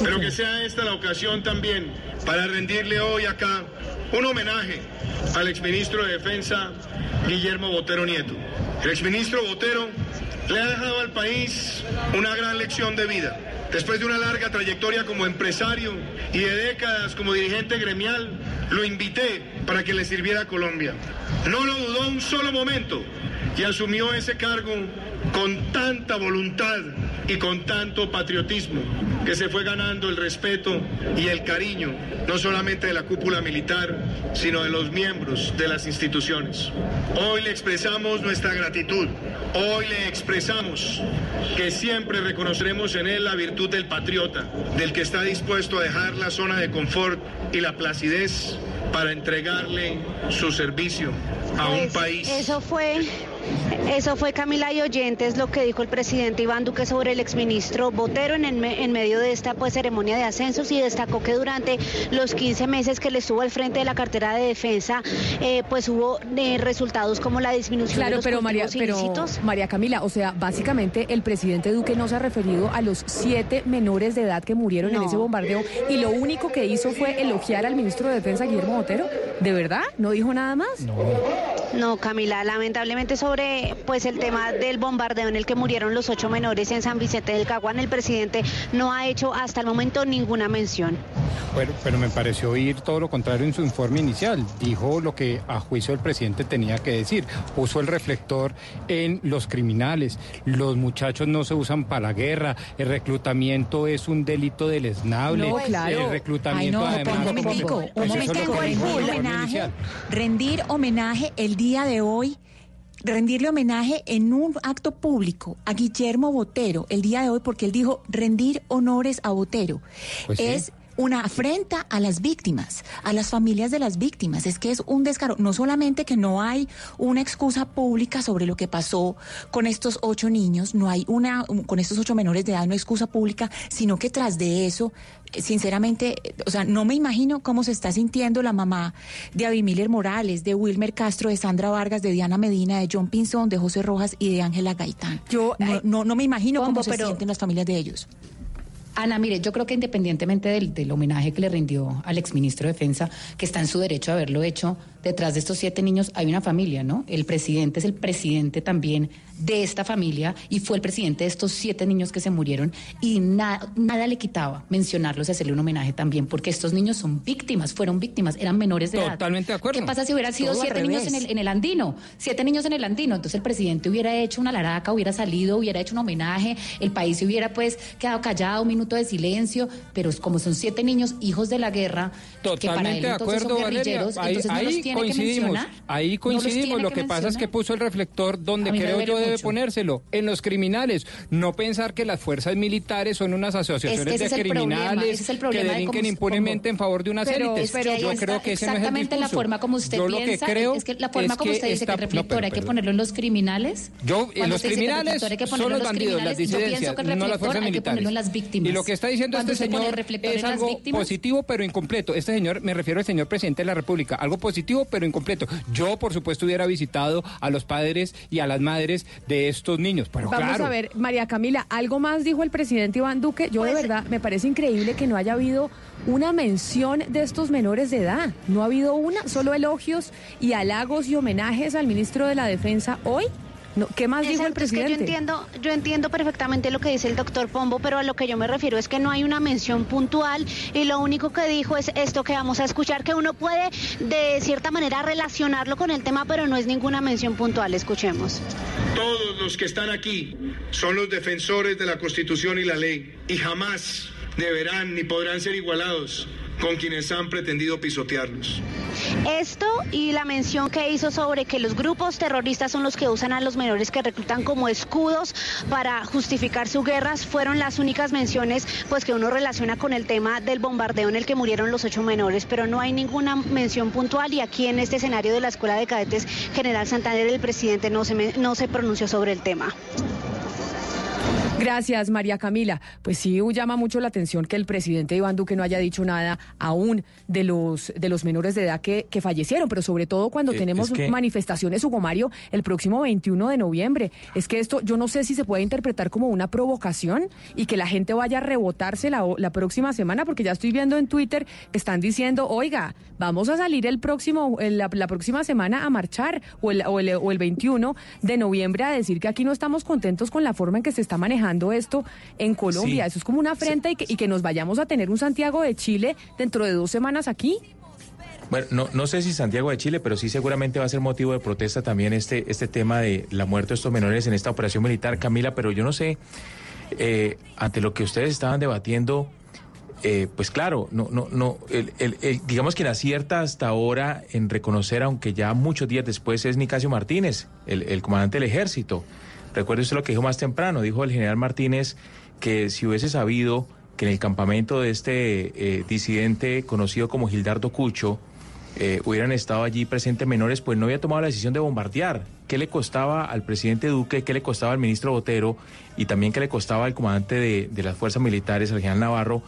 Pero que sea esta la ocasión también para rendirle hoy acá un homenaje al exministro de Defensa Guillermo Botero Nieto. El exministro Botero le ha dejado al país una gran lección de vida. Después de una larga trayectoria como empresario y de décadas como dirigente gremial, lo invité para que le sirviera a Colombia. No lo dudó un solo momento y asumió ese cargo con tanta voluntad y con tanto patriotismo que se fue ganando el respeto y el cariño no solamente de la cúpula militar, sino de los miembros de las instituciones. Hoy le expresamos nuestra gratitud, hoy le expresamos que siempre reconoceremos en él la virtud del patriota, del que está dispuesto a dejar la zona de confort y la placidez para entregarle su servicio a un Pues, país. Eso fue, eso fue Camila y Oyentes lo que dijo el presidente Iván Duque sobre el exministro Botero en, el me- en medio de esta pues ceremonia de ascensos y destacó que durante los 15 meses que le estuvo al frente de la cartera de defensa eh, pues hubo eh, resultados como la disminución de los pero María, pero ilícitos. María Camila, o sea, básicamente el presidente Duque no se ha referido a los siete menores de edad que murieron en No. ese bombardeo y lo único que hizo fue elogiar al ministro de Defensa Guillermo Botero. ¿De verdad? ¿No dijo nada más? No, Camila, lamentablemente sobre pues el tema del bombardeo en el que murieron los ocho menores en San Vicente del Caguán, el presidente no ha hecho hasta el momento ninguna mención. Bueno, pero me pareció oír todo lo contrario en su informe inicial. Dijo lo que a juicio del presidente tenía que decir. Puso el reflector en los criminales. Los muchachos no se usan para la guerra. El reclutamiento es un delito deleznable. No, claro. El reclutamiento Ay, no, además. un momentico, un Pues momentico, rendir homenaje el día de hoy, rendirle homenaje en un acto público a Guillermo Botero el día de hoy, porque él dijo rendir honores a Botero. Pues sí. Una afrenta a las víctimas, a las familias de las víctimas. Es que es un descaro. No solamente que no hay una excusa pública sobre lo que pasó con estos ocho niños, no hay una, con estos ocho menores de edad, no hay excusa pública, sino que tras de eso, eh, sinceramente, eh, o sea, no me imagino cómo se está sintiendo la mamá de Abimiller Morales, de Wilmer Castro, de Sandra Vargas, de Diana Medina, de John Pinzón, de José Rojas y de Ángela Gaitán. Yo no, no, no me imagino Pombo, cómo se pero- sienten las familias de ellos. Ana, mire, yo creo que independientemente del, homenaje que le rindió al exministro de Defensa, que está en su derecho a haberlo hecho, detrás de estos siete niños hay una familia, ¿no? El presidente es el presidente también de esta familia y fue el presidente de estos siete niños que se murieron y na- nada le quitaba mencionarlos y hacerle un homenaje también, porque estos niños son víctimas, fueron víctimas, eran menores de edad. Totalmente de acuerdo. ¿Qué pasa si hubieran sido Todo siete niños en el, en el andino? Siete niños en el andino. Entonces el presidente hubiera hecho una laraca, hubiera salido, hubiera hecho un homenaje, el país se hubiera pues quedado callado, un minuto de silencio, pero como son siete niños hijos de la guerra, que para él Totalmente de entonces acuerdo, son Valeria. guerrilleros, Ahí, entonces no los ahí tiene que coincidimos. mencionar. Ahí coincidimos. Lo que que pasa es que puso el reflector donde creo yo debe mucho. ponérselo, en los criminales. No pensar que las fuerzas militares son unas asociaciones Es de problema, criminales ese es el que de delinquen cómo- impunemente en favor de unas Pero- élites. pero yo está creo que ese no es el exactamente la forma como usted yo lo que creo es que la forma como usted dice que el reflector hay que ponerlo en los criminales. Yo, en los criminales son los bandidos, las disidencias, no las fuerzas hay que militares. ponerlo en las víctimas. Y lo que está diciendo este señor es algo positivo pero incompleto. Este señor, me refiero al señor presidente de la República, algo positivo pero incompleto. Yo, por supuesto, hubiera visitado a los padres y a las madres de estos niños, pero Vamos claro. a ver, María Camila, algo más dijo el presidente Iván Duque. Yo de Pues, verdad me parece increíble que no haya habido una mención de estos menores de edad. No ha habido una, solo elogios y halagos y homenajes al ministro de la Defensa hoy. ¿Qué más dijo el Exacto, es que presidente? yo entiendo, yo entiendo perfectamente lo que dice el doctor Pombo, pero a lo que yo me refiero es que no hay una mención puntual y lo único que dijo es esto que vamos a escuchar, que uno puede de cierta manera relacionarlo con el tema, pero no es ninguna mención puntual. Escuchemos. Todos los que están aquí son los defensores de la Constitución y la ley y jamás deberán ni podrán ser igualados con quienes han pretendido pisotearlos. Esto y la mención que hizo sobre que los grupos terroristas son los que usan a los menores que reclutan como escudos para justificar sus guerras fueron las únicas menciones pues que uno relaciona con el tema del bombardeo en el que murieron los ocho menores, pero no hay ninguna mención puntual y aquí en este escenario de la Escuela de Cadetes General Santander el presidente no se, no se pronunció sobre el tema. Gracias, María Camila. Pues sí, llama mucho la atención que el presidente Iván Duque no haya dicho nada aún de los, de los menores de edad que, que fallecieron, pero sobre todo cuando Eh, tenemos es que- manifestaciones, Hugo Mario, el próximo 21 de noviembre. Es que esto yo no sé si se puede interpretar como una provocación y que la gente vaya a rebotarse la, la próxima semana, porque ya estoy viendo en Twitter que están diciendo, oiga, vamos a salir el próximo, el- la, la próxima semana a marchar o el, o, el, o el 21 de noviembre a decir que aquí no estamos contentos con la forma en que se está manejando esto en Colombia. Sí. Eso es como una afrenta y, que, y que nos vayamos a tener un Santiago de Chile dentro de dos semanas aquí. Bueno, no, no sé si Santiago de Chile, pero sí seguramente va a ser motivo de protesta también este, este tema de la muerte de estos menores en esta operación militar, Camila, pero yo no sé, eh, ante lo que ustedes estaban debatiendo, eh, pues claro, no, no, no, el, el- el- digamos quien acierta hasta ahora en reconocer, aunque ya muchos días después, es Nicasio Martínez, el, el comandante del ejército. Recuerde usted lo que dijo más temprano, dijo el general Martínez que si hubiese sabido que en el campamento de este eh, disidente conocido como Gildardo Cucho, eh, hubieran estado allí presentes menores, pues no había tomado la decisión de bombardear. ¿Qué le costaba al presidente Duque, qué le costaba al ministro Botero y también qué le costaba al comandante de, de las fuerzas militares, al general Navarro?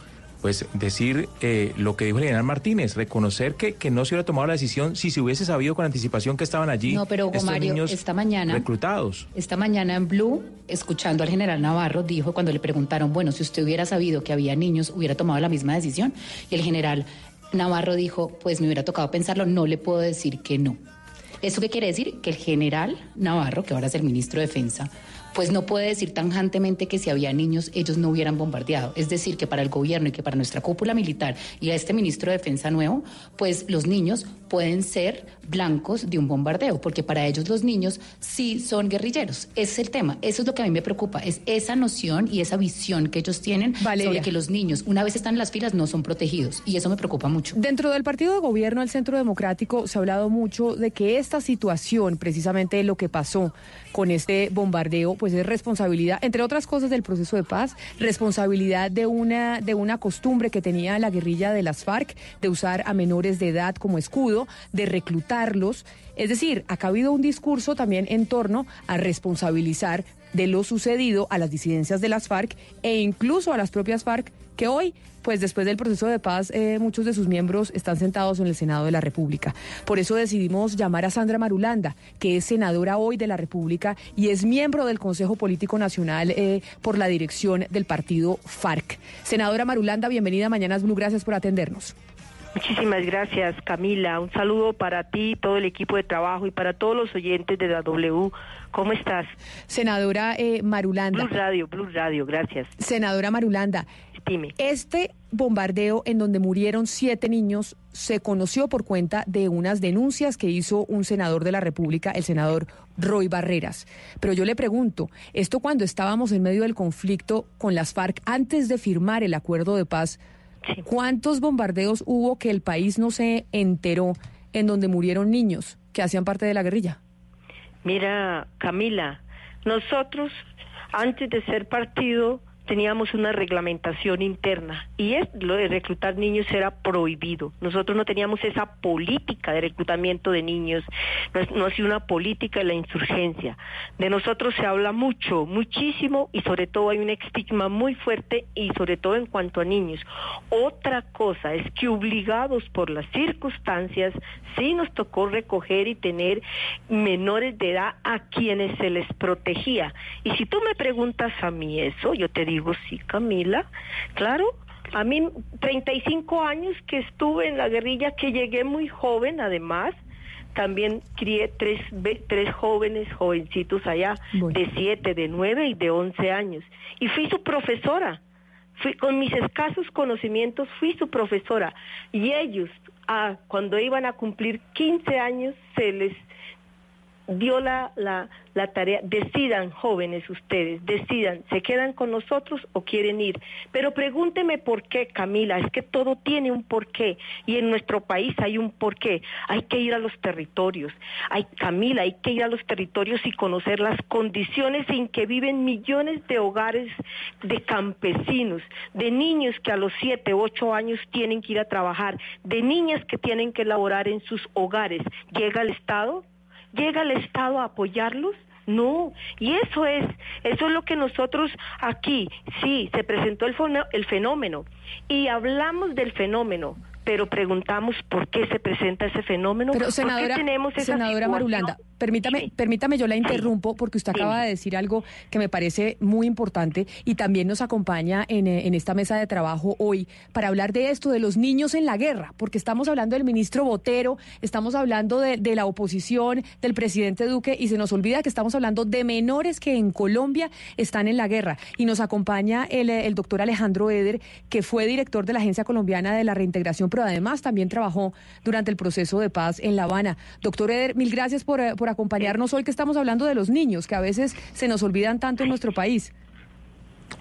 Pues decir eh, lo que dijo el general Martínez, reconocer que, que no se hubiera tomado la decisión si se hubiese sabido con anticipación que estaban allí No, pero estos Mario, niños esta mañana- reclutados. Esta mañana en Blue, escuchando al general Navarro, dijo cuando le preguntaron, bueno, si usted hubiera sabido que había niños, hubiera tomado la misma decisión. Y el general Navarro dijo, pues me hubiera tocado pensarlo, no le puedo decir que no. ¿Eso qué quiere decir? Que el general Navarro, que ahora es el ministro de Defensa, pues no puede decir tanjantemente que si había niños ellos no hubieran bombardeado. Es decir, que para el gobierno y que para nuestra cúpula militar y a este ministro de Defensa nuevo, pues los niños pueden ser blancos de un bombardeo, porque para ellos los niños sí son guerrilleros. Ese es el tema. Eso es lo que a mí me preocupa, es esa noción y esa visión que ellos tienen Valeria. sobre que los niños, una vez están en las filas, no son protegidos. Y eso me preocupa mucho. Dentro del partido de gobierno, el Centro Democrático, se ha hablado mucho de que esta situación, precisamente lo que pasó con este bombardeo, pues es responsabilidad, entre otras cosas, del proceso de paz, responsabilidad de una, de una costumbre que tenía la guerrilla de las FARC de usar a menores de edad como escudo, de reclutarlos. Es decir, ha habido un discurso también en torno a responsabilizar de lo sucedido a las disidencias de las FARC e incluso a las propias FARC que hoy, pues después del proceso de paz, eh, muchos de sus miembros están sentados en el Senado de la República. Por eso decidimos llamar a Sandra Marulanda, que es senadora hoy de la República y es miembro del Consejo Político Nacional eh, por la dirección del partido FARC. Senadora Marulanda, bienvenida a Mañanas Blue, gracias por atendernos. Muchísimas gracias, Camila. Un saludo para ti, todo el equipo de trabajo y para todos los oyentes de la W. ¿Cómo estás? Senadora eh, Marulanda. Blue Radio, Blue Radio, gracias. Senadora Marulanda, Dime. este bombardeo en donde murieron siete niños se conoció por cuenta de unas denuncias que hizo un senador de la República, el senador Roy Barreras. Pero yo le pregunto, esto cuando estábamos en medio del conflicto con las FARC antes de firmar el acuerdo de paz, ¿cuántos bombardeos hubo que el país no se enteró en donde murieron niños que hacían parte de la guerrilla? Mira, Camila, nosotros antes de ser partido teníamos una reglamentación interna y es lo de reclutar niños era prohibido. Nosotros no teníamos esa política de reclutamiento de niños, no, no ha sido una política de la insurgencia. De nosotros se habla mucho, muchísimo y sobre todo hay un estigma muy fuerte y sobre todo en cuanto a niños. Otra cosa es que obligados por las circunstancias sí nos tocó recoger y tener menores de edad a quienes se les protegía. Y si tú me preguntas a mí eso, yo te digo, sí, Camila, claro. A mí, 35 años que estuve en la guerrilla, que llegué muy joven además, también crié tres, tres jóvenes, jovencitos allá, de siete, de nueve y de once años. Y fui su profesora. Fui, con mis escasos conocimientos fui su profesora. Y ellos, ah, cuando iban a cumplir 15 años, se les dio la, la, la tarea, decidan jóvenes ustedes, decidan, ¿se quedan con nosotros o quieren ir? Pero pregúnteme por qué, Camila, es que todo tiene un porqué y en nuestro país hay un porqué. Hay que ir a los territorios, hay, Camila, hay que ir a los territorios y conocer las condiciones en que viven millones de hogares de campesinos, de niños que a los siete, ocho años tienen que ir a trabajar, de niñas que tienen que laborar en sus hogares. ¿Llega el Estado? ¿Llega el Estado a apoyarlos? No, y eso es, eso es lo que nosotros aquí, sí, se presentó el, el fenómeno. Y hablamos del fenómeno, pero preguntamos por qué se presenta ese fenómeno, Pero por senadora, qué tenemos esa senadora situación? Marulanda, permítame, permítame, yo la interrumpo porque usted acaba de decir algo que me parece muy importante y también nos acompaña en, eh, en esta mesa de trabajo hoy para hablar de esto, de los niños en la guerra, porque estamos hablando del ministro Botero, estamos hablando de, de la oposición, del presidente Duque y se nos olvida que estamos hablando de menores que en Colombia están en la guerra. Y nos acompaña el, eh, el doctor Alejandro Eder, que fue director de la Agencia Colombiana de la Reintegración, pero además también trabajó durante el proceso de paz en La Habana. Doctor Eder, mil gracias por, eh, por acompañarnos hoy que estamos hablando de los niños, que a veces se nos olvidan tanto en nuestro país.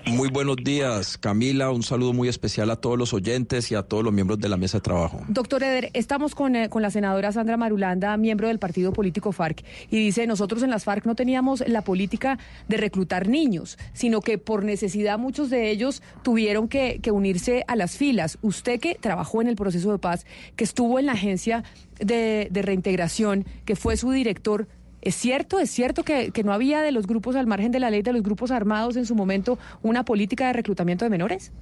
Muy buenos días, Camila. Un saludo muy especial a todos los oyentes y a todos los miembros de la mesa de trabajo. Doctor Eder, estamos con, eh, con la senadora Sandra Marulanda, miembro del partido político FARC, y dice, nosotros en las FARC no teníamos la política de reclutar niños, sino que por necesidad muchos de ellos tuvieron que, unirse a las filas. Usted que trabajó en el proceso de paz, que estuvo en la agencia de reintegración, que fue su director, ¿Es cierto, es cierto que, no había de los grupos al margen de la ley de los grupos armados en su momento una política de reclutamiento de menores?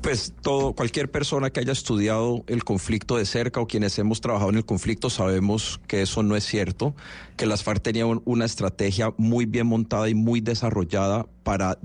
Pues todo, cualquier persona que haya estudiado el conflicto de cerca o quienes hemos trabajado en el conflicto sabemos que eso no es cierto, que las FARC tenían una estrategia muy bien montada y muy desarrollada para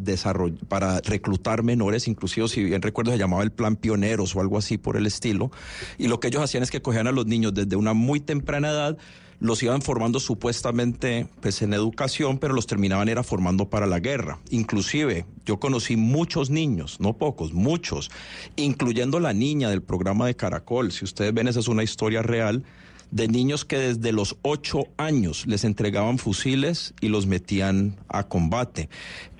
para reclutar menores, inclusive si bien recuerdo se llamaba el plan pioneros o algo así por el estilo, y lo que ellos hacían es que cogían a los niños desde una muy temprana edad los iban formando supuestamente pues en educación, pero los terminaban era formando para la guerra. Inclusive yo conocí muchos niños, no pocos, muchos, incluyendo la niña del programa de Caracol. Si ustedes ven, esa es una historia real de niños que desde los ocho años les entregaban fusiles y los metían a combate.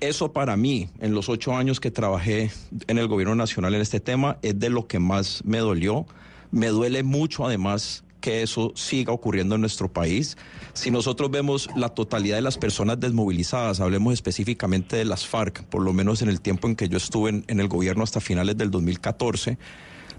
Eso para mí, en los ocho años que trabajé en el gobierno nacional en este tema, es de lo que más me dolió. Me duele mucho además que eso siga ocurriendo en nuestro país. Si nosotros vemos la totalidad de las personas desmovilizadas, hablemos específicamente de las FARC, por lo menos en el tiempo en que yo estuve en, el gobierno hasta finales del 2014,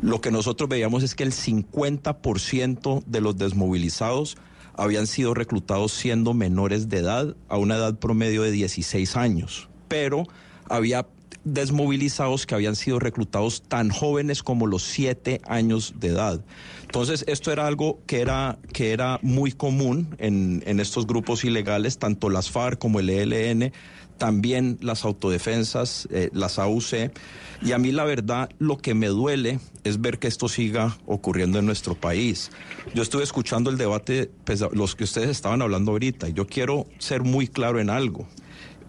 lo que nosotros veíamos es que el 50% de los desmovilizados habían sido reclutados siendo menores de edad a una edad promedio de 16 años, pero había desmovilizados que habían sido reclutados tan jóvenes como los 7 años de edad. Entonces, esto era algo que era, que era muy común en, en estos grupos ilegales, tanto las FARC como el ELN, también las autodefensas, eh, las AUC. Y a mí la verdad lo que me duele es ver que esto siga ocurriendo en nuestro país. Yo estuve escuchando el debate, pues, los que ustedes estaban hablando ahorita, y yo quiero ser muy claro en algo.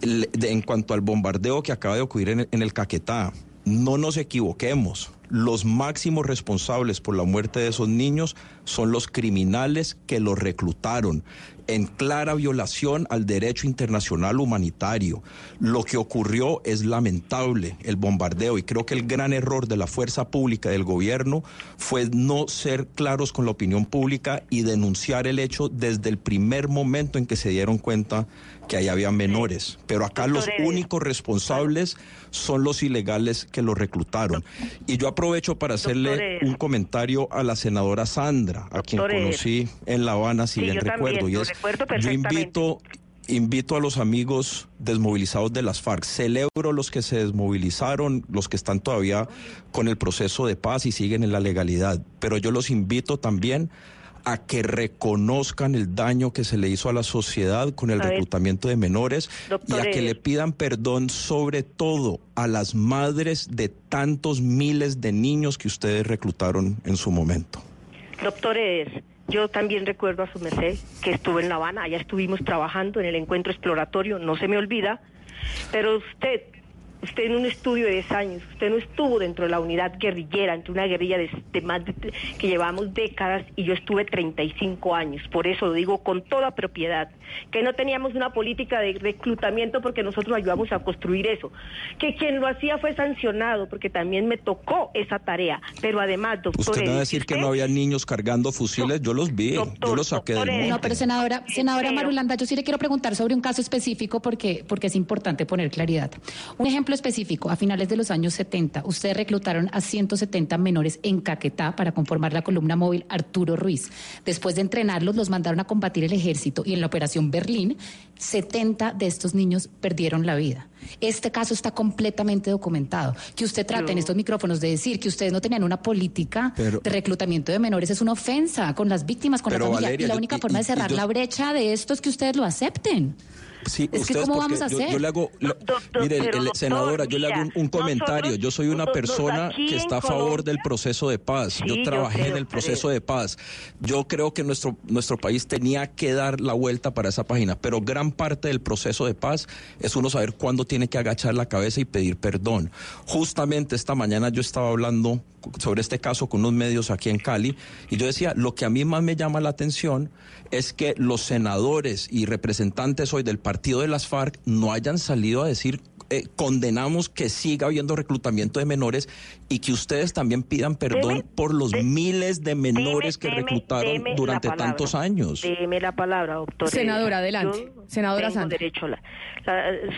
En cuanto al bombardeo que acaba de ocurrir en el Caquetá, no nos equivoquemos. Los máximos responsables por la muerte de esos niños son los criminales que los reclutaron en clara violación al derecho internacional humanitario. Lo que ocurrió es lamentable, el bombardeo, y creo que el gran error de la fuerza pública del gobierno fue no ser claros con la opinión pública y denunciar el hecho desde el primer momento en que se dieron cuenta que ahí había menores. Pero acá los únicos responsables son los ilegales que los reclutaron. Y yo aprovecho para hacerle un comentario a la senadora Sandra, a quien conocí en La Habana, si Sí, bien recuerdo. también, y es, recuerdo yo invito, invito a los amigos desmovilizados de las FARC, celebro los que se desmovilizaron, los que están todavía con el proceso de paz y siguen en la legalidad, pero yo los invito también a que reconozcan el daño que se le hizo a la sociedad con el A ver. reclutamiento de menores y a que le pidan perdón sobre todo a las madres de tantos miles de niños que ustedes reclutaron en su momento. Doctor Eder, yo también recuerdo a su merced que estuvo en La Habana, allá estuvimos trabajando en el encuentro exploratorio, no se me olvida, pero usted usted en un estudio de 10 años, usted no estuvo dentro de la unidad guerrillera, entre una guerrilla de, más de, que llevamos décadas y yo estuve 35 años. Por eso lo digo con toda propiedad, que no teníamos una política de reclutamiento porque nosotros ayudamos a construir eso, que quien lo hacía fue sancionado porque también me tocó esa tarea, pero además, doctor... Usted va a decir que no había niños cargando fusiles, yo los vi, yo los saqué del monte. No, pero senadora, senadora Marulanda, yo sí le quiero preguntar sobre un caso específico porque, porque es importante poner claridad. Un ejemplo específico, a finales de los años 70, ustedes reclutaron a 170 menores en Caquetá para conformar la columna móvil Arturo Ruiz. Después de entrenarlos, los mandaron a combatir el ejército y en la operación Berlín, 70 de estos niños perdieron la vida. Este caso está completamente documentado. Que usted trate en estos micrófonos de decir que ustedes no tenían una política de reclutamiento de menores es una ofensa con las víctimas, con la familia. y la única forma de cerrar la brecha de esto es que ustedes lo acepten. Sí, es que ¿cómo vamos a hacer? Yo, le hago, mire, senadora, yo le hago un, comentario. yo soy una persona que está a favor del proceso de paz. yo trabajé en el proceso de paz. Yo creo que nuestro, nuestro país tenía que dar la vuelta para esa página, pero gran parte del proceso de paz es uno saber cuándo tiene que agachar la cabeza y pedir perdón. Justamente esta mañana yo estaba hablando sobre este caso con unos medios aquí en Cali y yo decía, lo que a mí más me llama la atención es que los senadores y representantes hoy del partido de las FARC no hayan salido a decir eh, condenamos que siga habiendo reclutamiento de menores y que ustedes también pidan perdón por los miles de menores que reclutaron durante tantos años. Deme la palabra, doctor. Senadora, adelante. Senadora Sandra. Derecho la,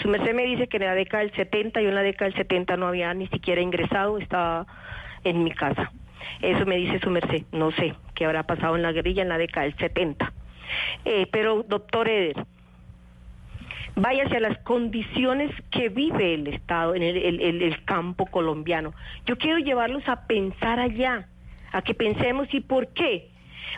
su merced me dice que en la década del 70, yo en la década del 70 no había ni siquiera ingresado, estaba en mi casa. Eso me dice su merced. No sé qué habrá pasado en la guerrilla en la década del 70. Eh, pero, doctor Eder, vaya hacia las condiciones que vive el Estado en el, campo colombiano. Yo quiero llevarlos a pensar allá, a que pensemos y por qué.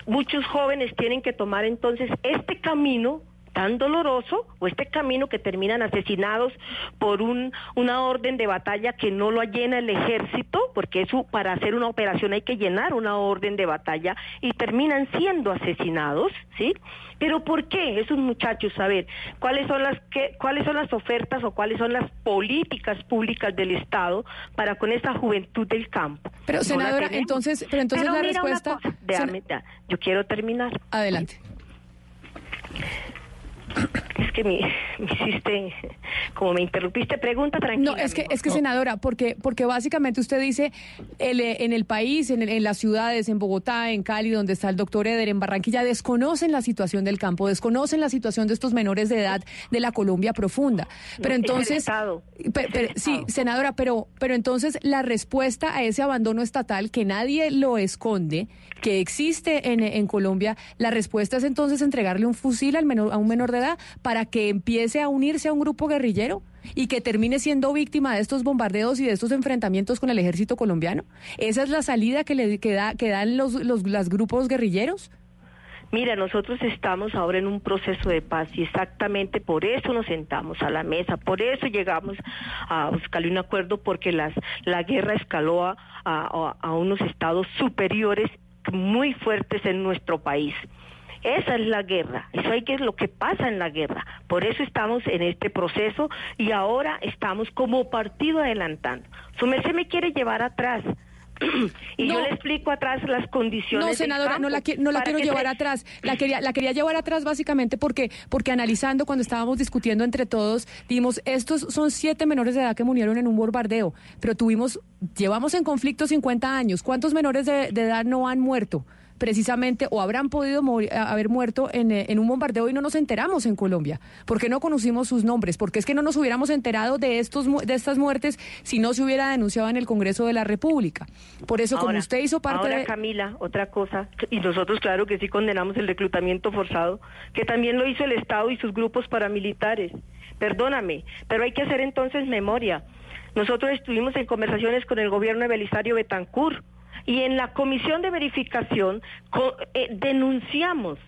Muchos jóvenes tienen que tomar entonces este camino tan doloroso o este camino que terminan asesinados por un, una orden de batalla que no lo llena el ejército, porque eso para hacer una operación hay que llenar una orden de batalla y terminan siendo asesinados, ¿sí? Pero ¿por qué esos muchachos? A ver, ¿cuáles son las que, cuáles son las ofertas o cuáles son las políticas públicas del Estado para con esta juventud del campo? Pero senadora, entonces, pero entonces la respuesta, yo quiero terminar. Adelante. Es que me, hiciste, como me interrumpiste, pregunta tranquila. No, es que, es que senadora, porque, porque básicamente usted dice, el, en el país, en, en, las ciudades, en Bogotá, en Cali, donde está el doctor Eder, en Barranquilla, desconocen la situación del campo, desconocen la situación de estos menores de edad de la Colombia profunda. Pero entonces, sí, senadora, pero, pero entonces la respuesta a ese abandono estatal, que nadie lo esconde, que existe en, en Colombia, la respuesta es entonces entregarle un fusil al menor, a un menor de edad para que empiece a unirse a un grupo guerrillero y que termine siendo víctima de estos bombardeos y de estos enfrentamientos con el ejército colombiano? ¿Esa es la salida que, le, que, da, que dan los, los, grupos guerrilleros? Mira, nosotros estamos ahora en un proceso de paz y exactamente por eso nos sentamos a la mesa, por eso llegamos a buscarle un acuerdo porque las, la guerra escaló a, a unos estados superiores muy fuertes en nuestro país. Esa es la guerra, eso es lo que pasa en la guerra. Por eso estamos en este proceso y ahora estamos como partido adelantando. Su merced me quiere llevar atrás. y yo le explico atrás las condiciones. No, senadora, no la, no la quiero llevar atrás. La quería, la quería llevar atrás básicamente porque, porque analizando, cuando estábamos discutiendo entre todos, dimos, estos son siete menores de edad que murieron en un bombardeo, pero tuvimos, llevamos en conflicto 50 años. ¿Cuántos menores de edad no han muerto? Precisamente o habrán podido haber muerto eh, en, un bombardeo y no nos enteramos en Colombia. ¿Por qué no conocimos sus nombres? Porque es que no nos hubiéramos enterado de, estos, de estas muertes si no se hubiera denunciado en el Congreso de la República. Por eso, como usted hizo parte ahora, de... Camila, otra cosa, y nosotros claro que sí condenamos el reclutamiento forzado, que también lo hizo el Estado y sus grupos paramilitares. Perdóname, pero hay que hacer entonces memoria. Nosotros estuvimos en conversaciones con el gobierno de Belisario Betancourt y en la comisión de verificación eh, denunciamos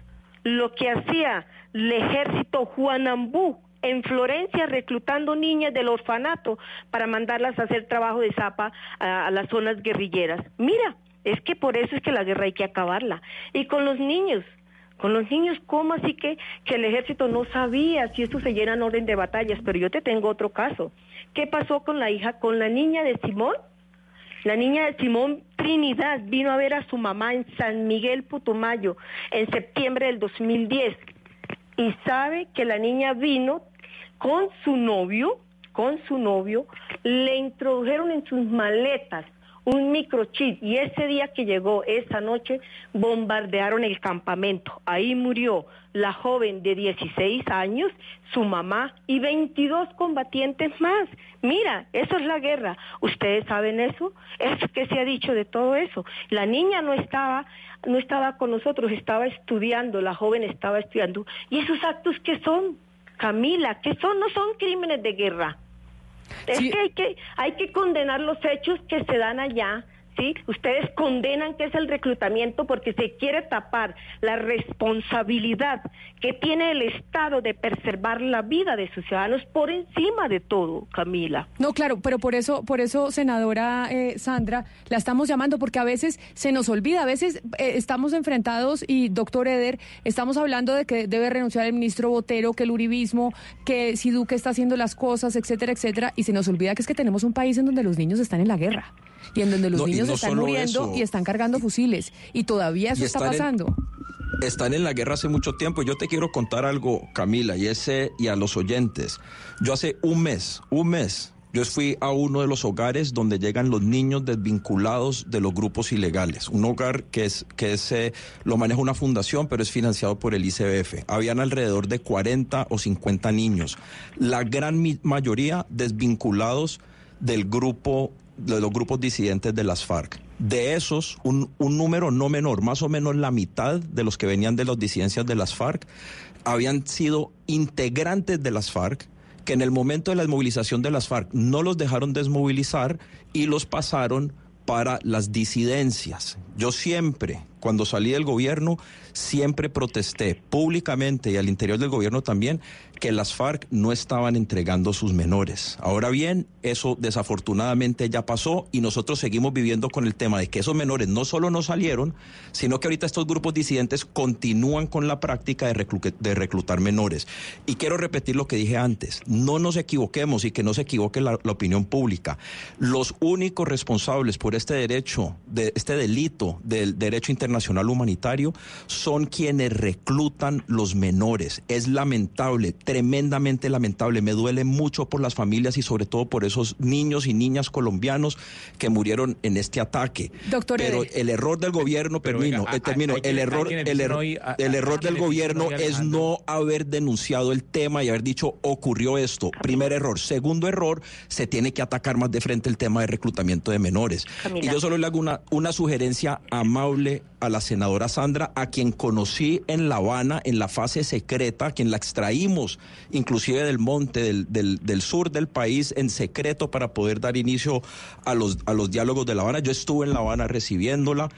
lo que hacía el ejército Juanambú en Florencia reclutando niñas del orfanato para mandarlas a hacer trabajo de zapa a, las zonas guerrilleras. Mira, Es que por eso es que la guerra hay que acabarla. Y con los niños, con los niños, ¿cómo así que, que el ejército no sabía si esto se llena en orden de batallas? Pero yo te tengo otro caso. ¿Qué pasó con la hija, con la niña de Simón? La niña de Simón Trinidad vino a ver a su mamá en San Miguel Putumayo en septiembre del 2010 y sabe que la niña vino con su novio, con su novio, le introdujeron en sus maletas un microchip y ese día que llegó, esa noche, bombardearon el campamento. Ahí murió la joven de 16 años, su mamá y 22 combatientes más. Mira, eso es la guerra. ¿Ustedes saben eso? ¿Es que se ha dicho de todo eso? La niña no estaba, no estaba con nosotros, estaba estudiando, la joven estaba estudiando. ¿Y esos actos qué son? Camila, ¿qué son? No son crímenes de guerra. Es que hay que hay que condenar los hechos que se dan allá. ¿Sí? Ustedes condenan que es el reclutamiento porque se quiere tapar la responsabilidad que tiene el Estado de preservar la vida de sus ciudadanos por encima de todo, Camila. No, claro, pero por eso, por eso, senadora eh, Sandra, la estamos llamando porque a veces se nos olvida, a veces eh, estamos enfrentados y doctor Eder, estamos hablando de que debe renunciar el ministro Botero, que el uribismo, que si Duque está haciendo las cosas, etcétera, etcétera, y se nos olvida que es que tenemos un país en donde los niños están en la guerra y en donde los niños están muriendo y están cargando fusiles. Y todavía eso está pasando. están en la guerra hace mucho tiempo. Yo te quiero contar algo, Camila, y ese y a los oyentes. Yo hace un mes, un mes, yo fui a uno de los hogares donde llegan los niños desvinculados de los grupos ilegales. Un hogar que es que es, eh, lo maneja una fundación, pero es financiado por el ICBF. Habían alrededor de 40 o 50 niños. La gran mayoría desvinculados del grupo de los grupos disidentes de las FARC. De esos, un, un, número no menor, más o menos la mitad de los que venían de las disidencias de las FARC, habían sido integrantes de las FARC, que en el momento de la desmovilización de las FARC no los dejaron desmovilizar y los pasaron para las disidencias. Yo siempre, cuando salí del gobierno, siempre protesté públicamente y al interior del gobierno también que las FARC no estaban entregando sus menores. Ahora bien, eso desafortunadamente ya pasó y nosotros seguimos viviendo con el tema de que esos menores no solo no salieron, sino que ahorita estos grupos disidentes continúan con la práctica de, reclutar menores. Y quiero repetir lo que dije antes, no nos equivoquemos y que no se equivoque la, la opinión pública. Los únicos responsables por este derecho, de este delito del derecho internacional humanitario, son quienes reclutan los menores. Es lamentable, tremendamente lamentable. Me duele mucho por las familias y sobre todo por esos niños y niñas colombianos que murieron en este ataque. Doctor pero el error del gobierno, termino, termino, el error, el, error, el error del gobierno es no haber denunciado el tema y haber dicho ocurrió esto. Primer error. Segundo error, se tiene que atacar más de frente el tema de reclutamiento de menores. Y yo solo le hago una, una sugerencia amable a la senadora Sandra, a quien conocí en La Habana en la fase secreta, a quien la extraímos inclusive del monte, del, del, del, sur del país en secreto para poder dar inicio a los, a los diálogos de La Habana. Yo estuve en La Habana recibiéndola.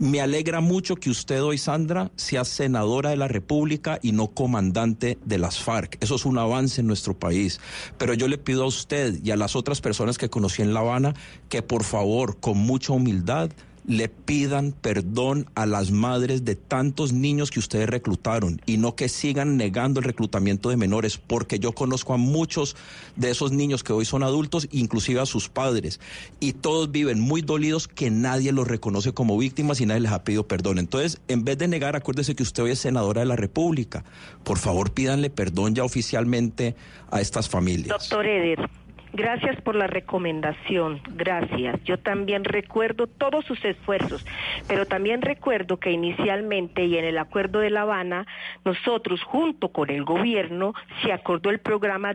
Me alegra mucho que usted hoy, Sandra, sea senadora de la República y no comandante de las FARC. Eso es un avance en nuestro país. Pero yo le pido a usted y a las otras personas que conocí en La Habana que por favor, con mucha humildad, le pidan perdón a las madres de tantos niños que ustedes reclutaron y no que sigan negando el reclutamiento de menores, porque yo conozco a muchos de esos niños que hoy son adultos, inclusive a sus padres, y todos viven muy dolidos que nadie los reconoce como víctimas y nadie les ha pedido perdón. Entonces, en vez de negar, acuérdese que usted hoy es senadora de la República. Por favor, pídanle perdón ya oficialmente a estas familias. Doctor Eder. Gracias por la recomendación, gracias. Yo también recuerdo todos sus esfuerzos, pero también recuerdo que inicialmente y en el Acuerdo de La Habana, nosotros junto con el gobierno se acordó el programa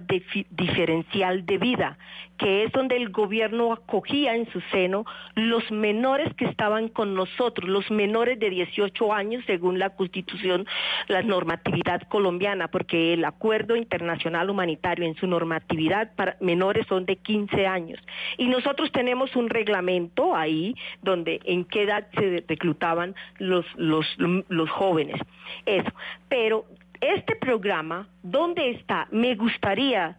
diferencial de vida, que es donde el gobierno acogía en su seno los menores que estaban con nosotros, los menores de 18 años según la Constitución, la normatividad colombiana, porque el Acuerdo Internacional Humanitario en su normatividad para menores son de 15 años. Y nosotros tenemos un reglamento ahí donde en qué edad se reclutaban los, los, los jóvenes. Eso. Pero este programa, ¿dónde está? Me gustaría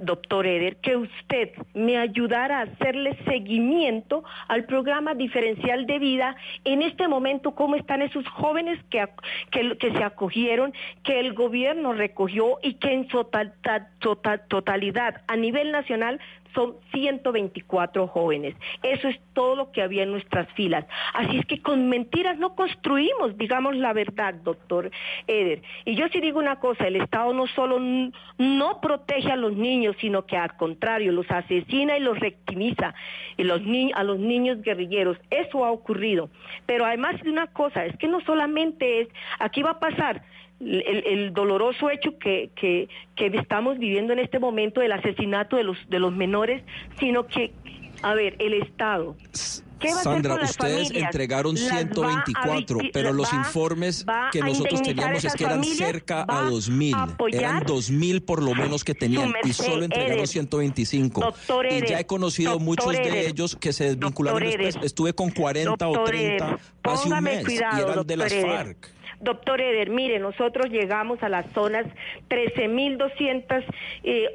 doctor Eder, que usted me ayudara a hacerle seguimiento al programa diferencial de vida en este momento, cómo están esos jóvenes que, que, se acogieron, que el gobierno recogió y que en total, totalidad a nivel nacional son 124 jóvenes. Eso es todo lo que había en nuestras filas. Así es que con mentiras no construimos, digamos la verdad, doctor Eder. Y yo sí digo una cosa, el Estado no solo no protege a los niños, sino que al contrario, los asesina y los rectimiza y los a los niños guerrilleros. Eso ha ocurrido. Pero además de una cosa, es que no solamente es, aquí va a pasar, el, doloroso hecho que, que, estamos viviendo en este momento del asesinato de los, de los menores, sino que, a ver, el Estado. Sandra, ustedes entregaron 124, pero los informes que nosotros teníamos es que eran cerca a 2000. Eran 2000 por lo menos que tenían y solo entregaron 125. y ya he conocido muchos de ellos que se desvincularon después. Estuve con 40 o 30 hace un mes y eran de las FARC. Doctor Eder, mire, nosotros llegamos a las zonas 13.280 eh,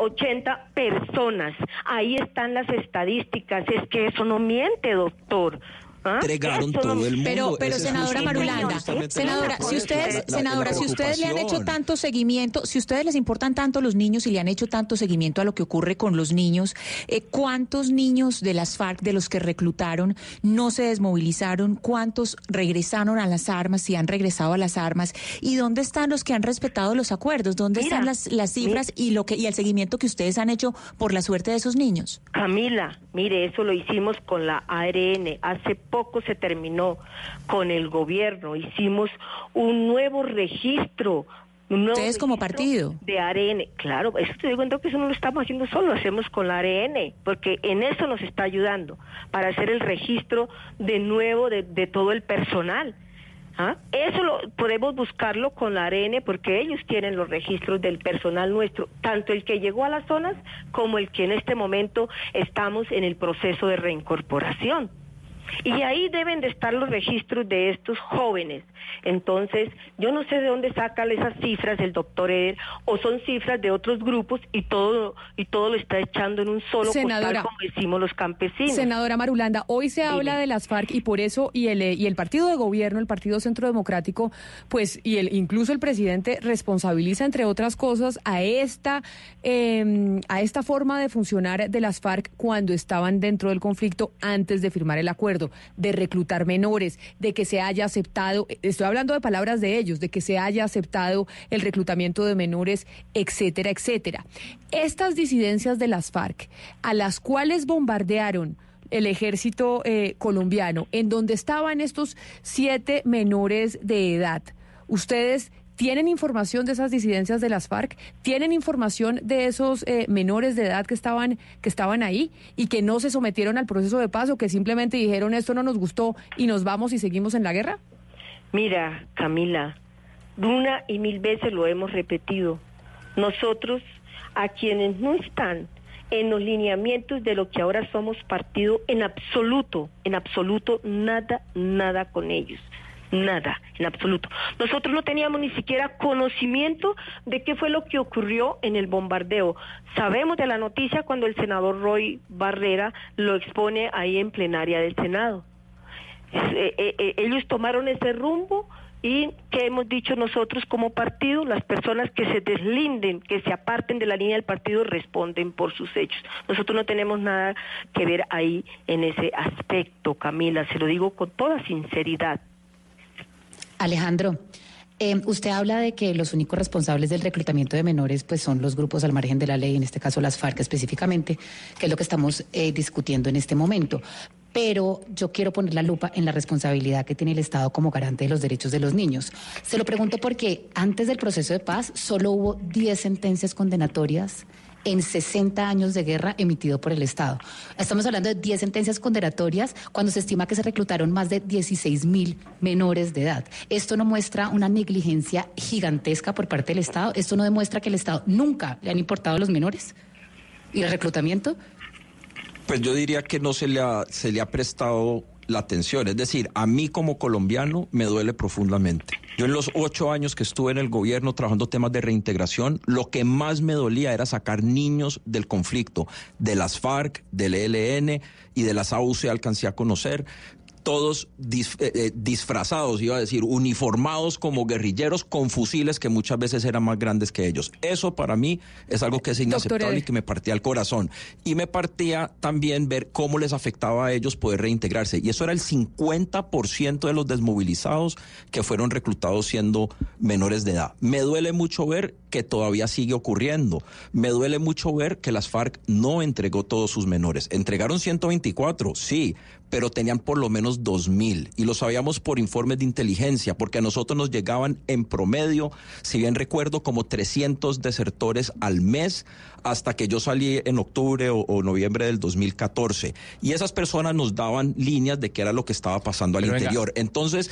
personas. Ahí están las estadísticas. Es que eso no miente, doctor. ¿Ah? entregaron todo el mundo. Pero, pero senadora Marulanda, senadora, si ustedes, senadora, si ustedes le han hecho tanto seguimiento, si ustedes les importan tanto los niños y le han hecho tanto seguimiento a lo que ocurre con los niños, eh, ¿cuántos niños de las FARC, de los que reclutaron, no se desmovilizaron? ¿Cuántos regresaron a las armas, si han regresado a las armas? ¿Y dónde están los que han respetado los acuerdos? ¿Dónde están las, las cifras y lo que y el seguimiento que ustedes han hecho por la suerte de esos niños? Camila, mire, eso lo hicimos con la ARN hace poco se terminó con el gobierno. Hicimos un nuevo registro Ustedes como partido. De ARN, claro, eso te digo que eso no lo estamos haciendo solo, lo hacemos con la ARN, porque en eso nos está ayudando, para hacer el registro de nuevo de, todo el personal. ¿Ah? Eso lo, podemos buscarlo con la ARN porque ellos tienen los registros del personal nuestro, tanto el que llegó a las zonas como el que en este momento estamos en el proceso de reincorporación. Y ahí deben de estar los registros de estos jóvenes. Entonces, yo no sé de dónde sacan esas cifras el doctor Eder, o son cifras de otros grupos y todo, y todo lo está echando en un solo Senadora, como decimos los campesinos. Senadora Marulanda, hoy se habla de las FARC y por eso, y el, y el partido de gobierno, el Partido Centro Democrático, pues, y el, incluso el presidente responsabiliza, entre otras cosas, a esta, em, a esta forma de funcionar de las FARC cuando estaban dentro del conflicto antes de firmar el acuerdo de reclutar menores, de que se haya aceptado, estoy hablando de palabras de ellos, de que se haya aceptado el reclutamiento de menores, etcétera, etcétera. Estas disidencias de las FARC, a las cuales bombardearon el ejército eh, colombiano, en donde estaban estos siete menores de edad, ustedes ¿Tienen información de esas disidencias de las FARC? ¿Tienen información de esos eh, menores de edad que estaban, que estaban ahí y que no se sometieron al proceso de paz o que simplemente dijeron esto no nos gustó y nos vamos y seguimos en la guerra? Mira, Camila, una y mil veces lo hemos repetido. Nosotros, a quienes no están en los lineamientos de lo que ahora somos partido, en absoluto, en absoluto, nada, nada con ellos nada, en absoluto. Nosotros no teníamos ni siquiera conocimiento de qué fue lo que ocurrió en el bombardeo. Sabemos de la noticia cuando el senador Roy Barrera lo expone ahí en plenaria del Senado. Eh, eh, eh, ellos tomaron ese rumbo y que hemos dicho nosotros como partido, las personas que se deslinden, que se aparten de la línea del partido responden por sus hechos. Nosotros no tenemos nada que ver ahí en ese aspecto, Camila, se lo digo con toda sinceridad. Alejandro, eh, usted habla de que los únicos responsables del reclutamiento de menores pues son los grupos al margen de la ley, en este caso las FARC específicamente, que es lo que estamos eh, discutiendo en este momento. Pero yo quiero poner la lupa en la responsabilidad que tiene el Estado como garante de los derechos de los niños. Se lo pregunto porque antes del proceso de paz solo hubo 10 sentencias condenatorias en 60 años de guerra emitido por el Estado. Estamos hablando de 10 sentencias condenatorias cuando se estima que se reclutaron más de 16 mil menores de edad. Esto no muestra una negligencia gigantesca por parte del Estado. Esto no demuestra que el Estado nunca le han importado a los menores y el reclutamiento. Pues yo diría que no se le ha, se le ha prestado la atención. Es decir, a mí como colombiano me duele profundamente Yo en los ocho años que estuve en el gobierno trabajando temas de reintegración, lo que más me dolía era sacar niños del conflicto, de las FARC, del ELN y de las AUC alcancé a conocer, todos dis- eh, eh, disfrazados, iba a decir, uniformados como guerrilleros con fusiles que muchas veces eran más grandes que ellos. Eso para mí es algo que es inaceptable y que me partía el corazón. Y me partía también ver cómo les afectaba a ellos poder reintegrarse. Y eso era el 50% de los desmovilizados que fueron reclutados siendo menores de edad. Me duele mucho ver que todavía sigue ocurriendo. Me duele mucho ver que las FARC no entregó todos sus menores. Entregaron 124, sí, pero tenían por lo menos 2.000 y lo sabíamos por informes de inteligencia, porque a nosotros nos llegaban en promedio, si bien recuerdo, como 300 desertores al mes hasta que yo salí en octubre o, o noviembre del 2014. Y esas personas nos daban líneas de qué era lo que estaba pasando al Pero venga. interior. Entonces,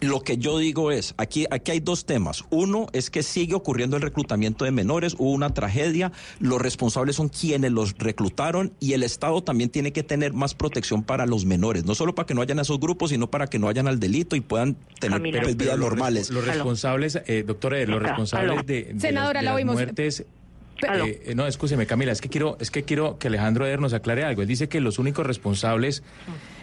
lo que yo digo es, aquí, aquí hay dos temas. Uno es que sigue ocurriendo el reclutamiento de menores, hubo una tragedia, los responsables son quienes los reclutaron y el Estado también tiene que tener más protección para los menores, no solo para que no hayan a esos grupos, sino para que no vayan al delito y puedan tener Pero- pues, pero vidas los normales. Los responsables, eh, doctor Eder, los responsables de, de Senadora, las, de las muertes. Eh, eh, no, escúcheme, Camila, es que quiero, es que quiero que Alejandro Eder nos aclare algo. Él dice que los únicos responsables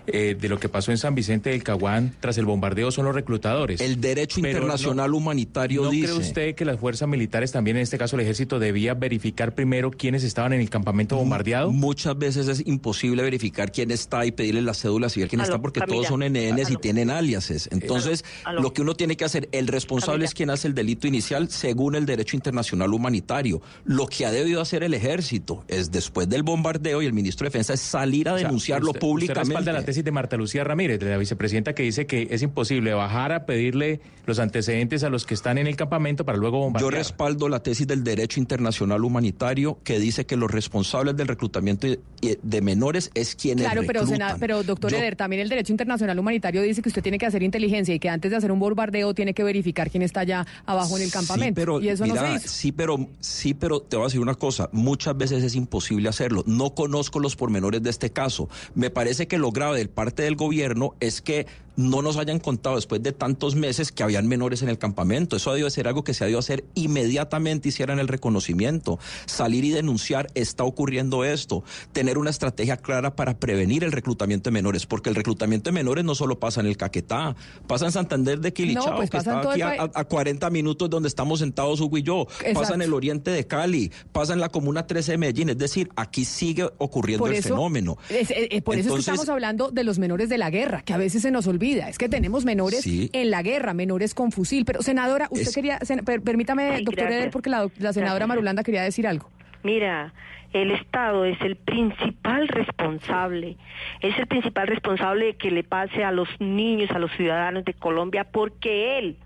eh, de lo que pasó en San Vicente del Caguán tras el bombardeo son los reclutadores. El derecho Pero internacional humanitario ¿No dice. cree usted que las fuerzas militares, también en este caso el ejército, debía verificar primero quiénes estaban en el campamento bombardeado? Muchas veces es imposible verificar quién está y pedirle la cédula civil quién Aló, está porque Camila. todos son NNs y tienen aliases. Entonces, Aló. lo que uno tiene que hacer, el responsable es quien hace el delito inicial según el derecho internacional humanitario. Lo que ha debido hacer el ejército es después del bombardeo y el ministro de Defensa es salir a O sea, denunciarlo usted- públicamente. Usted tesis de Marta Lucía Ramírez, de la vicepresidenta, que dice que es imposible bajar a pedirle los antecedentes a los que están en el campamento para luego Yo bombardear. respaldo la tesis del derecho internacional humanitario que dice que los responsables del reclutamiento de, menores es quienes Claro, pero, sena- pero doctor Yo- Eder, también el derecho internacional humanitario dice que usted tiene que hacer inteligencia y que antes de hacer un bombardeo tiene que verificar quién está allá abajo en el campamento. Sí, pero, y eso no mira, se hizo. Sí, pero, sí, pero te voy a decir una cosa. Muchas veces es imposible hacerlo. No conozco los pormenores de este caso. Me parece que lo grave del parte del gobierno es que no nos hayan contado después de tantos meses que habían menores en el campamento. Eso ha debido ser algo que se ha debido hacer inmediatamente, hicieran el reconocimiento. Salir y denunciar, está ocurriendo esto. Tener una estrategia clara para prevenir el reclutamiento de menores, porque el reclutamiento de menores no solo pasa en el Caquetá, pasa en Santander de Quilichao, No, pues que está aquí a, a- a 40 minutos donde estamos sentados Hugo y yo, pasa en el oriente de Cali, pasa en la comuna 13 de Medellín, es decir, aquí sigue ocurriendo el fenómeno. es- eh, eh, por eso es que estamos hablando de los menores de la guerra, que a veces se nos olvida. Es que tenemos menores Sí. en la guerra, menores con fusil. Pero, senadora, usted Es- quería, sen- per- permítame, Sí, doctor. Eder, porque la, la senadora Gracias. Marulanda quería decir algo. Mira, el Estado es el principal responsable, es el principal responsable de que le pase a los niños, a los ciudadanos de Colombia, porque él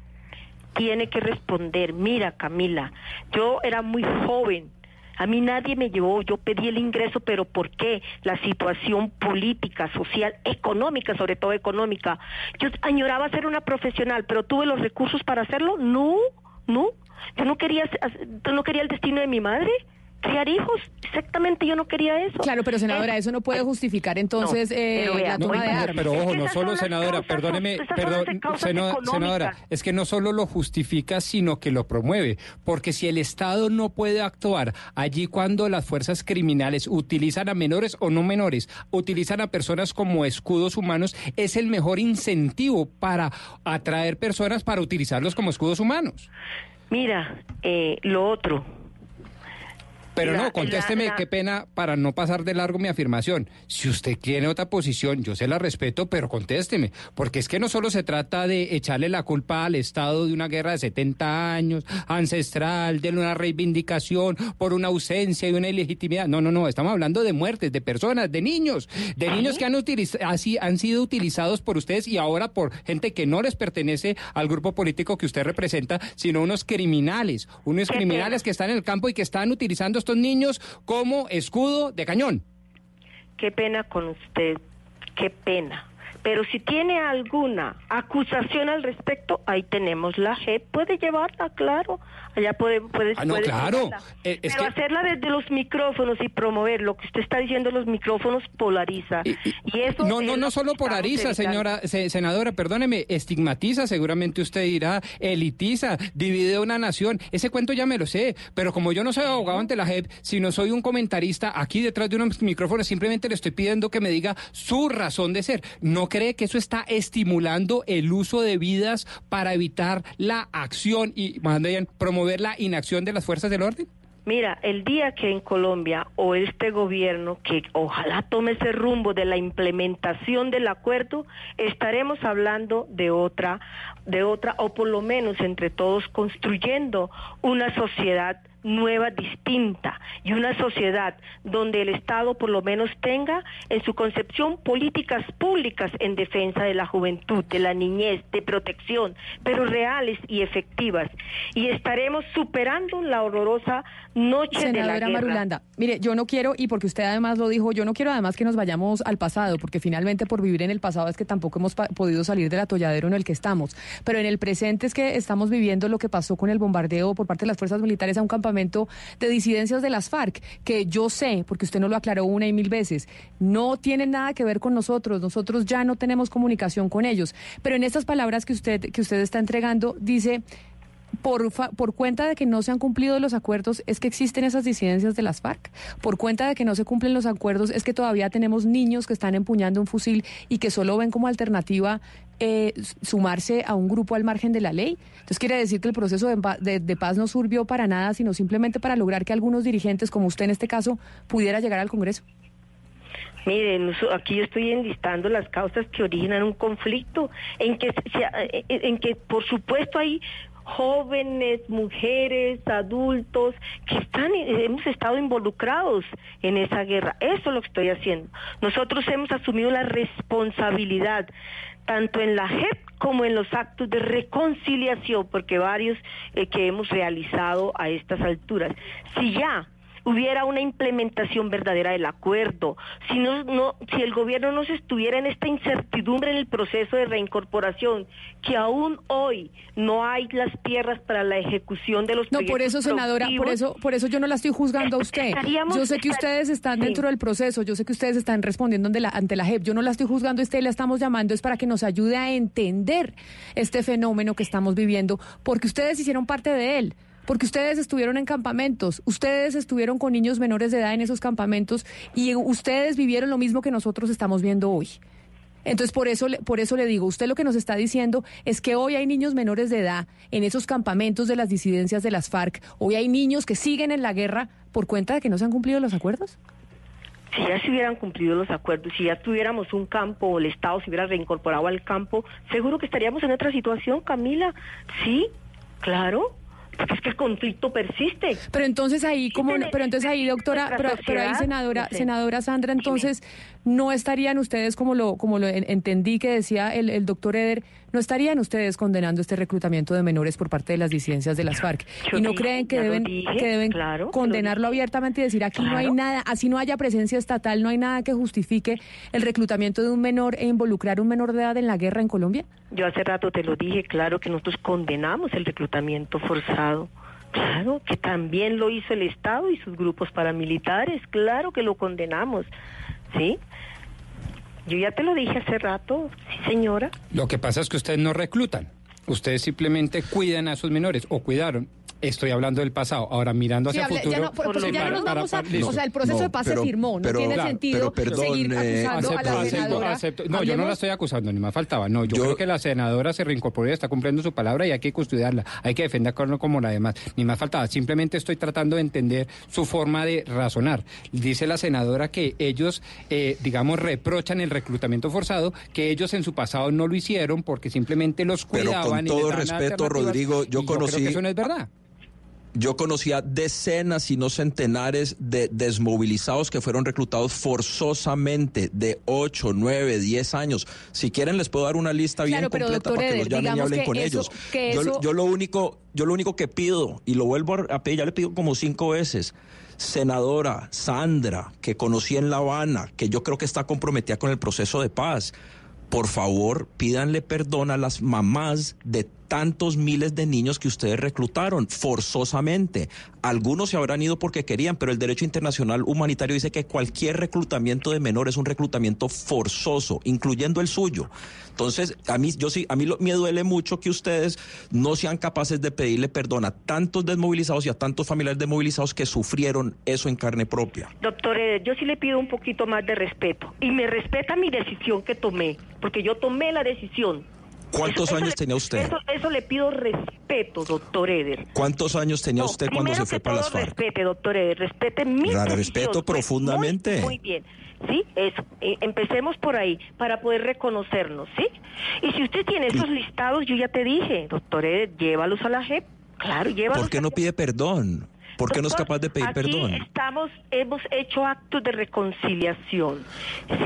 tiene que responder. Mira, Camila, yo era muy joven. A mí nadie me llevó, yo pedí el ingreso, pero ¿por qué? La situación política, social, económica, sobre todo económica. Yo añoraba ser una profesional, pero tuve los recursos para hacerlo. No, no. Yo no quería, no quería el destino de mi madre, criar hijos. Exactamente, yo no quería eso. Claro, pero senadora, Eh, eso no puede justificar entonces no, eh, pero vea, la no, toma de oiga, armas. Pero ojo, no solo, senadora, causas, perdóneme, perdón, seno- senadora, es que no solo lo justifica, sino que lo promueve, porque si el Estado no puede actuar allí cuando las fuerzas criminales utilizan a menores o no menores, utilizan a personas como escudos humanos, es el mejor incentivo para atraer personas para utilizarlos como escudos humanos. Mira, eh, lo otro. Pero La- no, contésteme, la- la- qué pena para no pasar de largo mi afirmación. Si usted tiene otra posición, yo se la respeto, pero contésteme, porque es que no solo se trata de echarle la culpa al Estado de una guerra de 70 años, ancestral, de una reivindicación por una ausencia y una ilegitimidad. No, no, no, estamos hablando de muertes, de personas, de niños, de niños que han, así, han sido utilizados por ustedes y ahora por gente que no les pertenece al grupo político que usted representa, sino unos criminales, unos criminales que están en el campo y que están utilizando a estos niños como escudo de cañón. Qué pena con usted, qué pena. Pero si tiene alguna acusación al respecto, ahí tenemos la JEP, puede llevarla, claro. Allá puede, puede, Ah, no, puede claro. Eh, es Pero que- hacerla desde los micrófonos y promover lo que usted está diciendo, los micrófonos polariza. Y, eso No, no, no solo polariza, señora, se- senadora, perdóneme, estigmatiza, seguramente usted dirá, elitiza, divide una nación. Ese cuento ya me lo sé, pero como yo no soy abogado ante la JEP, sino soy un comentarista aquí detrás de unos micrófonos, simplemente le estoy pidiendo que me diga su razón de ser. ¿No cree que eso está estimulando el uso de vidas para evitar la acción y, más bien, promover la inacción de las fuerzas del orden? Mira, el día que en Colombia o este gobierno, que ojalá tome ese rumbo de la implementación del acuerdo, estaremos hablando de otra, de otra, o por lo menos entre todos construyendo una sociedad nueva, distinta, y una sociedad donde el Estado por lo menos tenga en su concepción políticas públicas en defensa de la juventud, de la niñez, de protección, pero reales y efectivas. Y estaremos superando la horrorosa noche de la guerra. Marulanda, mire, yo no quiero, y porque usted además lo dijo, yo no quiero además que nos vayamos al pasado, porque finalmente por vivir en el pasado es que tampoco hemos podido salir del atolladero en el que estamos. Pero en el presente es que estamos viviendo lo que pasó con el bombardeo por parte de las fuerzas militares a un campamento de disidencias de las FARC, que yo sé, porque usted no lo aclaró una y mil veces, no tienen nada que ver con nosotros, nosotros ya no tenemos comunicación con ellos. Pero en estas palabras que usted, que usted está entregando, dice por, fa- por cuenta de que no se han cumplido los acuerdos es que existen esas disidencias de las FARC. Por cuenta de que no se cumplen los acuerdos es que todavía tenemos niños que están empuñando un fusil y que solo ven como alternativa eh, sumarse a un grupo al margen de la ley. Entonces quiere decir que el proceso de, de- paz no sirvió para nada, sino simplemente para lograr que algunos dirigentes, como usted en este caso, pudiera llegar al Congreso. Miren, aquí yo estoy enlistando las causas que originan un conflicto, en que, se- se- en que por supuesto hay jóvenes, mujeres, adultos que están, hemos estado involucrados en esa guerra. Eso es lo que estoy haciendo. Nosotros hemos asumido la responsabilidad tanto en la JEP como en los actos de reconciliación, porque varios eh, que hemos realizado a estas alturas. Si ya hubiera una implementación verdadera del acuerdo, si no, no, si el gobierno no se estuviera en esta incertidumbre en el proceso de reincorporación, que aún hoy no hay las tierras para la ejecución de los No, por proyectos eso, senadora, por eso, por eso yo no la estoy juzgando a usted. Yo sé que ustedes están Sí. dentro del proceso, yo sé que ustedes están respondiendo ante la, ante la JEP. Yo no la estoy juzgando a usted, la estamos llamando es para que nos ayude a entender este fenómeno que estamos viviendo, porque ustedes hicieron parte de él. Porque ustedes estuvieron en campamentos, ustedes estuvieron con niños menores de edad en esos campamentos y ustedes vivieron lo mismo que nosotros estamos viendo hoy. Entonces, por eso, por eso le digo, usted lo que nos está diciendo es que hoy hay niños menores de edad en esos campamentos de las disidencias de las FARC, hoy hay niños que siguen en la guerra por cuenta de que no se han cumplido los acuerdos. si ya se hubieran cumplido los acuerdos, si ya tuviéramos un campo o el Estado se hubiera reincorporado al campo, seguro que estaríamos en otra situación, Camila. Sí, claro, porque es que el conflicto persiste. Pero entonces ahí, como, pero entonces ahí, doctora, pero, pero ahí, senadora, senadora Sandra, entonces no estarían ustedes, como lo, como lo en- entendí que decía el, el doctor Eder, no estarían ustedes condenando este reclutamiento de menores por parte de las disidencias de las FARC. Yo y no dije, creen que deben, dije, que deben claro, condenarlo abiertamente y decir aquí no hay nada, así no haya presencia estatal, no hay nada que justifique el reclutamiento de un menor e involucrar a un menor de edad en la guerra en Colombia. Yo hace rato te lo dije, claro que nosotros condenamos el reclutamiento forzado. Claro que también lo hizo el Estado y sus grupos paramilitares, claro que lo condenamos. ¿Sí? Yo ya te lo dije hace rato, sí señora. Lo que pasa es que ustedes no reclutan. Ustedes simplemente cuidan a sus menores o cuidaron. Estoy hablando del pasado. Ahora, mirando Sí, hacia ya futuro. no, por- porque Sí, ya no nos vamos a- listo. o sea, el proceso de paz se firmó, no tiene sentido pero perdón, seguir eh, acusando a la acepto, senadora. acepto. No, yo no la estoy acusando, ni más faltaba. No, yo, creo que la senadora se reincorporó y está cumpliendo su palabra y hay que custodiarla. Hay que defenderla como la demás. Ni más faltaba. Simplemente estoy tratando de entender su forma de razonar. Dice la senadora que ellos, eh, digamos, reprochan el reclutamiento forzado, que ellos en su pasado no lo hicieron porque simplemente los Pero cuidaban. con y les todo daban respeto. Rodrigo, yo Y conocí- creo que eso no es verdad. Yo conocía decenas y no centenares de desmovilizados que fueron reclutados forzosamente de 8, 9, 10 años. Si quieren les puedo dar una lista bien Claro, completa para que Eder, los llamen y hablen con eso- ellos. yo, eso- yo lo único, yo lo único que pido y lo vuelvo a pedir, ya le pido como cinco veces. Senadora Sandra, que conocí en La Habana, que yo creo que está comprometida con el proceso de paz. por favor, pídanle perdón a las mamás de tantos miles de niños que ustedes reclutaron forzosamente. Algunos se habrán ido porque querían, pero el derecho internacional humanitario dice que cualquier reclutamiento de menores es un reclutamiento forzoso, incluyendo el suyo. Entonces, a mí, yo sí, a mí me duele mucho que ustedes no sean capaces de pedirle perdón a tantos desmovilizados y a tantos familiares desmovilizados que sufrieron eso en carne propia. Doctor, yo sí le pido un poquito más de respeto y me respeta mi decisión que tomé, porque yo tomé la decisión ¿Cuántos años tenía usted? Eso, le pido respeto, doctor Eder. ¿Cuántos años tenía usted cuando se fue para las FARC? Respete, doctor Eder, respete mi La respeto profundamente. Muy, bien. ¿Sí? Eso. Eh, empecemos por ahí, para poder reconocernos, ¿sí? Y si usted tiene esos listados, yo ya te dije, doctor Eder, llévalos a la JEP. Claro, llévalos. ¿Por qué no pide perdón? ¿Por qué no es capaz de pedir aquí perdón? Estamos, hemos hecho actos de reconciliación.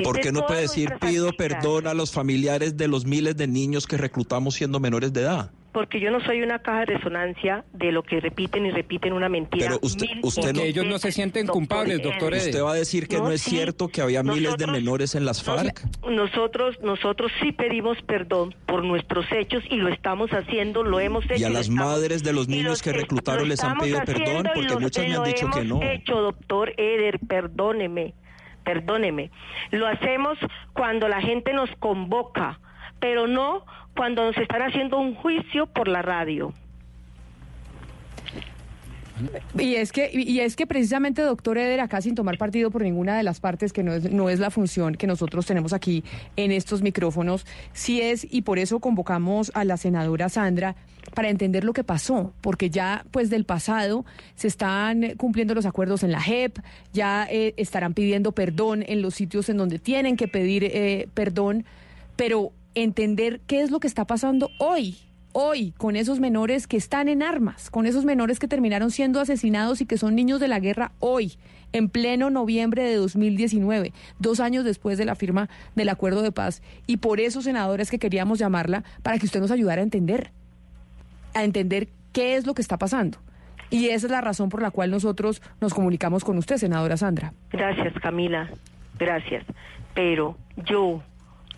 ¿Por qué no puede decir pido perdón a los familiares de los miles de niños que reclutamos siendo menores de edad? Porque yo no soy una caja de resonancia de lo que repiten y repiten una mentira. Pero usted, usted no, ellos no se sienten culpables, doctor Usted va a decir que no, es cierto que había miles de menores en las FARC. Nosotros, nosotros sí pedimos perdón por nuestros hechos y lo estamos haciendo, lo hemos hecho. Y a las madres de los niños que reclutaron les han pedido perdón porque muchas me han dicho que no. hecho, doctor Eder, perdóneme, perdóneme. Lo hacemos cuando la gente nos convoca, pero no cuando nos están haciendo un juicio por la radio. Y es que y es que precisamente doctor Eder acá sin tomar partido por ninguna de las partes que no es, no es la función que nosotros tenemos aquí en estos micrófonos, sí es y por eso convocamos a la senadora Sandra para entender lo que pasó, porque ya pues del pasado se están cumpliendo los acuerdos en la JEP, ya eh, estarán pidiendo perdón en los sitios en donde tienen que pedir eh, perdón, pero entender qué es lo que está pasando hoy, hoy, con esos menores que están en armas, con esos menores que terminaron siendo asesinados y que son niños de la guerra hoy, en pleno noviembre de 2019, dos años después de la firma del acuerdo de paz. Y por eso, senadores, que queríamos llamarla para que usted nos ayudara a entender, a entender qué es lo que está pasando. Y esa es la razón por la cual nosotros nos comunicamos con usted, senadora Sandra. Gracias, Camila. Gracias. Pero yo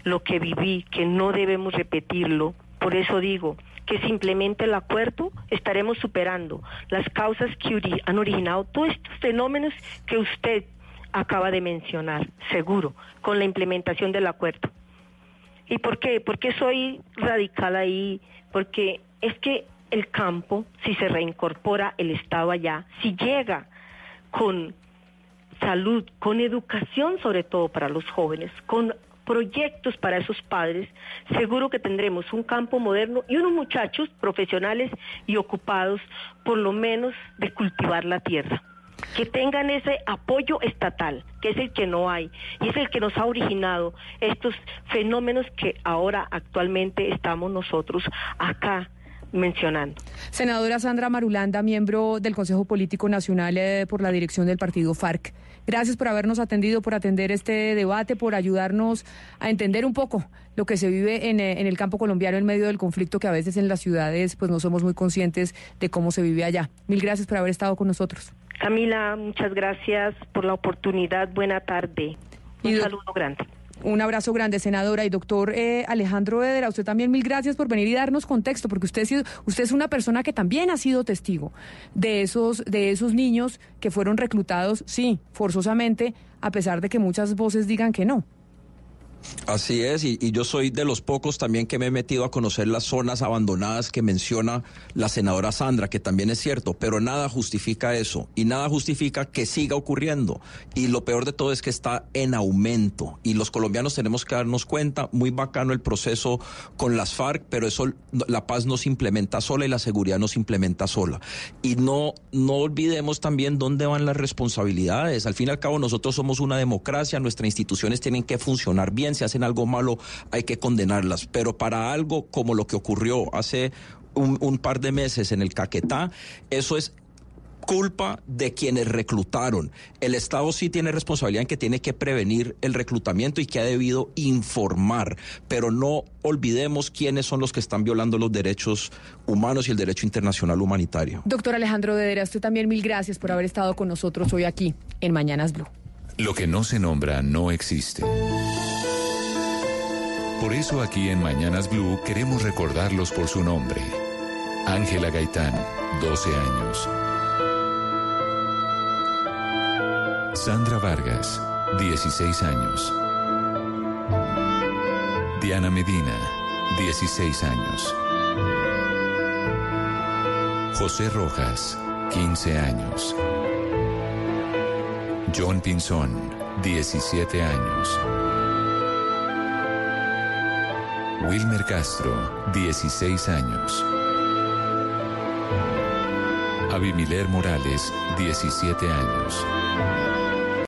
lo que viví, que no debemos repetirlo. Por eso digo que simplemente el acuerdo estaremos superando las causas que han originado todos estos fenómenos que usted acaba de mencionar, seguro, con la implementación del acuerdo. ¿Y por qué? Porque soy radical ahí, porque es que el campo, si se reincorpora el Estado allá, si llega con salud, con educación sobre todo para los jóvenes, con proyectos para esos padres, seguro que tendremos un campo moderno y unos muchachos profesionales y ocupados, por lo menos, de cultivar la tierra. Que tengan ese apoyo estatal, que es el que no hay, y es el que nos ha originado estos fenómenos que ahora actualmente estamos nosotros acá mencionando. Senadora Sandra Marulanda, miembro del Consejo Político Nacional eh, por la dirección del partido FARC. Gracias por habernos atendido, por atender este debate, por ayudarnos a entender un poco lo que se vive en, eh, en, el campo colombiano en medio del conflicto que a veces en las ciudades pues no somos muy conscientes de cómo se vive allá. Mil gracias por haber estado con nosotros. Camila, muchas gracias por la oportunidad. Buena tarde. Un saludo grande. Un abrazo grande, senadora y doctor eh, Alejandro Eder. A usted también mil gracias por venir y darnos contexto, porque usted, usted es una persona que también ha sido testigo de esos, de esos niños que fueron reclutados, sí, forzosamente, a pesar de que muchas voces digan que no. Así es, y, yo soy de los pocos también que me he metido a conocer las zonas abandonadas que menciona la senadora Sandra, que también es cierto, pero nada justifica eso y nada justifica que siga ocurriendo. Y lo peor de todo es que está en aumento y los colombianos tenemos que darnos cuenta, muy bacano el proceso con las FARC, pero eso la paz no se implementa sola y la seguridad no se implementa sola. Y no, no olvidemos también dónde van las responsabilidades. Al fin y al cabo nosotros somos una democracia, nuestras instituciones tienen que funcionar bien si hacen algo malo hay que condenarlas, pero para algo como lo que ocurrió hace un, par de meses en el Caquetá, eso es culpa de quienes reclutaron. El Estado sí tiene responsabilidad en que tiene que prevenir el reclutamiento y que ha debido informar, pero no olvidemos quiénes son los que están violando los derechos humanos y el derecho internacional humanitario. Doctor Alejandro Dedera, usted también mil gracias por haber estado con nosotros hoy aquí en Mañanas Blue. Lo que no se nombra no existe. Por eso aquí en Mañanas Blue queremos recordarlos por su nombre. Ángela Gaitán, 12 años. Sandra Vargas, 16 años. Diana Medina, 16 años. José Rojas, 15 años. John Pinzón, 17 años. Wilmer Castro, 16 años. Abimiler Morales, 17 años.